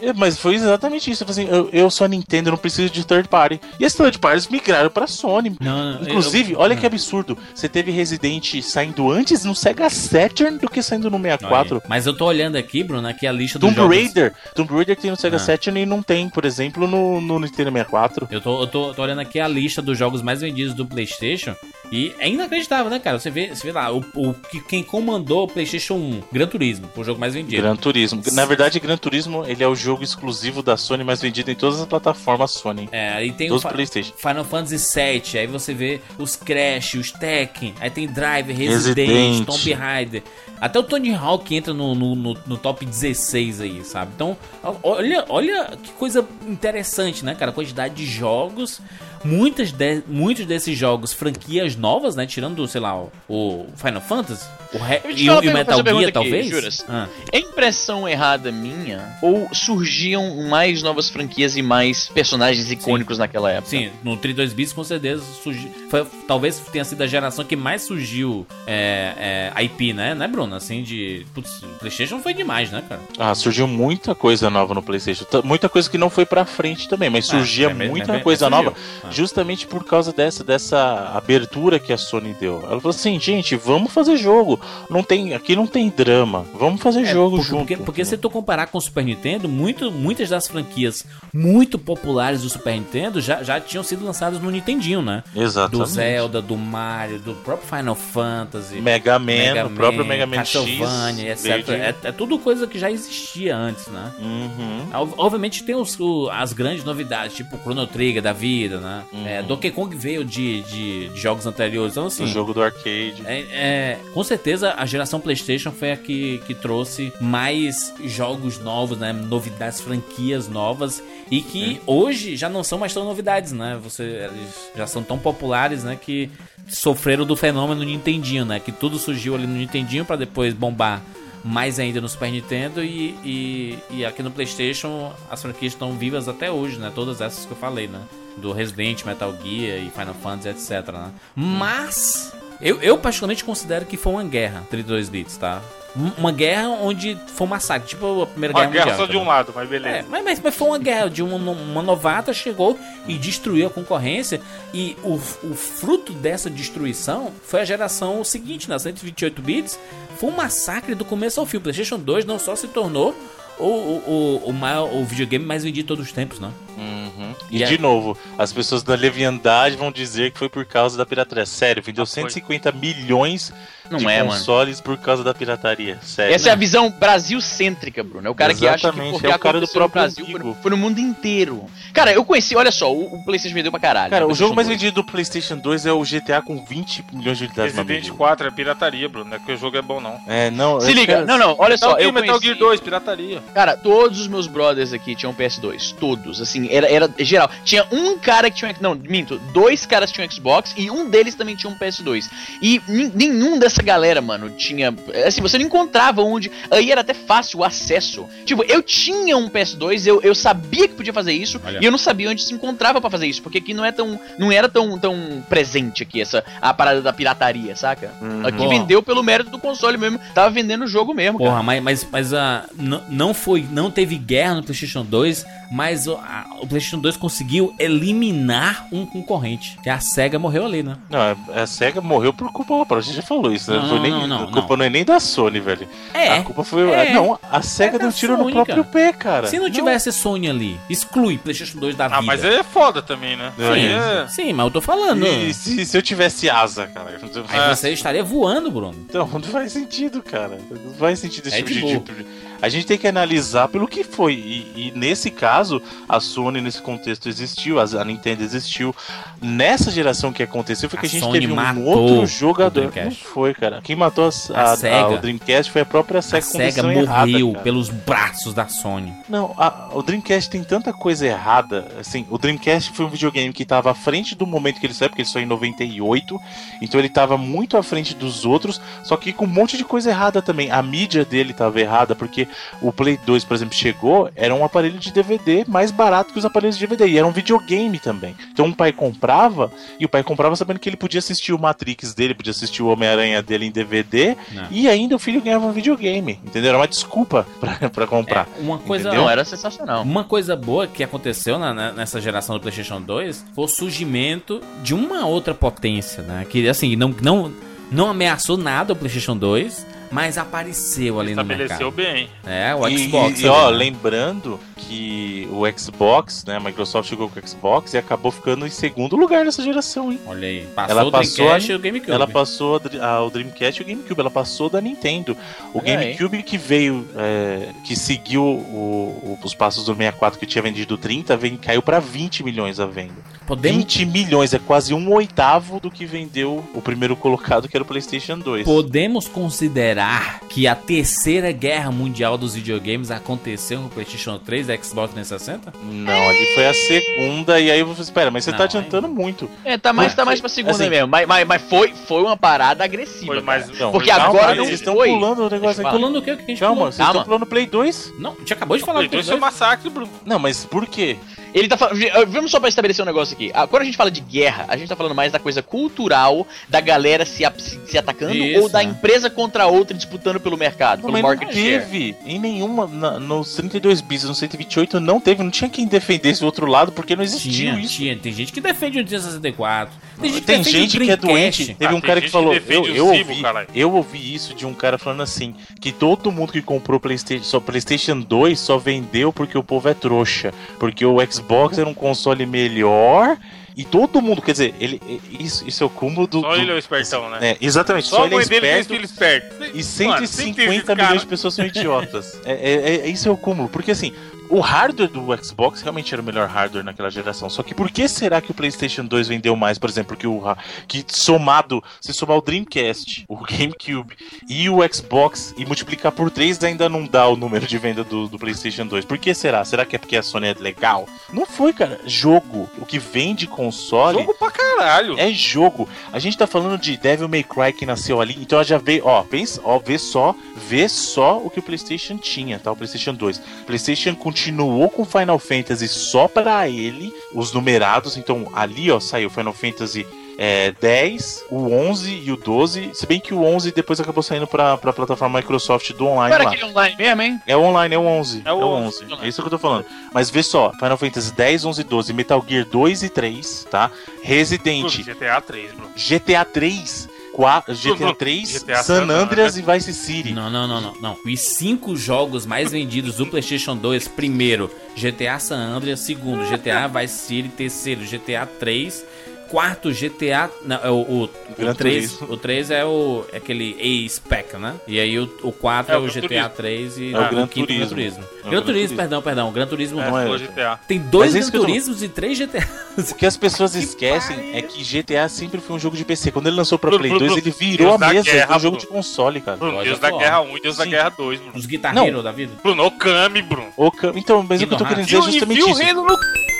É, Mas foi exatamente isso. Eu, assim, eu, eu sou a Nintendo, eu não preciso de third party. E as third parties migraram pra Sony. Não, não, Inclusive, eu- olha Ah. que absurdo. Você teve Resident saindo antes no Sega Saturn do que saindo no 64. Olha aí. Mas eu tô olhando aqui, Bruno, aqui a lista dos Tomb jogos. Raider. Tomb Raider tem no Sega Ah. Saturn e não tem, por exemplo, no, no Nintendo 64. Eu tô, eu tô, tô olhando aqui a lista dos jogos mais vendidos do PlayStation e é inacreditável, né, cara? Você vê, você vê lá, o, o que quem comandou o PlayStation 1, Gran Turismo, o jogo mais vendido. Gran Turismo. Na verdade, Gran Turismo ele é o jogo exclusivo da Sony, mais vendido em todas as plataformas Sony. É, aí tem Dos o PlayStation. Final Fantasy VII, aí você vê os Crash, os Tekken, aí tem Drive, Resident, Resident. Tomb Raider. Até o Tony Hawk entra no, no, no- no top 16 aí, sabe? Então, olha, olha que coisa interessante, né, cara? A quantidade de jogos. Muitas de- muitos desses jogos, franquias novas, né? Tirando, sei lá, o, o Final Fantasy o Re- e, e o Metal Gear, aqui, talvez. Juras. Ah. É impressão errada minha? Ou surgiam mais novas franquias e mais personagens icônicos naquela época? Sim, no 32 bits com certeza surgiu. Foi, talvez tenha sido a geração que mais surgiu é, é, IP, né, né, Bruno? Assim, de. Putz, o PlayStation foi demais, né, cara? Ah, surgiu muita coisa nova no PlayStation. Muita coisa que não foi pra frente também, mas surgia é, mas- muita mas- coisa mas nova. surgiu. Justamente por causa dessa, dessa abertura que a Sony deu. Ela falou assim, gente, vamos fazer jogo. Não tem, aqui não tem drama. Vamos fazer jogo É, porque, junto. Porque, porque se tu comparar com o Super Nintendo, muito, muitas das franquias muito populares do Super Nintendo já, já tinham sido lançadas no Nintendinho, né? Exatamente. Do Zelda, do Mario, do próprio Final Fantasy. Mega Man, Mega o próprio Mega Man Castlevania, X. etc. É, é tudo coisa que já existia antes, né? Uhum. Ob- Obviamente tem os, as grandes novidades, tipo o Chrono Trigger da vida, né? É, Donkey Kong veio de, de, de jogos anteriores, então assim... O jogo do arcade. É, é, com certeza a geração PlayStation foi a que, que trouxe mais jogos novos, né? Novidades, franquias novas e que hoje já não são mais tão novidades, né? Você, eles já são tão populares, né? Que sofreram do fenômeno Nintendinho, né? Que tudo surgiu ali no Nintendinho para depois bombar mais ainda no Super Nintendo e, e, e aqui no PlayStation as franquias estão vivas até hoje, né? Todas essas que eu falei, né? Do Resident, Metal Gear e Final Fantasy, etc. Né? Mas eu, eu particularmente considero que foi uma guerra 32 bits, tá? Um- Uma guerra onde foi um massacre, tipo a Primeira Uma Guerra, guerra Mundial. só tá de um lado, mas beleza. É, mas, mas, mas foi uma guerra de uma, uma novata chegou e destruiu a concorrência. E o, o fruto dessa destruição foi a geração seguinte, na 128 bits. Foi um massacre do começo ao fim. O PlayStation 2 não só se tornou o, o, o, o, maior, o videogame mais vendido de todos os tempos, né? Uhum. E E de novo, as pessoas da leviandade vão dizer que foi por causa da pirataria. Sério, vendeu Ah, foi. 150 milhões Não de é, mano. consoles por causa da pirataria. Sério. Essa é a visão Brasil-cêntrica, Bruno. É o cara que acha que Exatamente, porque é o cara do próprio Brasil umbigo. foi, no mundo inteiro. Cara, eu conheci, olha só, o, o PlayStation vendeu pra caralho. Cara, né, o jogo mais 2. vendido do PlayStation 2 é o GTA com 20 milhões de unidades na Resident mídia. 4 é pirataria, Bruno. Não é que o jogo é bom, não. É, não. Se eu liga, quero- não, não, olha só, Metal eu Gear, Metal conheci, Gear 2, pirataria. Cara, todos os meus brothers aqui tinham PS2. Todos. Assim, era, era geral. Tinha um cara que tinha. Não, minto. Dois caras tinham Xbox e um deles também tinha um PS2. E nenhum dessa galera, mano, tinha. Assim, você não encontrava onde. Aí era até fácil o acesso. Tipo, eu tinha um PS2, eu, eu sabia que podia fazer isso, Olha. e eu não sabia onde se encontrava pra fazer isso. Porque aqui não é tão. Não era tão, tão presente aqui, essa. A parada da pirataria, saca? Uhum. Aqui Porra. vendeu pelo mérito do console mesmo. Tava vendendo o jogo mesmo, cara. Porra, mas, mas, mas ah, não, não foi. Não teve guerra no PlayStation 2, mas o, a- o PlayStation 2 conseguiu eliminar um concorrente. Que a SEGA morreu ali, né? Não, a- a SEGA morreu por culpa própria. A gente já falou isso, Não, Não, foi nem, não, não, a culpa não. é nem da Sony, velho. É. A culpa foi. é. Não, a SEGA É deu um tiro Sony, no próprio cara. pé, cara. Se não tivesse Sony ali, exclui PlayStation 2 da vida. Ah, mas aí é foda também, né? Sim. Aí é... Sim, mas eu tô falando. E se, se eu tivesse asa, cara? Aí você estaria voando, Bruno. Então, não faz sentido, cara. Não faz sentido esse É tipo de tipo de- A gente tem que analisar pelo que foi. E, e nesse caso, a Sony, nesse contexto, existiu, a, a Nintendo existiu. Nessa geração que aconteceu, foi que A a, gente Sony teve um outro o jogador. Não foi, cara. Quem matou a, A a- Sega. a- o Dreamcast foi a própria A Sega com SEGA morreu errada, pelos braços da Sony. Não, a- o Dreamcast tem tanta coisa errada. Assim, o Dreamcast foi um videogame que estava à frente do momento que ele saiu, porque ele saiu em 98. Então ele estava muito à frente dos outros, só que com um monte de coisa errada também. A mídia dele estava errada, porque o Play 2, por exemplo, chegou, era um aparelho de DVD mais barato que os aparelhos de DVD. E era um videogame também. Então um pai comprava, e o pai comprava sabendo que ele podia assistir o Matrix dele, podia assistir o Homem-Aranha dele em DVD, Não. e ainda o filho ganhava um videogame. Entendeu? Era uma desculpa <laughs> pra, pra comprar. É, uma coisa. Entendeu? Não, era sensacional. Uma coisa boa que aconteceu na- na- nessa geração do PlayStation 2 foi o surgimento de uma outra potência, né? Que assim, não, não, não ameaçou nada o PlayStation 2, mas apareceu ali no Estabeleceu mercado. bem. É, o E- Xbox. E, ó, ali, né? lembrando que o Xbox, né, a Microsoft chegou com o Xbox e acabou ficando em segundo lugar nessa geração, hein? Olha aí, passou Ela o passou Dreamcast a- e o GameCube. Ela passou a a- o Dreamcast e o GameCube, ela passou da Nintendo. O Olha aí. GameCube que veio, é, que seguiu o- o- os passos do 64 que tinha vendido 30, vem, caiu pra 20 milhões a venda. Podemos, 20 milhões, é quase um oitavo do que vendeu o primeiro colocado, que era o PlayStation 2. podemos considerar que a terceira guerra mundial dos videogames aconteceu no PlayStation 3 e Xbox 360? Não, ali foi a segunda, e aí você espera, mas você Não, tá adiantando muito. É, tá mais, Mas tá mais pra segunda assim- mesmo. Mas, mas, mas foi, foi uma parada agressiva. Foi mais. Não, Porque calma, agora não vocês estão pulando o negócio aqui. Pulando o que que a gente Calma, pulou? vocês Calma. estão pulando Play 2? Não, a gente acabou de falar Play do 2 Play foi massacre, Bruno. Não, mas por quê? Ele tá falando. Vamos só pra estabelecer um negócio aqui. Ah, Quando a gente fala de guerra, a gente tá falando mais da coisa cultural, da galera se, se, atacando, Isso, ou da né? empresa contra outra disputando pelo mercado, Não, pelo mas não market share. teve em nenhuma, na- nos 32 bits, nos 128 78 não teve, não tinha quem defendesse o outro lado, porque não existiu Tinha, isso. tinha. Tem gente que defende o Nintendo 64. Tem gente que, Tem gente que é doente. Teve Ah, um cara que falou. que Eu, eu Zibo, ouvi, caralho. eu ouvi isso de um cara falando assim: que todo mundo que comprou PlayStation, só PlayStation 2 só vendeu porque o povo é trouxa. Porque o Xbox era um console melhor. E todo mundo, quer dizer, ele, isso, isso é o cúmulo do. Só ele é o espertão, né? É, exatamente, Só, só, a ele é esperto filho esperto. e Mano, 150 sempre tem esse milhões de pessoas são idiotas. É, é, é- isso é o cúmulo. Porque assim, o hardware do Xbox realmente era o melhor hardware naquela geração. Só que por que será que o PlayStation 2 vendeu mais, por exemplo, que o que somado, se somar o Dreamcast, o <laughs> GameCube e o Xbox e multiplicar por 3 ainda não dá o número de venda do, do PlayStation 2? Por que será? Será que é porque a Sony é legal? Não foi, cara. Jogo. O que vende console Jogo pra caralho. é jogo. A gente tá falando de Devil May Cry que nasceu ali, então já veio, ó, pensa, ó, vê só, vê só o que o PlayStation tinha, tá? O PlayStation 2. PlayStation continuou com Final Fantasy só pra ele, os numerados, então ali, ó, saiu Final Fantasy é, 10, o 11 e o 12, se bem que o 11 depois acabou saindo pra, pra plataforma Microsoft do online Era lá. aquele online mesmo, hein? É o online, é o 11. É o 11. É isso que eu tô falando. Mas vê só, Final Fantasy 10, 11 e 12, Metal Gear 2 e 3, tá? Resident, GTA 3, bro. GTA 3, 4, GTA Bruno, 3, GTA San Andreas e Vice City. Não, não, não, não, não. Os cinco jogos mais vendidos do PlayStation 2, primeiro, GTA San Andreas, segundo, GTA Vice City, terceiro, GTA 3, quarto, GTA, não, é o o, Gran o 3, Turismo. o 3 é o é aquele A-Spec, né? E aí o, o 4 É é, o o Gran GTA Turismo. 3 e É o Gran o quinto Gran Turismo. Turismo. É o Gran Gran Turismo, Turismo. perdão, perdão, o Gran Turismo É, Não é. GTA. Tem dois é Gran que Turismos e três GTAs. O que as pessoas <laughs> esquecem é que GTA sempre foi um jogo de PC. Quando ele lançou pra Play Bruno, 2, ele virou a Deus da mesa guerra, do jogo de console, cara. Bruno, Deus da. Guerra 1 e Deus da. Guerra 2, Bruno. Os guitarreiros da vida. Bruno, Okami, Bruno. O ca- Então, mas o que eu tô querendo dizer é justamente viu o isso. reino no...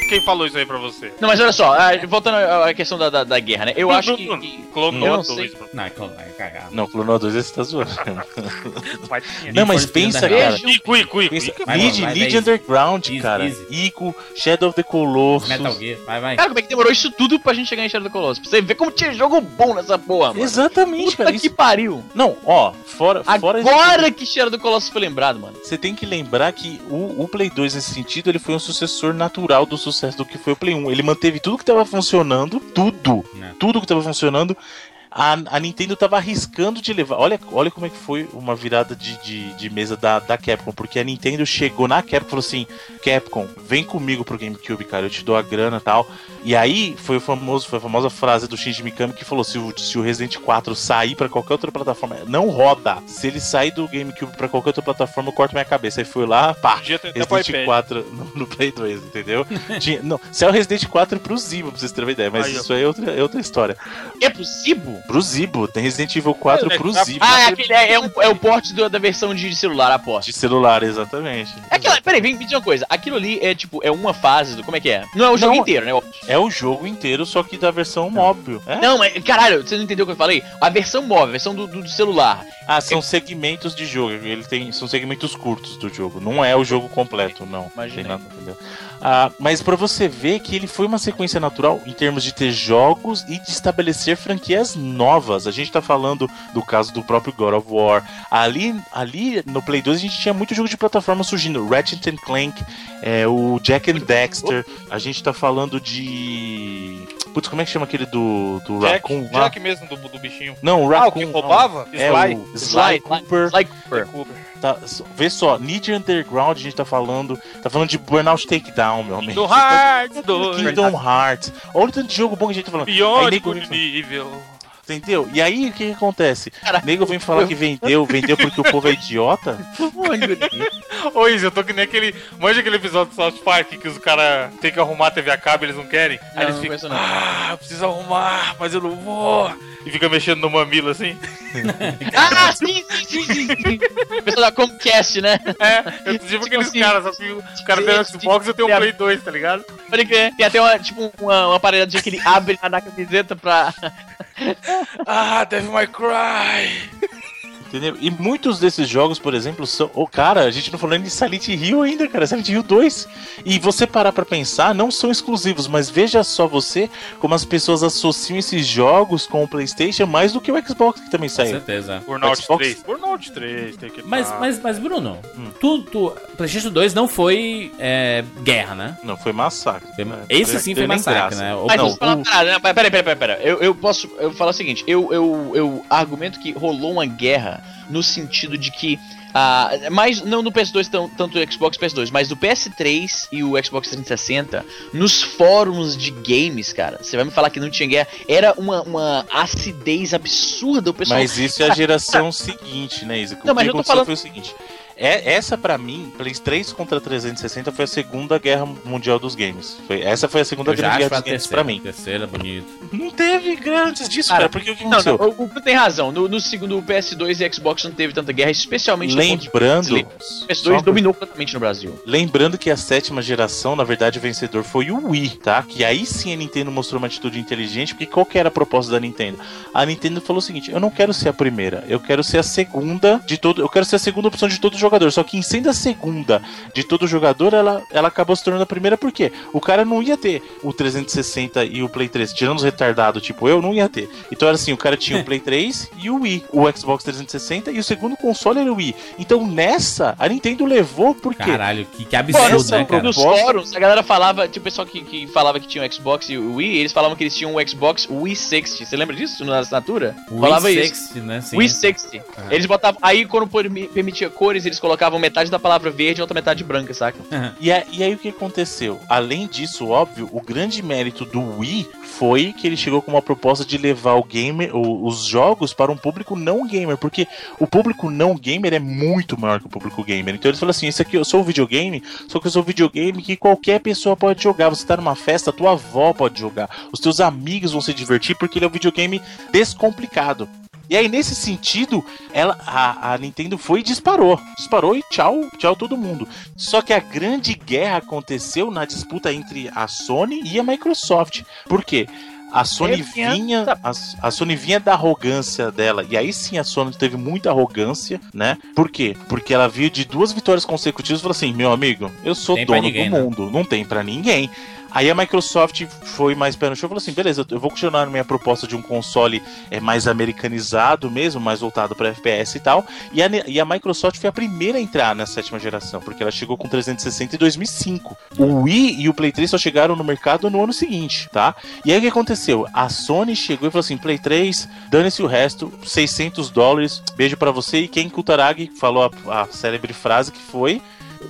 Quem falou isso aí pra você? Não, mas olha só, ah, voltando à questão da, da, da guerra, né? Eu acho que. Eu Clonou não a 2, sei. Bruno. Não, é cl- é. Não, Clonal 2 você tá zoando. <laughs> Não, mas pensa, cara. Ico, Ico, Ico. Lead, Underground, easy, cara. easy. Ico, Shadow of the Colossus. Metal Gear, vai, vai. Cara, como é que demorou isso tudo pra gente chegar em Shadow of the Colossus? Pra você ver como tinha jogo bom nessa porra, mano. Exatamente, Puta cara. que Isso... pariu. Não, ó, fora, fora Agora que Shadow of the Colossus foi lembrado, mano. Você tem que lembrar que o, o Play 2, nesse sentido, ele foi um sucessor natural do sucesso do que foi o Play 1. Ele manteve tudo que tava funcionando, tudo, É. tudo que tava funcionando. A, a Nintendo tava arriscando de levar. Olha, olha como é que foi uma virada de, de, de mesa da, da Capcom. Porque a Nintendo chegou na Capcom e falou assim: Capcom, vem comigo pro GameCube, cara. Eu te dou a grana e tal. E aí foi, o famoso, foi a famosa frase do Shinji Mikami que falou: se o, se o Resident 4 sair pra qualquer outra plataforma, não roda. Se ele sair do GameCube pra qualquer outra plataforma, eu corto minha cabeça. Aí foi lá, pá. Podia ter até pro Resident iPad. 4 no, no Play 2, entendeu? <laughs> Tinha, não, se é o Resident 4 pro Zibo, pra vocês terem uma ideia, mas Aí, isso aí é outra, é outra história. É Pro Zibo, tem Resident Evil 4 É, pro é, Zibo. Ah, é, aquele, é, é, um- é o porte da versão de celular, aposto. De celular, exatamente. É aquela, peraí, vem me dizer uma coisa. Aquilo ali é tipo, é uma fase do. Como é que é? Não é o jogo Não. inteiro, né? É o jogo inteiro, só que da versão móvel. É? Não, mas caralho, você não entendeu o que eu falei? A versão móvel, a versão do, do- do celular. Ah, são segmentos de jogo. Ele tem, são segmentos curtos do jogo. Não é o jogo completo, não. Imaginei. Tem nada, entendeu? Ah, mas pra você ver que ele foi uma sequência natural em termos de ter jogos e de estabelecer franquias novas. A gente tá falando do caso do próprio God of War. Ali, ali no Play 2 a gente tinha muito jogo de plataforma surgindo. Ratchet Clank, é, o Jack and Dexter. A gente tá falando de. Putz, como é que chama aquele do, do Jack, Raccoon? lá? Jack mesmo do, do bichinho. Não, o Ah, o Raccoon. que não. roubava? É Sly. o Sly Cooper. Sly Cooper. Tá, vê só, Need Underground a gente tá falando. Tá falando de Burnout Takedown, meu amigo. Do Hearts 2. Kingdom Hearts. Olha o tanto de jogo bom que a gente tá falando. Good nível. Entendeu? E aí o que, que acontece? Cara, nego vem falar que vendeu, vendeu porque o povo é idiota. Ô, Izzy, eu tô que nem aquele. Manja aquele episódio do South Park que os caras têm que arrumar a TV a cabo e eles não querem? Aí Não, eles não ficam. não. Ah, eu preciso arrumar, mas eu não vou. E fica mexendo no mamilo assim. <laughs> Ah, sim, sim, sim, sim. sim. Pessoal da Comcast, né? É, eu tipo Tipo aqueles assim, caras, só que o cara tem um Xbox e eu tenho um Play 2, tá ligado? Pode crer. Tem até uma, tipo, uma, uma aparelhadinha que ele abre na camiseta pra. Ah, Devil May Cry. Entendeu? E muitos desses jogos, por exemplo, são. Ô, cara, a gente não falou nem de Silent Hill ainda, cara. Silent Hill 2. E você parar pra pensar, não são exclusivos, mas veja só você como as pessoas associam esses jogos com o PlayStation mais do que o Xbox que também Com saiu. certeza. Burnout Xbox? 3. Burnout 3, tem que Mas, mas, mas Bruno, tu, tu, PlayStation 2 não foi é, guerra, né? Não, foi massacre. Foi- né? Esse sim foi massacre, graça. né? O- Mas não, falar o-? Peraí, peraí, peraí, peraí. Eu, eu posso eu falar o seguinte: eu, eu, eu argumento que rolou uma guerra no sentido de que. ah, mais não no PS2, tão, tanto o Xbox e PS2, mas do PS3 e o Xbox 360, nos fóruns de games, cara, você vai me falar que não tinha guerra, era uma, uma acidez absurda. O pessoal. Mas isso é a geração seguinte, né, Isa? Não, mas eu tô falando- foi o seguinte. É, essa pra mim, Play 3 contra 360 foi a segunda guerra mundial dos games. Foi, essa foi a segunda grande guerra dos games terceira. pra mim. Terceira, bonito. Não teve grandes disso, Cara, cara, porque o que Não, aconteceu? não, o Bruno tem razão. No, no segundo PS2 e Xbox não teve tanta guerra, especialmente no Lembrando, O só PS2 por- dominou completamente no Brasil. lembrando que a sétima geração, na verdade, o vencedor foi o Wii, tá? Que aí sim a Nintendo mostrou uma atitude inteligente, porque qual que era a proposta da Nintendo? A Nintendo falou o seguinte: eu não quero ser a primeira, eu quero ser a segunda de todo, eu quero ser a segunda opção de todo jogador. Só que em sendo a segunda de todo jogador, ela, ela acabou se tornando a primeira porque o cara não ia ter o 360 e o Play 3, tirando os retardados, tipo eu, não ia ter. Então era assim, o cara tinha o <laughs> Play 3 e o Wii, o Xbox 360 e o segundo console era o Wii. Então nessa, a Nintendo levou porque Caralho, que, que absurdo, né, cara? nos fóruns, a galera falava, tinha o pessoal que, que falava que tinha um Xbox e o Wii, eles falavam que eles tinham um Xbox Wii 60. Você lembra disso na assinatura? falava Wii isso. 60, né? Sim. Wii 60. Eles botavam. Aí, quando permi- permitia cores, eles colocavam metade da palavra verde e outra metade branca, saca? E, a- e aí o que aconteceu? Além disso, óbvio, o grande mérito do Wii foi que ele chegou com uma proposta de levar o gamer, o- os jogos para um público não gamer, porque o público não gamer é muito maior que o público gamer. Então eles falaram assim: esse aqui eu sou o videogame, só que eu sou videogame que qualquer pessoa pode jogar. Você tá numa festa, tua avó pode jogar, os teus amigos vão se divertir porque ele é um videogame descomplicado. E aí, nesse sentido, ela, a, a Nintendo foi e disparou. Disparou e tchau, tchau todo mundo. Só que a grande guerra aconteceu na disputa entre a Sony e a Microsoft. Por quê? A Sony vinha, a, a Sony vinha da arrogância dela, e aí sim a Sony teve muita arrogância, né? Por quê? Porque ela viu de duas vitórias consecutivas e falou assim: meu amigo, eu sou Tem dono ninguém, do né? mundo, não tem pra ninguém. Aí a Microsoft foi mais pé no chão e falou assim: beleza, eu vou continuar minha proposta de um console é, mais americanizado mesmo, mais voltado para FPS e tal. E a, e a Microsoft foi a primeira a entrar na sétima geração, porque ela chegou com 360 em 2005. O Wii e o Play 3 só chegaram no mercado no ano seguinte, tá? E aí o que aconteceu? A Sony chegou e falou assim: Play 3, dane-se o resto, 600 dólares, beijo pra você. E Ken Kutaragi falou a, a célebre frase que foi.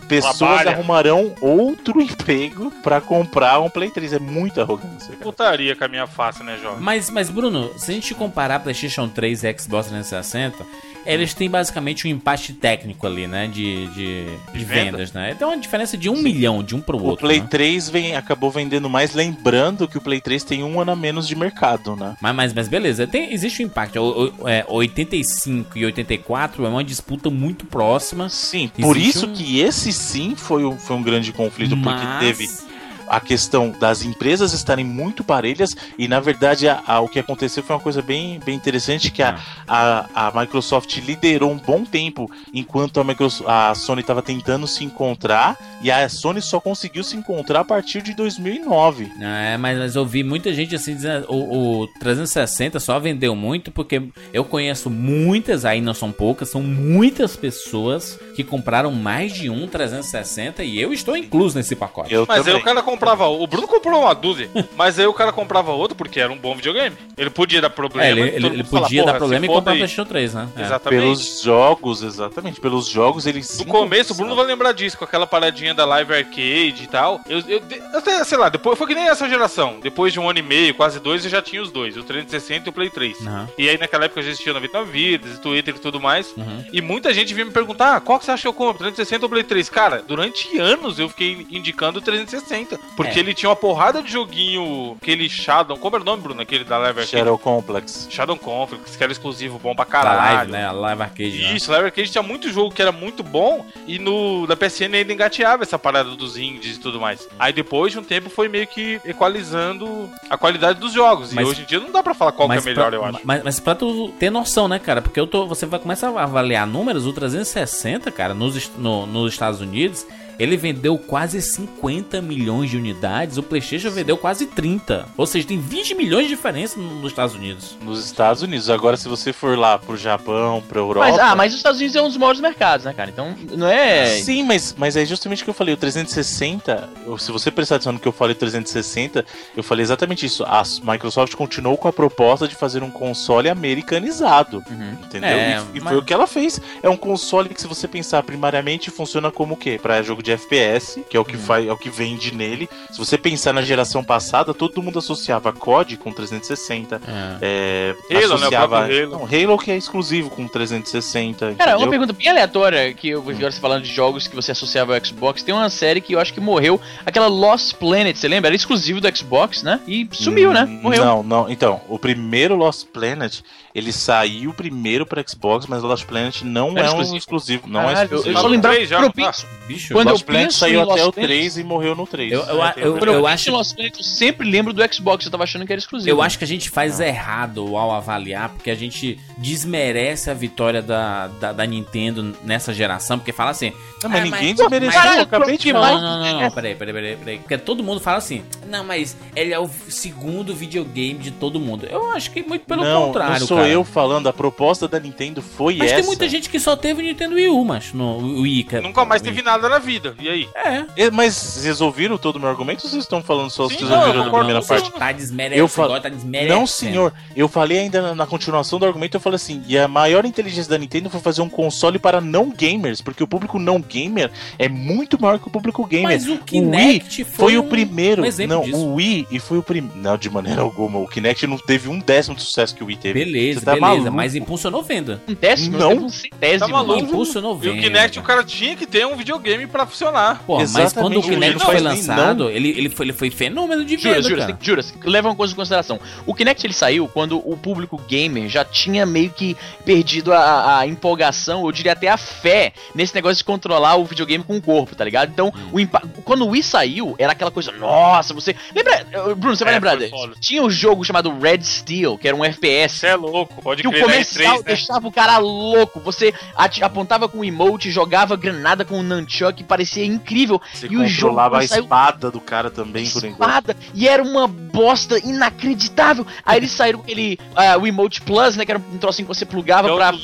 Pessoas Trabalha. arrumarão outro <laughs> emprego pra comprar um Play 3. É muita arrogância, cara. Putaria com a minha face, né, jovem? Mas, mas, Bruno, se a gente comparar PlayStation 3 e Xbox 360, eles têm basicamente um empate técnico ali, né? De, de, de venda? vendas, né? Tem uma diferença de um milhão de um pro O outro. Play né? 3 vem, acabou vendendo mais, lembrando que o Play 3 tem um ano a menos de mercado, né? Mas, mas, mas beleza, tem, existe um impacto. O, o- é, 85 e 84 é uma disputa muito próxima. Sim, por Existe isso um- que esse sim foi um, foi um grande conflito, porque mas... teve a questão das empresas estarem muito parelhas e na verdade a- a- o que aconteceu foi uma coisa bem, bem interessante que a, Ah. a, a Microsoft liderou um bom tempo enquanto a, Microsoft, a Sony estava tentando se encontrar e a Sony só conseguiu se encontrar a partir de 2009. É, mas, mas eu vi muita gente assim dizendo o, o 360 só vendeu muito porque eu conheço muitas, aí não são poucas, são muitas pessoas que compraram mais de um 360 e eu estou incluso nesse pacote. Eu Mas também. o cara comprava. O Bruno comprou uma dúzia. mas aí o cara comprava outro porque era um bom videogame. Ele podia dar problema. É, ele, e ele- ele fala, podia dar "Porra, problema e comprar o aí." PlayStation 3, né? É. Exatamente. Pelos jogos, exatamente. Pelos jogos, eles No começo, o Bruno vai lembrar disso, com aquela paradinha da Live Arcade e tal. Eu, eu, até, sei lá, depois foi que nem essa geração. Depois de um ano e meio, quase dois, eu já tinha os dois, o 360 e o Play 3. Aham. E aí naquela época já existia 99 vidas, Twitter e tudo mais. Uhum. E muita gente vinha me perguntar: ah, qual que você acha que eu compro? 360 ou Play 3? Cara, durante anos eu fiquei indicando o 360. Porque É. ele tinha uma porrada de joguinho, aquele Shadow. Como era o nome, Bruno? Aquele da Lever Arcade? Shadow Complex. Shadow Conflict, que era exclusivo bom pra caralho. live, né? A live arcade. né? Isso, Lever Arcade tinha muito jogo que era muito bom e no da PSN ainda engateava essa parada dos indies e tudo mais. Aí depois de um tempo foi meio que equalizando a qualidade dos jogos. Mas- e hoje em dia não dá pra falar qual que é melhor, pra, eu acho. Mas, mas pra tu ter noção, né, cara? Porque eu tô, você vai começar a avaliar números, o 360, cara, nos, no- nos Estados Unidos, ele vendeu quase 50 milhões de unidades, o PlayStation vendeu quase 30. Ou seja, tem 20 milhões de diferença no- nos Estados Unidos. Nos Estados Unidos. Agora, se você for lá pro Japão, pra Europa. Mas, ah, mas os Estados Unidos é um dos maiores mercados, né, cara? Então, não é. Sim, mas, mas é justamente o que eu falei. O 360, eu- se você prestar atenção no que eu falei 360, eu falei exatamente isso. A Microsoft continuou com a proposta de fazer um console americanizado. Uhum. Entendeu? É, e e mas- foi o que ela fez. É um console que, se você pensar primariamente, funciona como o quê? Pra jogo de FPS, que é o que, faz, é o que vende nele. Se você pensar na geração passada, todo mundo associava COD com 360. É, Halo, né? O associava... próprio Halo. Não, Halo que é exclusivo com 360. Cara, uma entendeu? pergunta bem aleatória que eu vi agora você falando de jogos que você associava ao Xbox. Tem uma série que eu acho que morreu, aquela Lost Planet, você lembra? Era exclusivo do Xbox, né? E sumiu, né? Hum, Morreu. Não, não. Então, o primeiro Lost Planet, ele saiu primeiro para Xbox, mas o Lost Planet não Era é um exclusivo. exclusivo. Não é Caralho, eu, exclusivo. eu só quando não tá? Bicho, Quando eu Lost Planet saiu até Lost o Planet- 3 e morreu no 3. eu, eu, É, eu, quando eu, eu acho Lost Planet, eu sempre lembro do Xbox, eu tava achando que era exclusivo. Eu acho que a gente faz errado ao avaliar, porque a gente desmerece a vitória da, da, da Nintendo nessa geração, porque fala assim. Não, mas "Ah, ninguém mas- desmereceu, eu acabei de Não, falar. não, não, não, não, peraí, peraí, peraí, peraí. Porque todo mundo fala assim, não, mas ele é o segundo videogame de todo mundo. Eu acho que muito pelo não, contrário, não sou cara. eu falando, a proposta da Nintendo foi Mas essa. tem muita gente que só teve Nintendo Wii U, mas no Wii, cara. Nunca mais teve nada na vida. E aí? É. É, Mas vocês ouviram todo o meu argumento ou vocês estão falando só Sim, não, ouviram eu da primeira parte? você. Tá desmerecendo. Eu falo- agora tá desmerecendo. Não, senhor. Eu falei ainda na, na continuação do argumento, eu falei assim, e a maior inteligência da Nintendo foi fazer um console para não gamers, porque o público não gamer é muito maior que o público gamer. Mas o Wii Kinect foi, foi o um- primeiro. um não, disso. o Wii e foi o primeiro. Não, de maneira alguma. O Kinect não teve um décimo do sucesso que o Wii teve. Beleza, Você tá beleza, maluco? mas impulsionou venda. um décimo, Não. teve um centésimo. Tá maluco? Impulsionou E venda. o Kinect, o cara tinha que ter um videogame pra funcionar. Pô, mas quando o Kinect não foi lançado, ele, ele, foi, ele foi fenômeno de Jura, venda, jura, cara. tem- jura, leva uma coisa em consideração. O Kinect ele saiu quando o público gamer já tinha meio que perdido a, a empolgação, eu diria até a fé nesse negócio de controlar o videogame com o corpo, tá ligado? Então, Hum. o impa- quando o Wii saiu, era aquela coisa, nossa, você. Lembra, eh, Bruno, você vai É, lembrar dele? Tinha um jogo chamado Red Steel, que era um FPS. Você é louco, pode Que o crer, na comercial E3, né? deixava o cara louco. Você apontava com o emote, jogava granada com o nunchuck, parecia incrível. Você E o jogo a espada do cara também, por enquanto. espada e era uma bosta inacreditável. Aí eles saíram com aquele ah, o Emote Plus, né? Que era um trocinho que você plugava é pra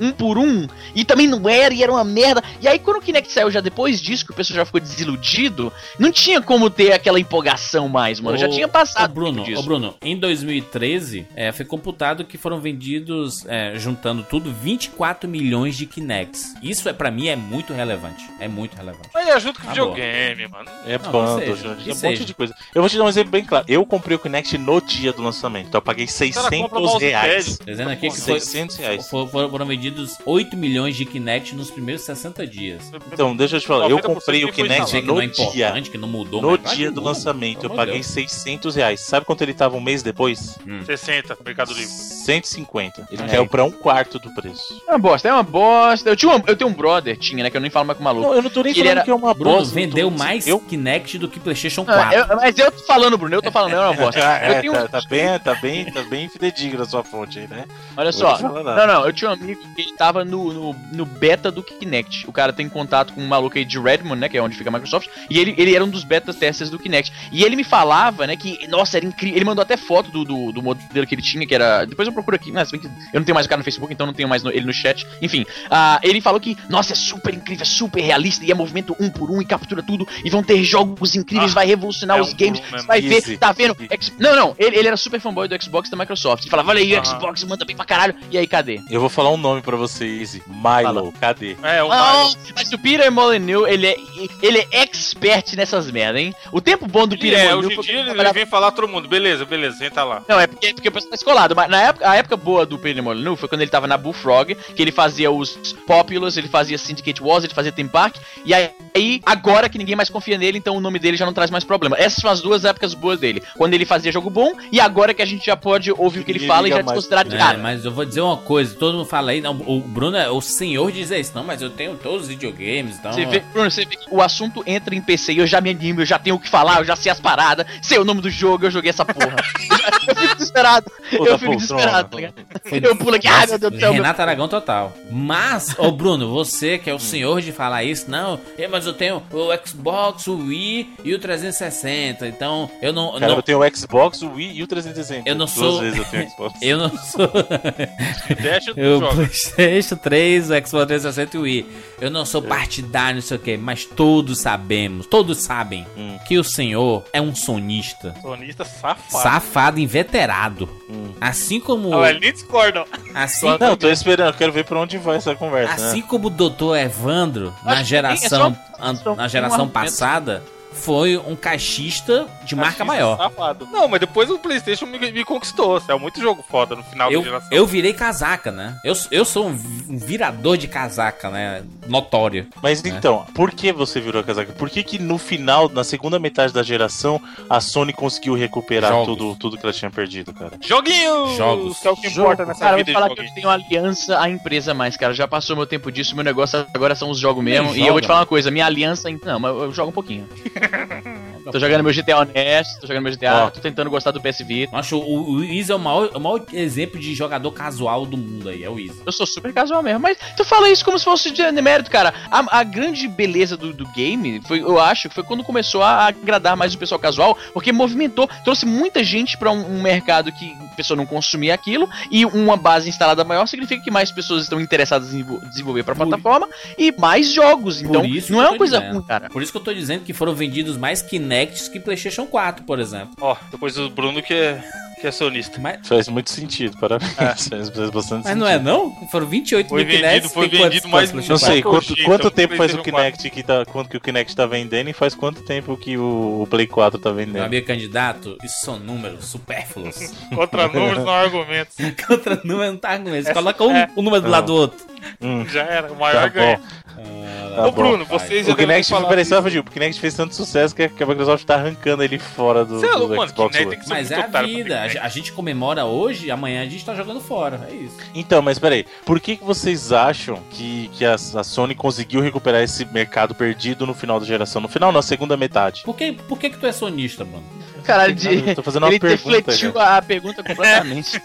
um por um. E também não era, e era uma merda. E aí quando o Kinect saiu já depois disso, que o pessoal já ficou desiludido, não tinha como ter aquela empolgação mais, mano. já Ô, tinha passado Ô Bruno, o ô disso. Bruno, em 2013, é, foi computado que foram vendidos, é, juntando tudo, 24 milhões de Kinects. Isso é para mim é muito relevante. É muito relevante. Mas é junto com Tá videogame, mano. É Não, bando, que seja, gente, que é um seja. monte de coisa. Eu vou te dar um exemplo bem claro. Eu comprei o Kinect no dia do lançamento, então eu paguei compra 600 mousepad. reais. Tá dizendo aqui que foi, 600 reais. fo- foram, foram vendidos 8 milhões de Kinect nos primeiros 60 dias. Então, deixa eu te falar, eu 90% comprei o Kinect no não é dia. que não mudou. No dia do lançamento, eu paguei Deus. 600 reais. Sabe quanto ele tava um mês depois? 60, Mercado Livre. 150. Ele É. caiu pra um quarto do preço. É uma bosta, é uma bosta. Eu, tinha um, eu tenho um brother, tinha, né? Que eu nem falo mais com o maluco. Não, eu não tô nem Ele falando era- que é uma Bruno bosta. vendeu eu tô- mais Eu... Kinect do que PlayStation Ah, 4. eu- mas eu tô falando, Bruno, eu tô falando, não é uma bosta. <laughs> É, eu tenho tá, um- tá bem, tá bem, tá bem fidedigno a sua fonte aí, né? Olha só, nada. não, não, eu tinha um amigo que tava no, no, no beta do Kinect. O cara tem contato com um maluco aí de Redmond, né, que é onde fica a Microsoft, e ele, ele era um dos beta testers do Kinect. E ele me falava, né, que, nossa, era incrível. Ele mandou até foto do, do, do modelo que ele tinha, que era. Depois eu procuro aqui, né, que eu não tenho mais o cara no Facebook, então não tenho mais no- ele no chat. Enfim, ah, ele falou que, nossa, é super incrível, é super realista, e é movimento um por um, e captura tudo, e vão ter jogos incríveis, Ah, vai revolucionar é os um games, um você vai ver, Easy. tá vendo? Ex- Não, não, ele, ele era super fanboy do Xbox e da Microsoft. Ele falava, olha aí, o Aham. Xbox manda bem pra caralho. E aí, cadê? Eu vou falar um nome pra você, Easy. Milo, cadê? É, um Ah, Milo. mas o Peter Molyneux, ele é, ele é expert nessas merda, hein? O tempo bom do Ele Peter é, Molyneux... hoje em dia ele vem falar todo mundo. Beleza, beleza, senta lá. Não, é porque, é porque o pessoal tá escolado. Mas na época, a época boa do Peter Molyneux foi quando ele tava na Bullfrog, que ele fazia os Populous, ele fazia Syndicate Wars, ele fazia Theme Park. E aí, agora que ninguém mais confia nele, então o nome dele já não traz mais problema. Essas são as duas épocas boas dele. Quando ele fazia jogo bom e agora que a gente já pode ouvir o que ele Ninguém fala e já desconsiderar de É, cara. mas eu vou dizer uma coisa, todo mundo fala aí, não, o Bruno é o senhor de dizer isso, não, mas eu tenho todos os videogames, então... Você vê, Bruno, você vê que o assunto entra em PC e eu já me animo, eu já tenho o que falar, eu já sei as paradas, sei o nome do jogo, eu joguei essa porra. <laughs> eu fico desesperado. Pô, eu fico bom, tá ligado? <laughs> Eu pulo aqui, ai meu Deus do céu. meu- Renato Aragão total. Mas, ô Bruno, você que é o senhor de falar isso, não, é, mas eu tenho o Xbox, o Wii e o 360, então eu não... Cara, não eu tenho o Xbox, o Wii e o 360. Eu não Duas sou- vezes eu tenho Xbox. <laughs> eu não sou... <laughs> Deixa joga. Playstation 3, o Xbox 360 e o Wii. Eu não sou partidário, não sei o que, mas todos sabemos, todos sabem Hum. que o senhor é um sonista. Sonista safado. Safado inveterado. Hum. Assim como. Ah, eles nem discordam. Assim, Não, tô esperando, quero ver pra onde vai essa conversa. assim né? como o Dr. Evandro, na geração, é só- an- só na geração argumento. passada, foi um caixista de marca maior. Safado. Não, mas depois o PlayStation me, me conquistou. É muito jogo foda no final Eu, da geração. eu virei casaca, né? Eu, eu sou um vi- virador de casaca, né? Notório. Mas então, por que você virou a casaca? Por que que no final, na segunda metade da geração, a Sony conseguiu recuperar Jogos. tudo, tudo que ela tinha perdido, cara? Joguinhos! Jogos. Que é o que importa nessa Cara, eu vida vou falar que eu tenho aliança à empresa mais, cara. Já passou meu tempo disso, meu negócio agora são os jogos mesmo. E eu vou te falar uma coisa, minha aliança. Não, mas eu jogo um pouquinho. <laughs> Ha ha ha ha! Tô jogando meu GTA honesto, tô jogando meu GTA, Ó. tô tentando gostar do PS Vita. Eu acho o, o Izzy é o maior, o maior exemplo de jogador casual do mundo aí, é o Izzy. Eu sou super casual mesmo, mas tu fala isso como se fosse de mérito, cara. A, a grande beleza do, do game, foi, eu acho, que foi quando começou a agradar mais o pessoal casual, porque movimentou, trouxe muita gente pra um, um mercado que a pessoa não consumia aquilo, e uma base instalada maior significa que mais pessoas estão interessadas em desenvol- desenvolver pra Por- plataforma e mais jogos. Então, isso não que é uma coisa dizendo. ruim, cara. Por isso que eu tô dizendo que foram vendidos mais Kinects que PlayStation 4, por exemplo. Ó, depois o Bruno que é, que é sonista. Mas, Faz muito sentido, parabéns. Faz, faz bastante mas não é não? Foram 28 Foi mil Kinects. vendido- foi tem quantos- vendido mais quantos Não sei, quanto, quanto tempo faz o Kinect que tá. Quanto que o Kinect tá vendendo e faz quanto tempo que o, o Play 4 tá Meu vendendo? amigo candidato, isso são números supérfluos. <laughs> Contra números não argumentos. <laughs> Contra número não tá isso. Coloca um, um número do lado do outro. Hum, <laughs> Já era, o tá maior ganho. bom. Tá Ô bom. Bruno, vocês já O Kinect, peraí, só rapidinho, o Kinect fez tanto sucesso que a, Microsoft tá arrancando ele fora do, Cê é do mano, Xbox Kinect Mas é a vida. A, gente comemora hoje, amanhã a gente tá jogando fora. É isso. Então, mas peraí, por que, que vocês acham que, que a, a Sony conseguiu recuperar esse mercado perdido no final da geração? No final, na segunda metade. Por que, por que, que tu é sonista, mano? Caralho, de... Tô fazendo uma ele pergunta, defletiu a pergunta completamente.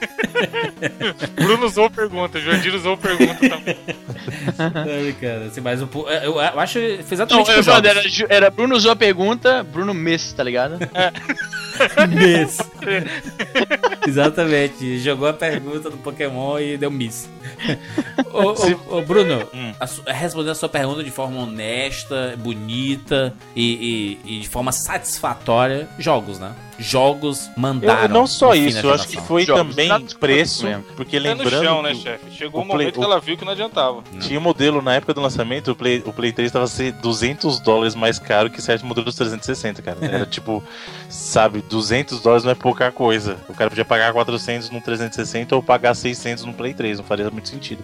<laughs> Bruno usou pergunta, Jurandir usou pergunta também. <laughs> Ai, cara, assim, mas o eu, eu acho que fez Não, exatamente eu jogos. era, era Bruno usou a pergunta, Bruno Miss, tá ligado? <laughs> Miss. <laughs> Exatamente. Jogou a pergunta do Pokémon e deu miss. ô, Se- ô, ô, Bruno, Hum. a respondendo a sua pergunta de forma honesta, bonita e, e- e de forma satisfatória, jogos, né? Jogos Eu, mandaram. não só isso, eu acho que foi Jogos, também preço, mesmo. porque É no lembrando chão, né, que chefe? Chegou o um Play- momento que o- ela viu que não adiantava. tinha um modelo na época do lançamento, o Play, o Play 3 tava ser 200 dólares mais caro que certos modelos 360, cara. Era <laughs> tipo, sabe, 200 dólares não é pouca coisa. O cara podia pagar 400 no 360 ou pagar 600 no Play 3, não faria muito sentido.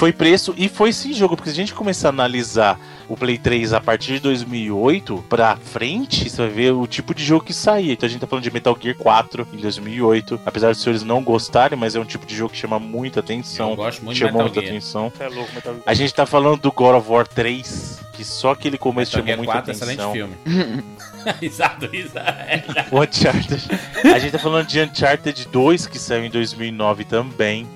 Foi preço e foi sim jogo, porque se a gente começar a analisar o Play 3 a partir de 2008 pra frente, você vai ver o tipo de jogo que saía. Então a gente tá falando de Metal Gear 4 em 2008, apesar dos senhores não gostarem, mas é um tipo de jogo que chama muita atenção. Eu gosto muito de chamou Metal muita Gear. atenção. É louco, Metal Gear. A gente tá falando do God of War 3, que só aquele começo Metal chamou muita 4, excelente atenção. filme. <laughs> Exato, exato. <laughs> O Uncharted. A gente tá falando de Uncharted 2, que saiu em 2009 também,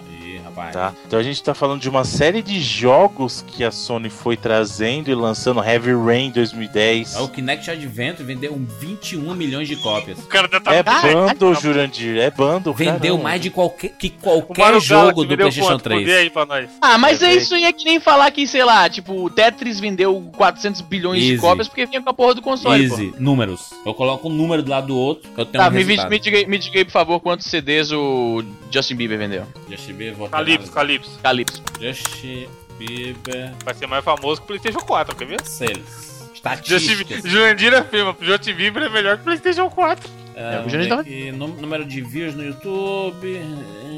rapaz. tá? Então a gente tá falando de uma série de jogos que a Sony foi trazendo e lançando. Heavy Rain 2010. O Kinect Adventure vendeu 21 milhões de cópias. O cara tá É Ah, bando, Jurandir, é bando. Vendeu caramba. mais de qualquer, que qualquer jogo do PlayStation quanto? 3. Vê aí pra nós. Ah, mas É é isso aí é que nem falar que, sei lá, tipo, o Tetris vendeu 400 bilhões de Easy. cópias porque vinha com a porra do console, pô. Easy, números. Eu coloco um número do lado do outro, eu tenho Tá, um me, me, diga, aí- me diga aí, por favor, quantos CDs o Justin Bieber vendeu. Justin Bieber, vou Calypso. Calypso. Calypso. Justin Bieber Vai ser mais famoso que o PlayStation 4, quer ver? sales. Justin Estatísticas. Jurandir afirma, Justin Bieber é melhor que o PlayStation 4. É, É, o tava- aqui, nú- número de views no YouTube.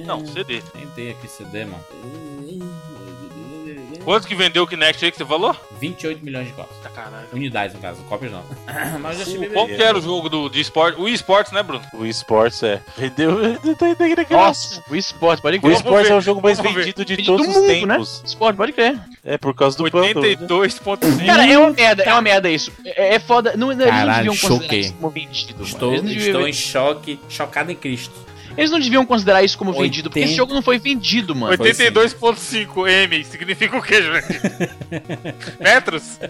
Não, CD. Nem tem aqui CD, mano. Quanto que vendeu o Kinect aí que você falou? 28 milhões de cópias. Tá caralho. Unidades, no caso, cópias não. <laughs> Mas o Justin Bieber... Qual que era o jogo do, de esporte? O esportes, né, Bruno? O esports é. Vendeu. <laughs> Nossa, o esporte, pode O crer. esports ver. é o jogo mais vendido de Vendido todos do os mundo, né? tempos. Esporte, pode crer. É por causa do bundle. 82.5. Cara, é uma merda, é uma merda isso. É, é foda. Não, eles não Caralho, deviam considerar choquei. isso como vendido. Estou. Eles, deviam, estou em choque, chocado em Cristo. Eles não deviam considerar isso como vendido, porque esse 80. jogo não foi vendido, mano. Foi sim. 82.5 M significa o quê, gente? <laughs> Metros? <laughs>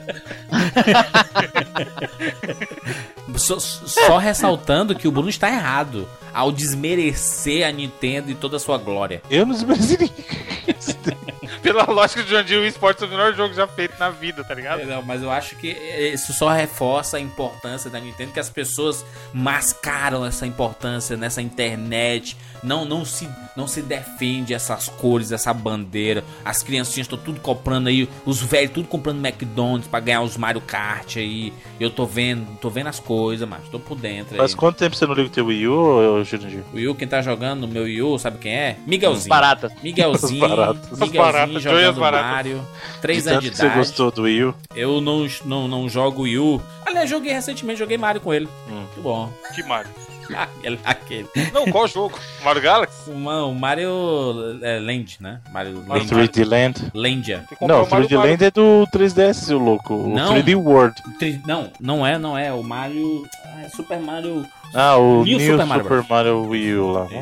Só, só ressaltando que o Bruno está errado ao desmerecer a Nintendo e toda a sua glória. Eu não desmereci ninguém. <laughs> Pela lógica de Jandir, o esporte é o melhor jogo já feito na vida, tá ligado? Não, mas eu acho que isso só reforça a importância da Nintendo, que as pessoas mascaram essa importância nessa internet. Não, não se, não se defende essas cores, essa bandeira. As criancinhas estão tudo comprando aí, os velhos tudo comprando McDonald's pra ganhar os Mario Kart aí. Eu tô vendo, tô vendo as coisas, mas tô por dentro aí. Faz quanto tempo você não liga o teu Wii U, Jurandir? O Yu, quem tá jogando no meu Wii U, sabe quem é? Miguelzinho. Baratas. Miguelzinho. <laughs> As baratas. As Miguelzinho baratas, jogando baratas. Mario. Três De anos tanto de que você idade. gostou do Wii U? Eu não, não, não jogo Wii U. Aliás, joguei recentemente, joguei Mario com ele. Hum. Muito bom. Que Mario? Aquele. aquele. Não, qual jogo? Mario Galaxy? Uma- o Mario é, Land, né? Mario O Land. 3D Land? Landia. Não, o o Mario 3D Land é do 3DS, seu louco. O Não. 3D World. Tri- Não, não é, não é. O Mario. ah, é Super Mario. Ah, o New New, Super Super, Mario Mario, Wii U lá. Isso.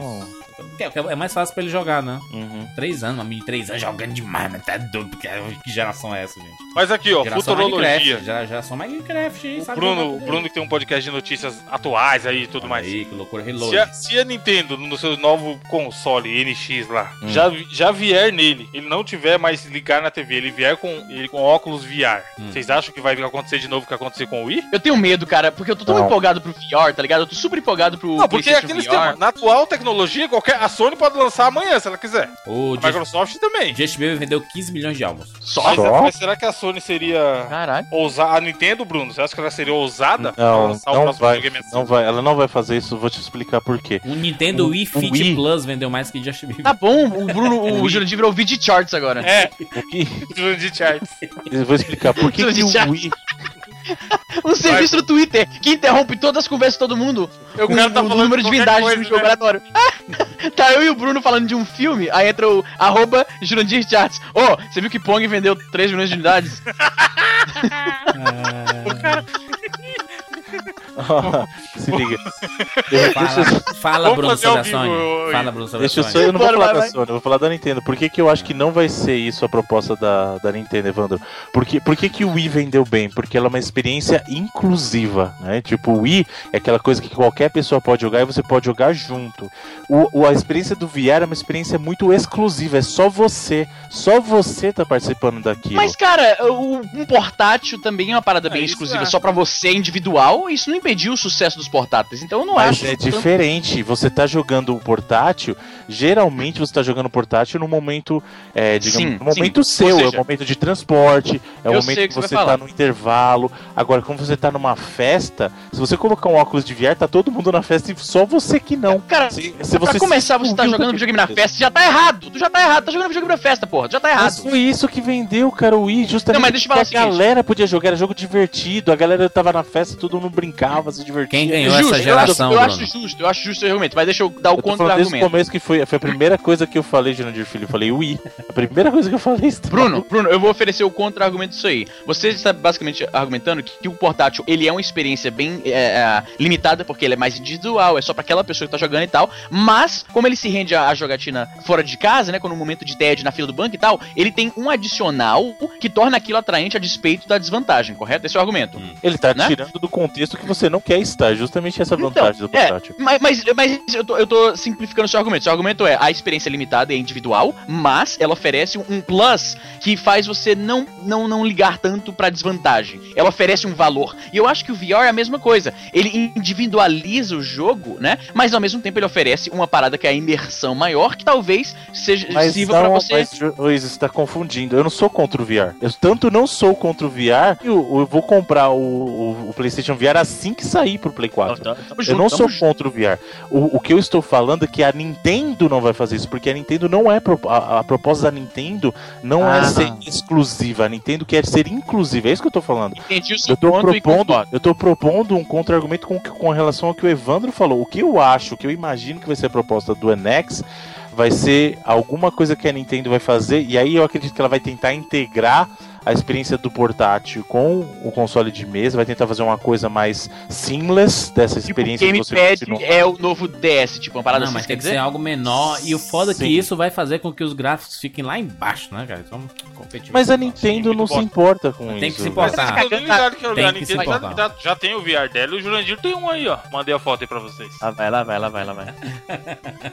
Que é- é mais fácil pra ele jogar, né? Uhum. Três anos, amigo. Três anos jogando demais, mas tá doido. porque- Que geração é essa, gente? Mas aqui, ó, Geração futurologia. Minecraft. Gera- Geração Minecraft, hein? O sabe Bruno, o Bruno que tem um podcast de notícias atuais aí e tudo Olha mais. Aí, que loucura. Se Reload. a, se a Nintendo, no seu novo console NX lá, Hum. já, já vier nele, ele não tiver mais ligar na TV, ele vier com, ele com óculos VR, Hum. vocês acham que vai acontecer de novo o que aconteceu com o Wii? Eu tenho medo, cara, porque eu tô tão Não. empolgado pro VR, tá ligado? Eu tô super empolgado pro Não, porque aquele VR. esquema. Na atual tecnologia, qualquer, a Sony pode lançar amanhã, se ela quiser. O A Just, Microsoft também. Just Baby vendeu 15 milhões de álbuns. Só? Mas, Só? mas será que a Sony seria Caralho. ousada? A Nintendo, Bruno, você acha que ela seria ousada? pra Não, lançar o não próximo vai, videogame assim? não vai. Ela não vai fazer isso, vou te explicar por quê. O Nintendo O- Wii Fit Wii- Plus vendeu mais que Just Baby. Tá bom, o Bruno, o <laughs> Jurandir virou vídeo charts agora. É, O que? <laughs> de charts. Eu vou explicar por que, que o Wii. <laughs> Um serviço no Twitter que interrompe todas as conversas de todo mundo. O com cara tá o falando número de vendagens coisa, no jogo né? aleatório. <laughs> tá eu e o Bruno falando de um filme, aí entra o arroba Jurandir Charts. Ô, você viu que Pong vendeu 3 milhões de unidades? <laughs> <laughs> Se liga. Fala, fala Bruno, sobre a Sony. Fala, Bruno, sobre Deixa a eu só, Sony. eu não vou falar da. Sony, eu vou falar da Nintendo. Por que, que eu acho que não vai ser isso a proposta da, da Nintendo, Evandro? Porque, por que, que o Wii vendeu bem? Porque ela é uma experiência inclusiva, né? Tipo, o Wii é aquela coisa que qualquer pessoa pode jogar e você pode jogar junto. O, o- a experiência do VR é uma experiência muito exclusiva, é só você. Só você tá participando daquilo. Mas, cara, o- um portátil também é uma parada bem isso exclusiva, é. só pra você individual, isso não impediu o sucesso dos portáteis. Então eu não Mas acho. é tanto- diferente. Você tá jogando o portátil, geralmente você tá jogando portátil no momento, é, digamos, Sim, no momento sim. seu, Ou é o seja, momento de transporte, é o momento o que que você você tá no intervalo. Agora, quando você tá numa festa, se você colocar um óculos de VR, tá todo mundo na festa e só você que não. Cara, se, se pra você começar, você tá jogando videogame na festa, já tá errado. Tu já tá errado, tá jogando videogame na festa, porra. Já tá errado. Mas foi isso que vendeu, cara, o Wii, justamente Não, mas deixa eu falar o a seguinte. galera podia jogar, era jogo divertido, a galera tava na festa, todo mundo brincava, se. Quem ganhou Justo, essa eu acho- geração, eu, acho justo, eu acho justo o argumento, mas deixa eu dar o falando desde o contra-argumento. começo que foi, foi a primeira coisa que eu falei, Jurandir Filho. Eu falei, Wii. A primeira coisa que eu falei. está- Bruno, Bruno, eu vou oferecer o contra-argumento disso aí. Você está basicamente argumentando que, que o portátil ele é uma experiência bem é, é, limitada, porque ele é mais individual, é só pra aquela pessoa que tá jogando e tal. Mas, como ele se rende à, à jogatina fora de casa, né? Quando no momento de tédio na fila do banco e tal, ele tem um adicional que torna aquilo atraente a despeito da desvantagem, correto? Esse é o argumento. Ele tá Né? tirando do contexto que você não quer estar. Justamente essa vantagem do é, portátil. Mas, mas, mas eu, tô, eu tô simplificando o seu argumento. Seu argumento é a experiência é limitada é individual, mas ela oferece um plus que faz você não, não, não ligar tanto pra desvantagem. Ela oferece um valor. E eu acho que o VR é a mesma coisa. Ele individualiza o jogo, né? Mas ao mesmo tempo ele oferece uma parada que é a imersão maior, que talvez seja Mas sirva pra não, você. mas, Luiz, você tá confundindo. Eu não sou contra o VR. Eu tanto não sou contra o VR, eu, eu vou comprar o, o- o PlayStation VR assim que sair pro Play 4. Tamo- tamo Eu junto, não tamo sou junto. contra o VR. O, o que eu estou falando é que a Nintendo não vai fazer isso, porque a Nintendo não é. pro- A, a proposta da Nintendo não Ah. é ser exclusiva. A Nintendo quer ser inclusiva. É isso que eu tô falando. Entendi o seu Eu tô ponto e propondo, eu tô propondo um contra-argumento com, com relação ao que o Evandro falou. O que eu acho, o que eu imagino que vai ser a proposta do NX vai ser alguma coisa que a Nintendo vai fazer, e aí eu acredito que ela vai tentar integrar a experiência do portátil com o console de mesa, vai tentar fazer uma coisa mais seamless dessa Tipo, o experiência que você continua- é o novo DS, tipo, uma parada Não, assim, mas tem que dizer? ser algo menor. E o foda é que Sim. isso vai fazer com que os gráficos fiquem lá embaixo, né, cara? Então. Mas a Nintendo não se importa com Tem isso. que se velho. importar. Mas tô ligado que Tem a que se Nintendo já, importar. já, já tem o VR dela e o Jurandir tem um aí, ó. Mandei a foto aí pra vocês. Lá vai, lá vai, lá vai, lá vai.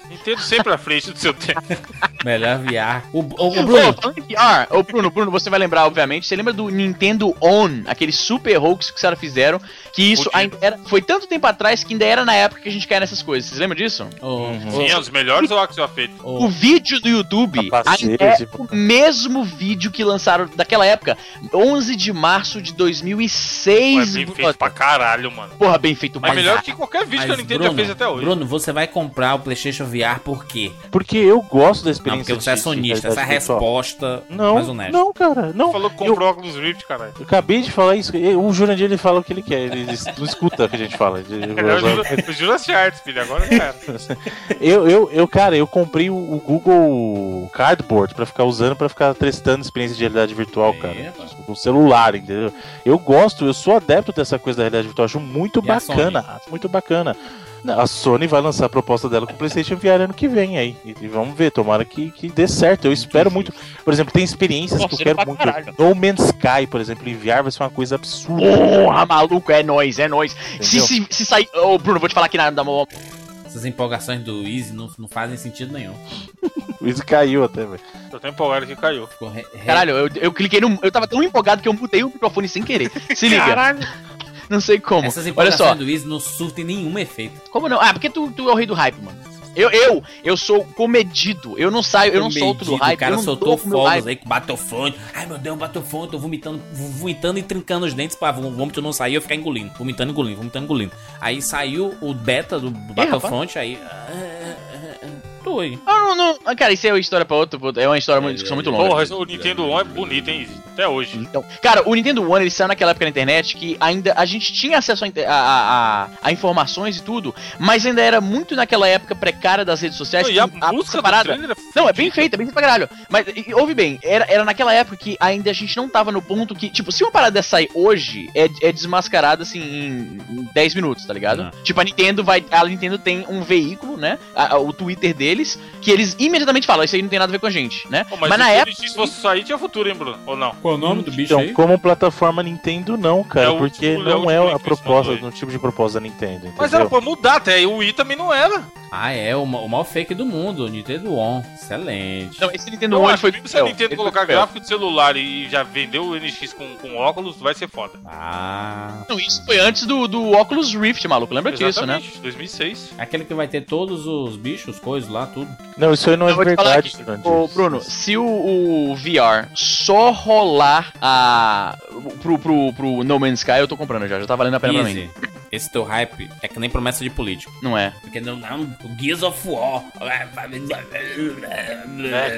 Nintendo sempre à frente do seu tempo. <laughs> Melhor VR. O, o, o Bruno, VR, ô Bruno, Bruno, você vai lembrar, obviamente, você lembra do Nintendo On, aquele super hoax que os caras fizeram, que isso ainda era, foi tanto tempo atrás que ainda era na época que a gente caía nessas coisas, vocês lembram disso? o, Sim, é um dos melhores OAX já feito. o, O vídeo do YouTube Capacete, ainda é tipo- o mesmo vídeo que lançaram daquela época, 11 de março de Pô, é 2006. bem feito pra caralho, mano. Porra, bem feito, Mas mas melhor que qualquer vídeo que a mas, Nintendo Bruno, já fez até hoje. Bruno, você vai comprar o PlayStation VR por quê? Porque eu gosto da Não, experiência porque você é sonista. Essa é resposta Não, mais honesta. não, cara, não. Falou que comprou óculos Rift, caralho. Eu acabei de falar isso. O Jurandir ele fala o que ele quer. Ele não escuta o que a gente fala. <laughs> É o Jura- o Jurassic Arts, filho. Agora era. <laughs> Eu, eu, eu, cara, eu comprei o, o Google Cardboard pra ficar usando, pra ficar testando experiência de realidade virtual, cara. Epa. No celular, entendeu? Eu gosto, eu sou adepto dessa coisa da realidade virtual. Acho muito E bacana. Acho muito bacana. A Sony vai lançar a proposta dela com o PlayStation VR ano que vem aí. E, vamos ver, tomara que, que dê certo. Eu espero muito. Por exemplo, tem experiências que eu quero muito. caralho. No Man's Sky, por exemplo, em VR vai ser uma coisa absurda. Porra, maluco, é nóis, é nóis. Se, se, se sair. Ô, Bruno, vou te falar aqui na da mão. Essas empolgações do Easy não, não fazem sentido nenhum. O Easy caiu até, velho. Tô tão empolgado que caiu. Re- re- Caralho, eu, eu cliquei no. Eu tava tão empolgado que eu mutei o microfone sem querer. Se liga. Caralho. <laughs> Não sei como. Essas Olha só. do Easy não surtem nenhum efeito. Como não? Ah, porque tu, tu é o rei do hype, mano. Eu, eu, eu sou comedido. Eu não saio, eu não solto do Comedido, hype. O cara eu não soltou fogos aí com Battlefront. Ai meu Deus, Battlefront, tô vomitando, vomitando e trincando os dentes pra vômito não sair eu ficar engolindo. Vomitando, engolindo, vomitando, engolindo. Aí saiu o beta do Battlefront, aí. ah, ah, ah, não, não. Ah, Cara, isso é uma história pra outro. É uma história, uma discussão muito longa. Porra, o Nintendo One é bonito, hein? Até hoje. Então, cara, o Nintendo One ele saiu naquela época na internet que ainda a gente tinha acesso a, a- a- a- a informações e tudo, mas ainda era muito naquela época precária das redes sociais. Não, e a que música do parada. é Não, é bem feita, é bem feita pra caralho. Mas, e, ouve bem, era, era naquela época que ainda a gente não tava no ponto que, tipo, se uma parada dessa sair hoje, é, é desmascarada, assim, em, em 10 minutos, tá ligado? Ah. Tipo, a Nintendo vai, a Nintendo tem um veículo, né, a- a- o Twitter deles, que eles imediatamente falam, isso aí não tem nada a ver com a gente, né? Pô, mas, mas, na se época... se fosse sair, tinha futuro, hein, Bruno? Ou não? Qual o nome do bicho Então, aí? como plataforma Nintendo, não, cara, É porque último- é o não é, último a proposta, no tipo de proposta da Nintendo, entendeu? Mas ela pode mudar até. O Wii também não era. Ah, é, o, o maior fake do mundo, o Nintendo On. Excelente. Não, esse Nintendo One acho foi... se a Nintendo ele foi colocar gráfico de celular e já vendeu o NX com, com óculos, vai ser foda. Ah. Não, isso foi antes do, do Oculus Rift, maluco. Lembra disso, né? Exatamente, 2006. Aquele que vai ter todos os bichos, coisas lá, tudo. Não, isso aí não é verdade. Ô, Bruno, se o, o VR só rolar a. Pro, pro, pro No Man's Sky, eu tô comprando já. Já tá valendo a pena pra mim. Easy. Esse teu hype é que nem promessa de político. Não é. Porque não, não, Gears of War. É,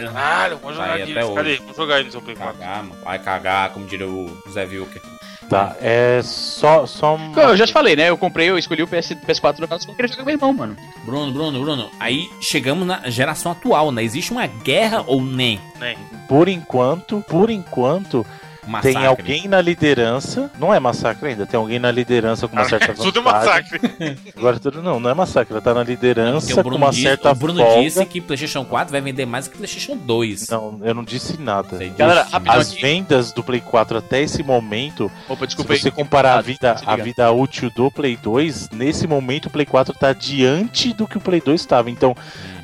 caralho, vamos jogar Vai aqui. até Cadê? hoje. Vamos jogar aí no seu Play 4. Cagar, mano. Vai cagar, como diria o Zé Vilker. Tá, é só, só um... Eu já te falei, né? Eu comprei, eu escolhi o PS, PS4 do caso eu queria jogar com meu irmão, mano. Bruno, Bruno, Bruno. Aí chegamos na geração atual, né? Existe uma guerra ou nem? Nem. Por enquanto, por enquanto, Massacre. tem alguém na liderança. Não é massacre ainda, tem alguém na liderança com uma certa <laughs> Tudo é vantagem. massacre. <laughs> Agora tudo não, não é massacre, ela tá na liderança com uma disse, certa o Bruno folga. disse que PlayStation 4 vai vender mais que PlayStation 2. Não, eu não disse nada. Sei Galera, As aqui. vendas do Play 4 até esse momento, Opa, desculpa se você aí. comparar a vida, Se a vida útil do Play 2, nesse momento o Play 4 tá diante do que o Play 2 estava. Então,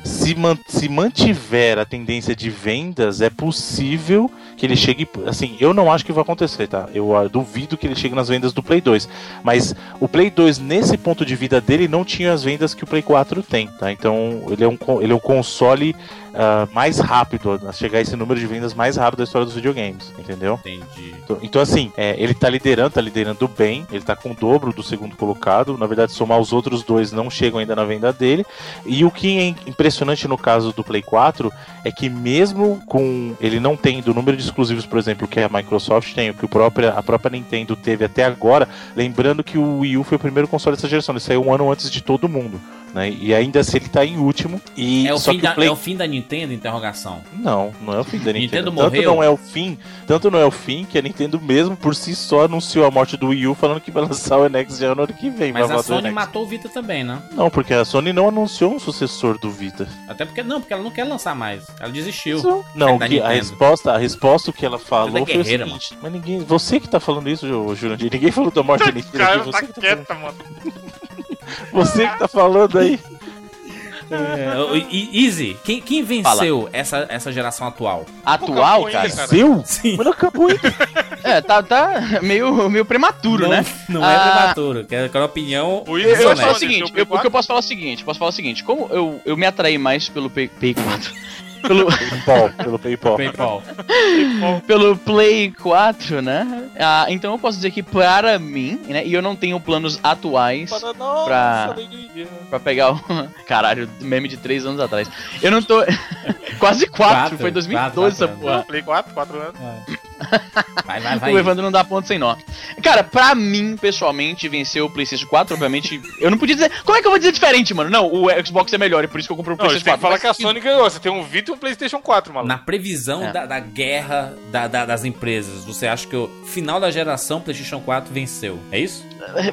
se, man- se mantiver a tendência de vendas, é possível que ele chegue. Assim, eu não acho que vai acontecer, tá? Eu ah, duvido que ele chegue nas vendas do Play 2. Mas o Play 2, nesse ponto de vida dele, não tinha as vendas que o Play 4 tem, tá? Então, ele é um, ele é um console ah, mais rápido, a chegar a esse número de vendas mais rápido da história dos videogames, entendeu? Entendi. Então, então, assim, é, ele tá liderando, tá liderando bem, ele tá com o dobro do segundo colocado. Na verdade, somar os outros dois não chegam ainda na venda dele. E o que é impressionante no caso do Play 4 é que mesmo com ele não tendo o número de exclusivos, por exemplo, que a Microsoft tem, o que o própria, a própria Nintendo teve até agora, lembrando que o Wii U foi o primeiro console dessa geração, ele saiu um ano antes de todo mundo. Né? E ainda assim ele tá em último. E É o, só fim que da, o Play... é o fim da Nintendo? Interrogação. Não, não é o fim da Nintendo. Nintendo tanto morreu? não é o fim, tanto não é o fim que a Nintendo mesmo por si só anunciou a morte do Wii U falando que vai lançar o NX já no ano que vem. Mas a Sony matou o Vita também, né? Não, porque a Sony não anunciou um sucessor do Vita. Até porque não, porque ela não quer lançar mais. Ela desistiu. Não, da que a resposta, a resposta que ela falou Tudo é foi o guerreira, seguinte, mas ninguém, você que tá falando isso, Ju- Jurandir, ninguém falou da morte da <laughs> Nintendo, Cara, tá tá falando, quieta, mano. <laughs> você que tá falando aí. <laughs> É, o- Easy, quem, quem venceu essa, essa geração atual? Atual, cara. ainda, cara. Seu? Sim. Mas não acabou ainda. <laughs> É, tá, tá meio, meio prematuro, não, né? Não é Ah, prematuro, quero, quero opinião. O Eu, eu posso falar o desonesta. seguinte, eu, o que eu posso falar é o seguinte, posso falar o seguinte, como eu, eu me atraí mais pelo P- Play 4, pelo, PayPal, pelo PayPal. PayPal. pelo Play 4, né? Ah, então eu posso dizer que para mim, né, e eu não tenho planos atuais Para Pra- pegar o... <laughs> Caralho, meme de 3 anos atrás. Eu não tô... <laughs> Quase 4, Quatro, foi 2012 essa quatro, porra. Play 4, 4 anos. Vai, vai, vai. O Evandro não dá ponto sem nó. Cara, pra mim, pessoalmente, vencer o PlayStation 4, obviamente. Eu não podia dizer. Como é que eu vou dizer diferente, mano? Não, o Xbox é melhor, e por isso que eu comprei o Não, PlayStation que falar 4. que a Sony ganhou. Você tem um Vita e um PlayStation 4, maluco. Na previsão É. da, da guerra da- da- das empresas, você acha que o final da geração PlayStation 4 venceu? É isso?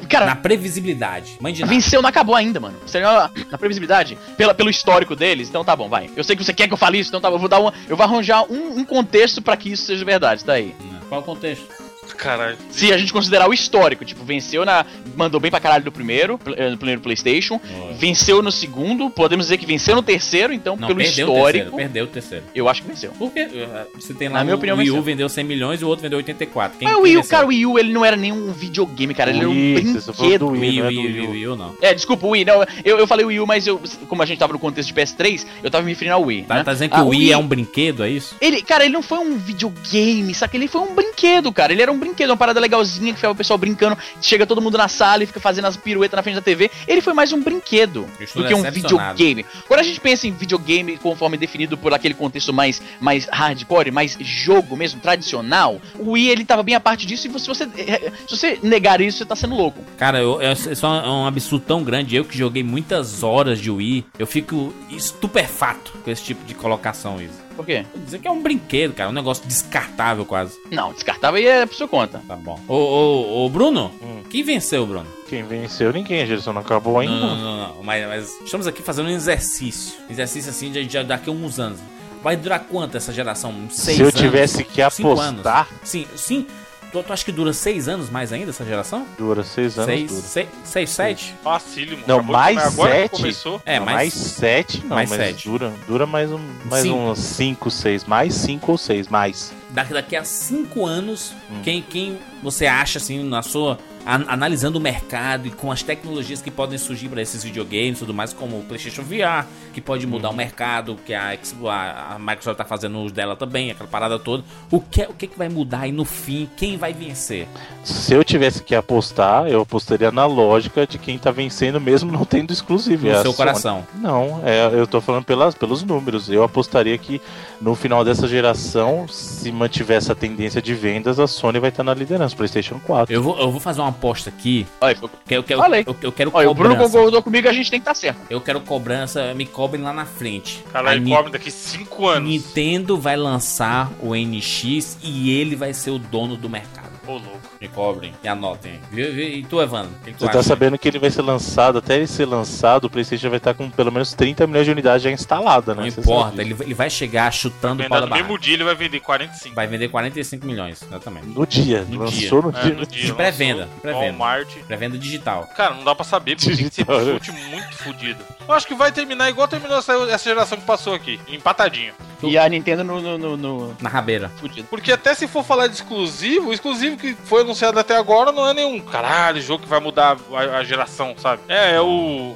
Cara, Na previsibilidade. Mãe de nada. venceu não acabou ainda, mano. Você na previsibilidade, pela, pelo histórico deles, então tá bom, vai. Eu sei que você quer que eu fale isso, então tá bom. Eu vou dar uma. Eu vou arranjar um, um contexto pra que isso seja verdade, tá aí. Qual o contexto? Caralho. Se a gente considerar o histórico, tipo, venceu na. Mandou bem pra caralho do primeiro, eh, no primeiro PlayStation. Venceu no segundo, podemos dizer que venceu no terceiro, então, Não, pelo perdeu o histórico, terceiro. Perdeu o terceiro. eu acho que venceu. Por quê? Você tem lá Na minha o opinião, Wii U venceu. vendeu 100 milhões e o outro vendeu 84. Quem, Mas o quem Wii U, cara, o Wii U, ele não era nem um videogame, cara, ele era um Wii, brinquedo. do Wii, Wii, não é Wii, do Wii, Wii U. Wii U não. É, desculpa, o Wii, não, eu, eu falei Wii U, mas eu, como a gente tava no contexto de PS3, eu tava me referindo ao Wii, Tá, né? tá dizendo que Ah, o Wii, é um brinquedo, é isso? Ele, cara, ele não foi um videogame, saca? Ele foi um brinquedo, cara. Ele era um brinquedo, uma parada legalzinha que ficava o pessoal brincando. Chega todo mundo na sala e fica fazendo as piruetas na frente da TV. Ele foi mais um brinquedo do que um videogame. Quando a gente pensa em videogame conforme definido por aquele contexto mais, mais hardcore, mais jogo mesmo, tradicional, o Wii ele tava bem a parte disso. E se você, eh, se você negar isso, você tá sendo louco. Cara, eu, eu, isso é um absurdo tão grande. Eu que joguei muitas horas de Wii, eu fico estupefato com esse tipo de colocação, isso. Por quê? Dizer que é um brinquedo, cara, um negócio descartável quase. Não, descartável e é por sua conta. Tá bom. Ô, ô, ô Bruno, Hum. quem venceu, Bruno? Quem venceu ninguém, a geração não acabou ainda. Não, não, não, não. Mas, mas estamos aqui fazendo um exercício. Exercício assim de, de daqui a uns anos. Vai durar quanto essa geração? Uns Seis Se eu anos? tivesse que Cinco apostar, anos. Sim, sim. Tu, tu acha que dura seis anos mais ainda essa geração? dura seis anos. Seis, dura. seis, seis, sete? Facílimo. Não, Acabou mais agora que sete. começou. É, Não, mais, mais sete, não, mais mas sete. dura, dura mais, um, mais Cinco. uns cinco, seis, mais cinco ou seis, mais. daqui, daqui a cinco anos, Hum. quem, quem você acha, assim, na sua. An- analisando o mercado e com as tecnologias que podem surgir para esses videogames e tudo mais, como o PlayStation VR, que pode mudar o mercado, que a, a, Microsoft tá fazendo os dela também, aquela parada toda. O que, o que, que vai mudar aí no fim? Quem vai vencer? Se eu tivesse que apostar, eu apostaria na lógica de quem tá vencendo mesmo não tendo exclusivo. No é seu Sony. coração. Não, é, eu tô falando pelas, pelos números. Eu apostaria que no final dessa geração, se mantiver essa tendência de vendas, a Sony vai estar na liderança, PlayStation 4. Eu vou, eu vou fazer uma aposta aqui. Olha, eu, Que eu, quero, Falei. eu, eu quero olha, o Bruno cobrança. concordou comigo, a gente tem que estar certo. Eu quero cobrança, me cobrem lá na frente. Cara, A ele Ni- come daqui 5 anos. Nintendo vai lançar o NX e ele vai ser o dono do mercado. Ô, louco. Me cobrem e anotem. viu? E tu, Evandro? O que, que tu Você tá acha? sabendo que ele vai ser lançado, até ele ser lançado, o PlayStation vai estar com pelo menos 30 milhões de unidades já instalada, né? Não Você importa, ele, vai- ele vai chegar chutando o pau da no mesmo dia ele vai vender 45. Vai vender 45 milhões, exatamente. No dia, No lançou no É, dia. no dia. De pré-venda, pré-venda. Walmart. Pré-venda digital. Cara, não dá pra saber, porque tem que ser Digital, né? muito fodido. Eu acho que vai terminar igual terminou essa, essa geração que passou aqui, empatadinho. E a Nintendo no, no, no, no... Na rabeira. fudido. Porque até se for falar de exclusivo, exclusivo que foi anunciado até agora não é nenhum caralho jogo que vai mudar a, a geração, sabe? É, é o,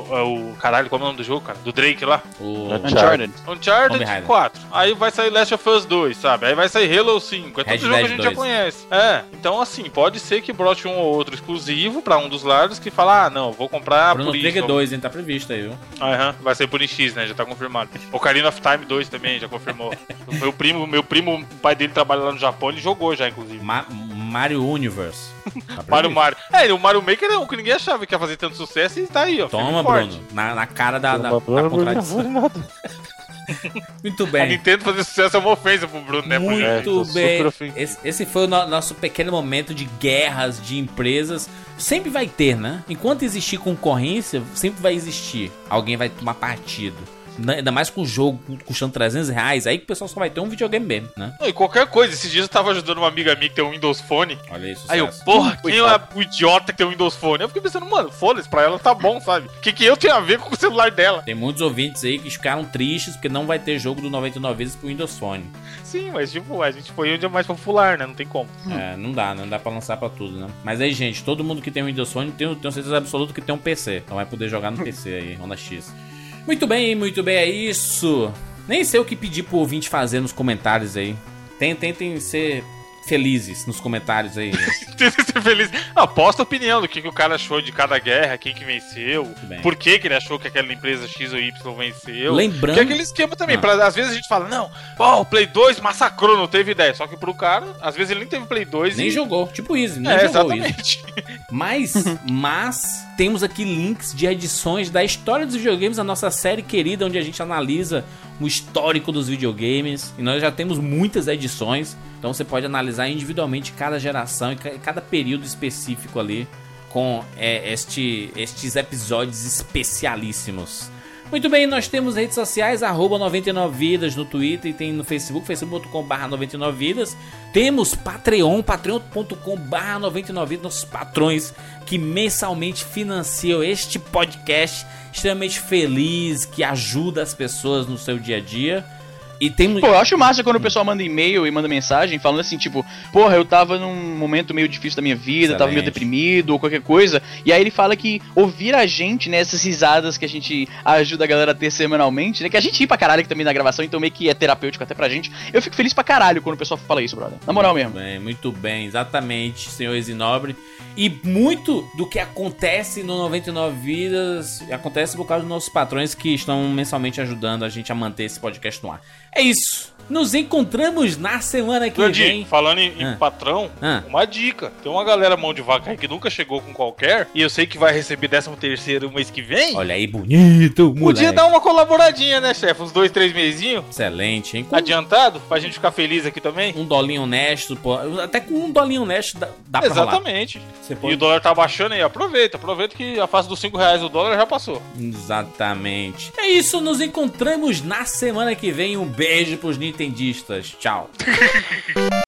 o, é o. Caralho, como é o nome do jogo, cara? Do Drake lá. O... Uncharted. Uncharted Raider. 4. Aí vai sair Last of Us 2, sabe? Aí vai sair Halo 5. É Red todo jogo que a gente já 2. conhece. É. Então, assim, pode ser que brote um ou outro exclusivo pra um dos lados que fala, ah, não, vou comprar Chrono por isso. 2, hein? Tá previsto aí, viu? Aham, vai sair por X, né? Já tá confirmado. Ocarina of Time 2 também, já confirmou. O <laughs> meu primo, meu primo, o pai dele trabalha lá no Japão, ele jogou já, inclusive. Ma- Mario Universe. Tá Mario. Mario. É, o Mario Maker é um que ninguém achava que ia fazer tanto sucesso e tá aí, ó. Toma. Bruno. Na, na cara da, da, Toma, da Bruno, contradição. Muito A bem. Nintendo fazer sucesso é uma ofensa pro Bruno, né? Muito tô bem. Esse, esse foi o no- nosso pequeno momento de guerras de empresas. Sempre vai ter, né? Enquanto existir concorrência, sempre vai existir. Alguém vai tomar partido. Na- Ainda mais com o jogo custando 300 reais, aí que o pessoal só vai ter um videogame mesmo, né? Não, e qualquer coisa, esses dias eu tava ajudando uma amiga minha que tem um Windows Phone. Olha isso. Aí eu, porra, quem é o idiota que tem um Windows Phone? Eu fiquei pensando, mano, foda-se, pra ela tá bom, sabe? O que, que eu tenho a ver com o celular dela? Tem muitos ouvintes aí que ficaram tristes porque não vai ter jogo do 99 vezes pro Windows Phone. Sim, mas tipo, a gente foi onde é mais popular, né? Não tem como. É, não dá, não dá pra lançar pra tudo, né? Mas aí, gente, todo mundo que tem um Windows Phone tem, tenho certeza absoluta que tem um PC. Então vai poder jogar no PC aí, Honda X. Muito bem, muito bem, é isso. Nem sei o que pedir pro ouvinte fazer nos comentários aí. Tem- Tentem ser felizes nos comentários aí. <laughs> Tenta ser feliz. Não, posta a opinião do que, que o cara achou de cada guerra, quem que venceu, por que, que ele achou que aquela empresa X ou Y venceu. Lembrando- Que é aquele esquema também, Ah. pra, às vezes a gente fala, não, ó, o Play 2 massacrou, não teve ideia. Só que pro cara, às vezes ele nem teve Play 2 Nem e... jogou, tipo Easy, nem É, jogou Easy. exatamente. <laughs> Mas, <laughs> mas, temos aqui links de edições da história dos videogames, a nossa série querida, onde a gente analisa o histórico dos videogames. E nós já temos muitas edições, então você pode analisar individualmente cada geração e ca- cada período específico ali com é, este, estes episódios especialíssimos. Muito bem, nós temos redes sociais, arroba 99vidas no Twitter e tem no Facebook, facebook.com.br 99vidas. Temos Patreon, patreon.com.br 99vidas, nossos patrões que mensalmente financiam este podcast extremamente feliz, que ajuda as pessoas no seu dia a dia. E tem Pô, eu acho massa quando o pessoal manda e-mail e manda mensagem falando assim, tipo, porra, eu tava num momento meio difícil da minha vida, tava meio Excelente. deprimido ou qualquer coisa. E aí ele fala que ouvir a gente, né, essas risadas que a gente ajuda a galera a ter semanalmente, né, que a gente ri pra caralho aqui também na gravação, então meio que é terapêutico até pra gente. Eu fico feliz pra caralho quando o pessoal fala isso, brother. Na moral mesmo. Muito bem, muito bem, exatamente, senhor Exinobre. E muito do que acontece no 99 Vidas acontece por causa dos nossos patrões que estão mensalmente ajudando a gente a manter esse podcast no ar. É isso. Nos encontramos na semana que vem. falando em, em Ah. patrão, Ah. uma dica. Tem uma galera mão de vaca aí que nunca chegou com qualquer, e eu sei que vai receber 13 terceiro mês que vem. Olha aí, bonito, moleque. Podia dar uma colaboradinha, né, chefe? Uns dois, três mesinhos. Excelente, hein? Com Adiantado, pra gente ficar feliz aqui também. um dolinho honesto, pô, até com um dolinho honesto dá, dá pra rolar. Exatamente. Você E pode... o dólar tá baixando aí, aproveita, aproveita que a face dos 5 reais o dólar já passou. Exatamente. É isso, nos encontramos na semana que vem. Um beijo pros nintendistas. Tchau. <laughs>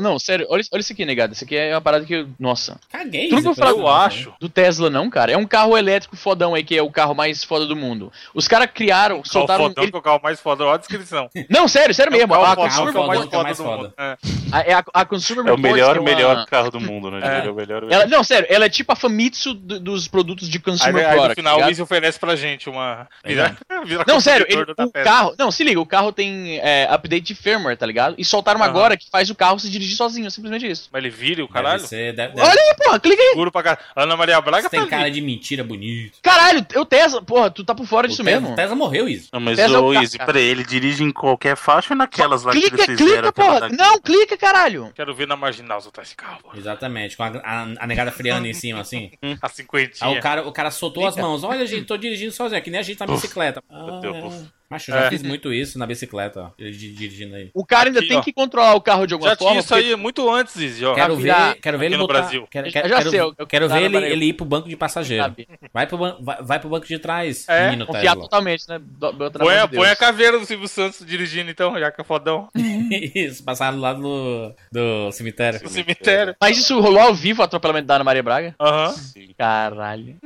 Não, não, sério, olha, olha isso aqui, negado. Isso aqui é uma parada que. eu- Nossa. Caguei. Tu nunca falou, Eu acho. Do Tesla, não, cara. É um carro elétrico fodão aí, que é o carro mais foda do mundo. Os caras criaram, Qual soltaram. fodão ele- que é o carro mais foda? Olha a descrição. Não, sério, sério mesmo. É o A, carro Consumer, fodão que é o mais é o foda mundo. É. a, a, a Consumer É o Reports, melhor, é uma- melhor carro do mundo, né? É. É. o melhor, Ela, não, sério, ela é tipo a Famitsu do- dos produtos de Aí, consumer aí no final o ligado? Wiz oferece pra gente uma. Vira, <laughs> vira Não, sério, ele- o peça. carro. Não, se liga, o carro tem é, update de firmware, tá ligado? E soltaram Aham. agora que faz o carro se dirigir sozinho, simplesmente isso. Mas ele vira o Deve caralho? ser, deve, deve, Olha aí, porra, clica aí. Seguro pra caralho. Ana Maria Braga Você tem tá cara de mentira Caralho, o Tesla, porra, tu tá por fora disso o Tesla, mesmo. Tesla morreu isso. Não, mas Tesla é carro, Easy, cara. peraí, ele dirige em qualquer faixa ou naquelas lá que Clica, eles fizeram? clica, porra. Não, clica, caralho. Quero ver na marginal soltar esse carro, pô. Exatamente, com a, a, a negada freando em cima, assim. <laughs> A cinquentinha. Aí o cara, o cara soltou as mãos. Olha, gente, tô dirigindo sozinho, é que nem a gente na bicicleta. Ah, Deus, é. Macho, eu já É. fiz muito isso na bicicleta, ó. Dirigindo aí. O cara ainda Aqui, tem ó. que controlar o carro de alguma Já forma. tinha isso porque- aí muito antes, Izzy, ó. Quero ver, quero ver ele no botar. Brasil. Quero, quero, já quero- sei, eu- eu- quero ver ele, ele ir pro banco de passageiro. Sabe? Vai pro, ban- vai, vai pro banco de trás, É, menino Confiar Tesla. totalmente, né? Do- do- Põe, a, de põe a caveira do Silvio Santos dirigindo, então, já que é fodão. <laughs> Isso, passaram lá do, do cemitério. No cemitério. Mas isso rolou ao vivo o atropelamento da Ana Maria Braga? Aham. Sim. Caralho.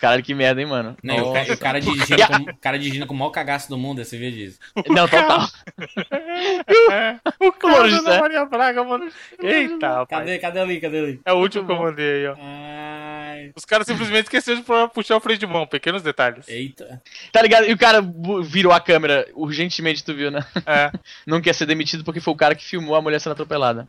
Caralho, que merda, hein, mano? Não, o, ca- o cara dirigindo com, <laughs> o cara dirigindo com o maior cagaço do mundo, esse vídeo disso. <laughs> Não, total. <laughs> É. O José. Ana Maria Braga, mano. Eita, rapaz. Cadê, cadê ali, cadê ali? É o último que eu mandei aí, ó. Ai, Os caras simplesmente esqueceram de puxar o freio de mão, pequenos detalhes. eita. Tá ligado? E o cara virou a câmera urgentemente, tu viu, né? É. <laughs> Não quer ser demitido porque foi o cara que filmou a mulher sendo atropelada.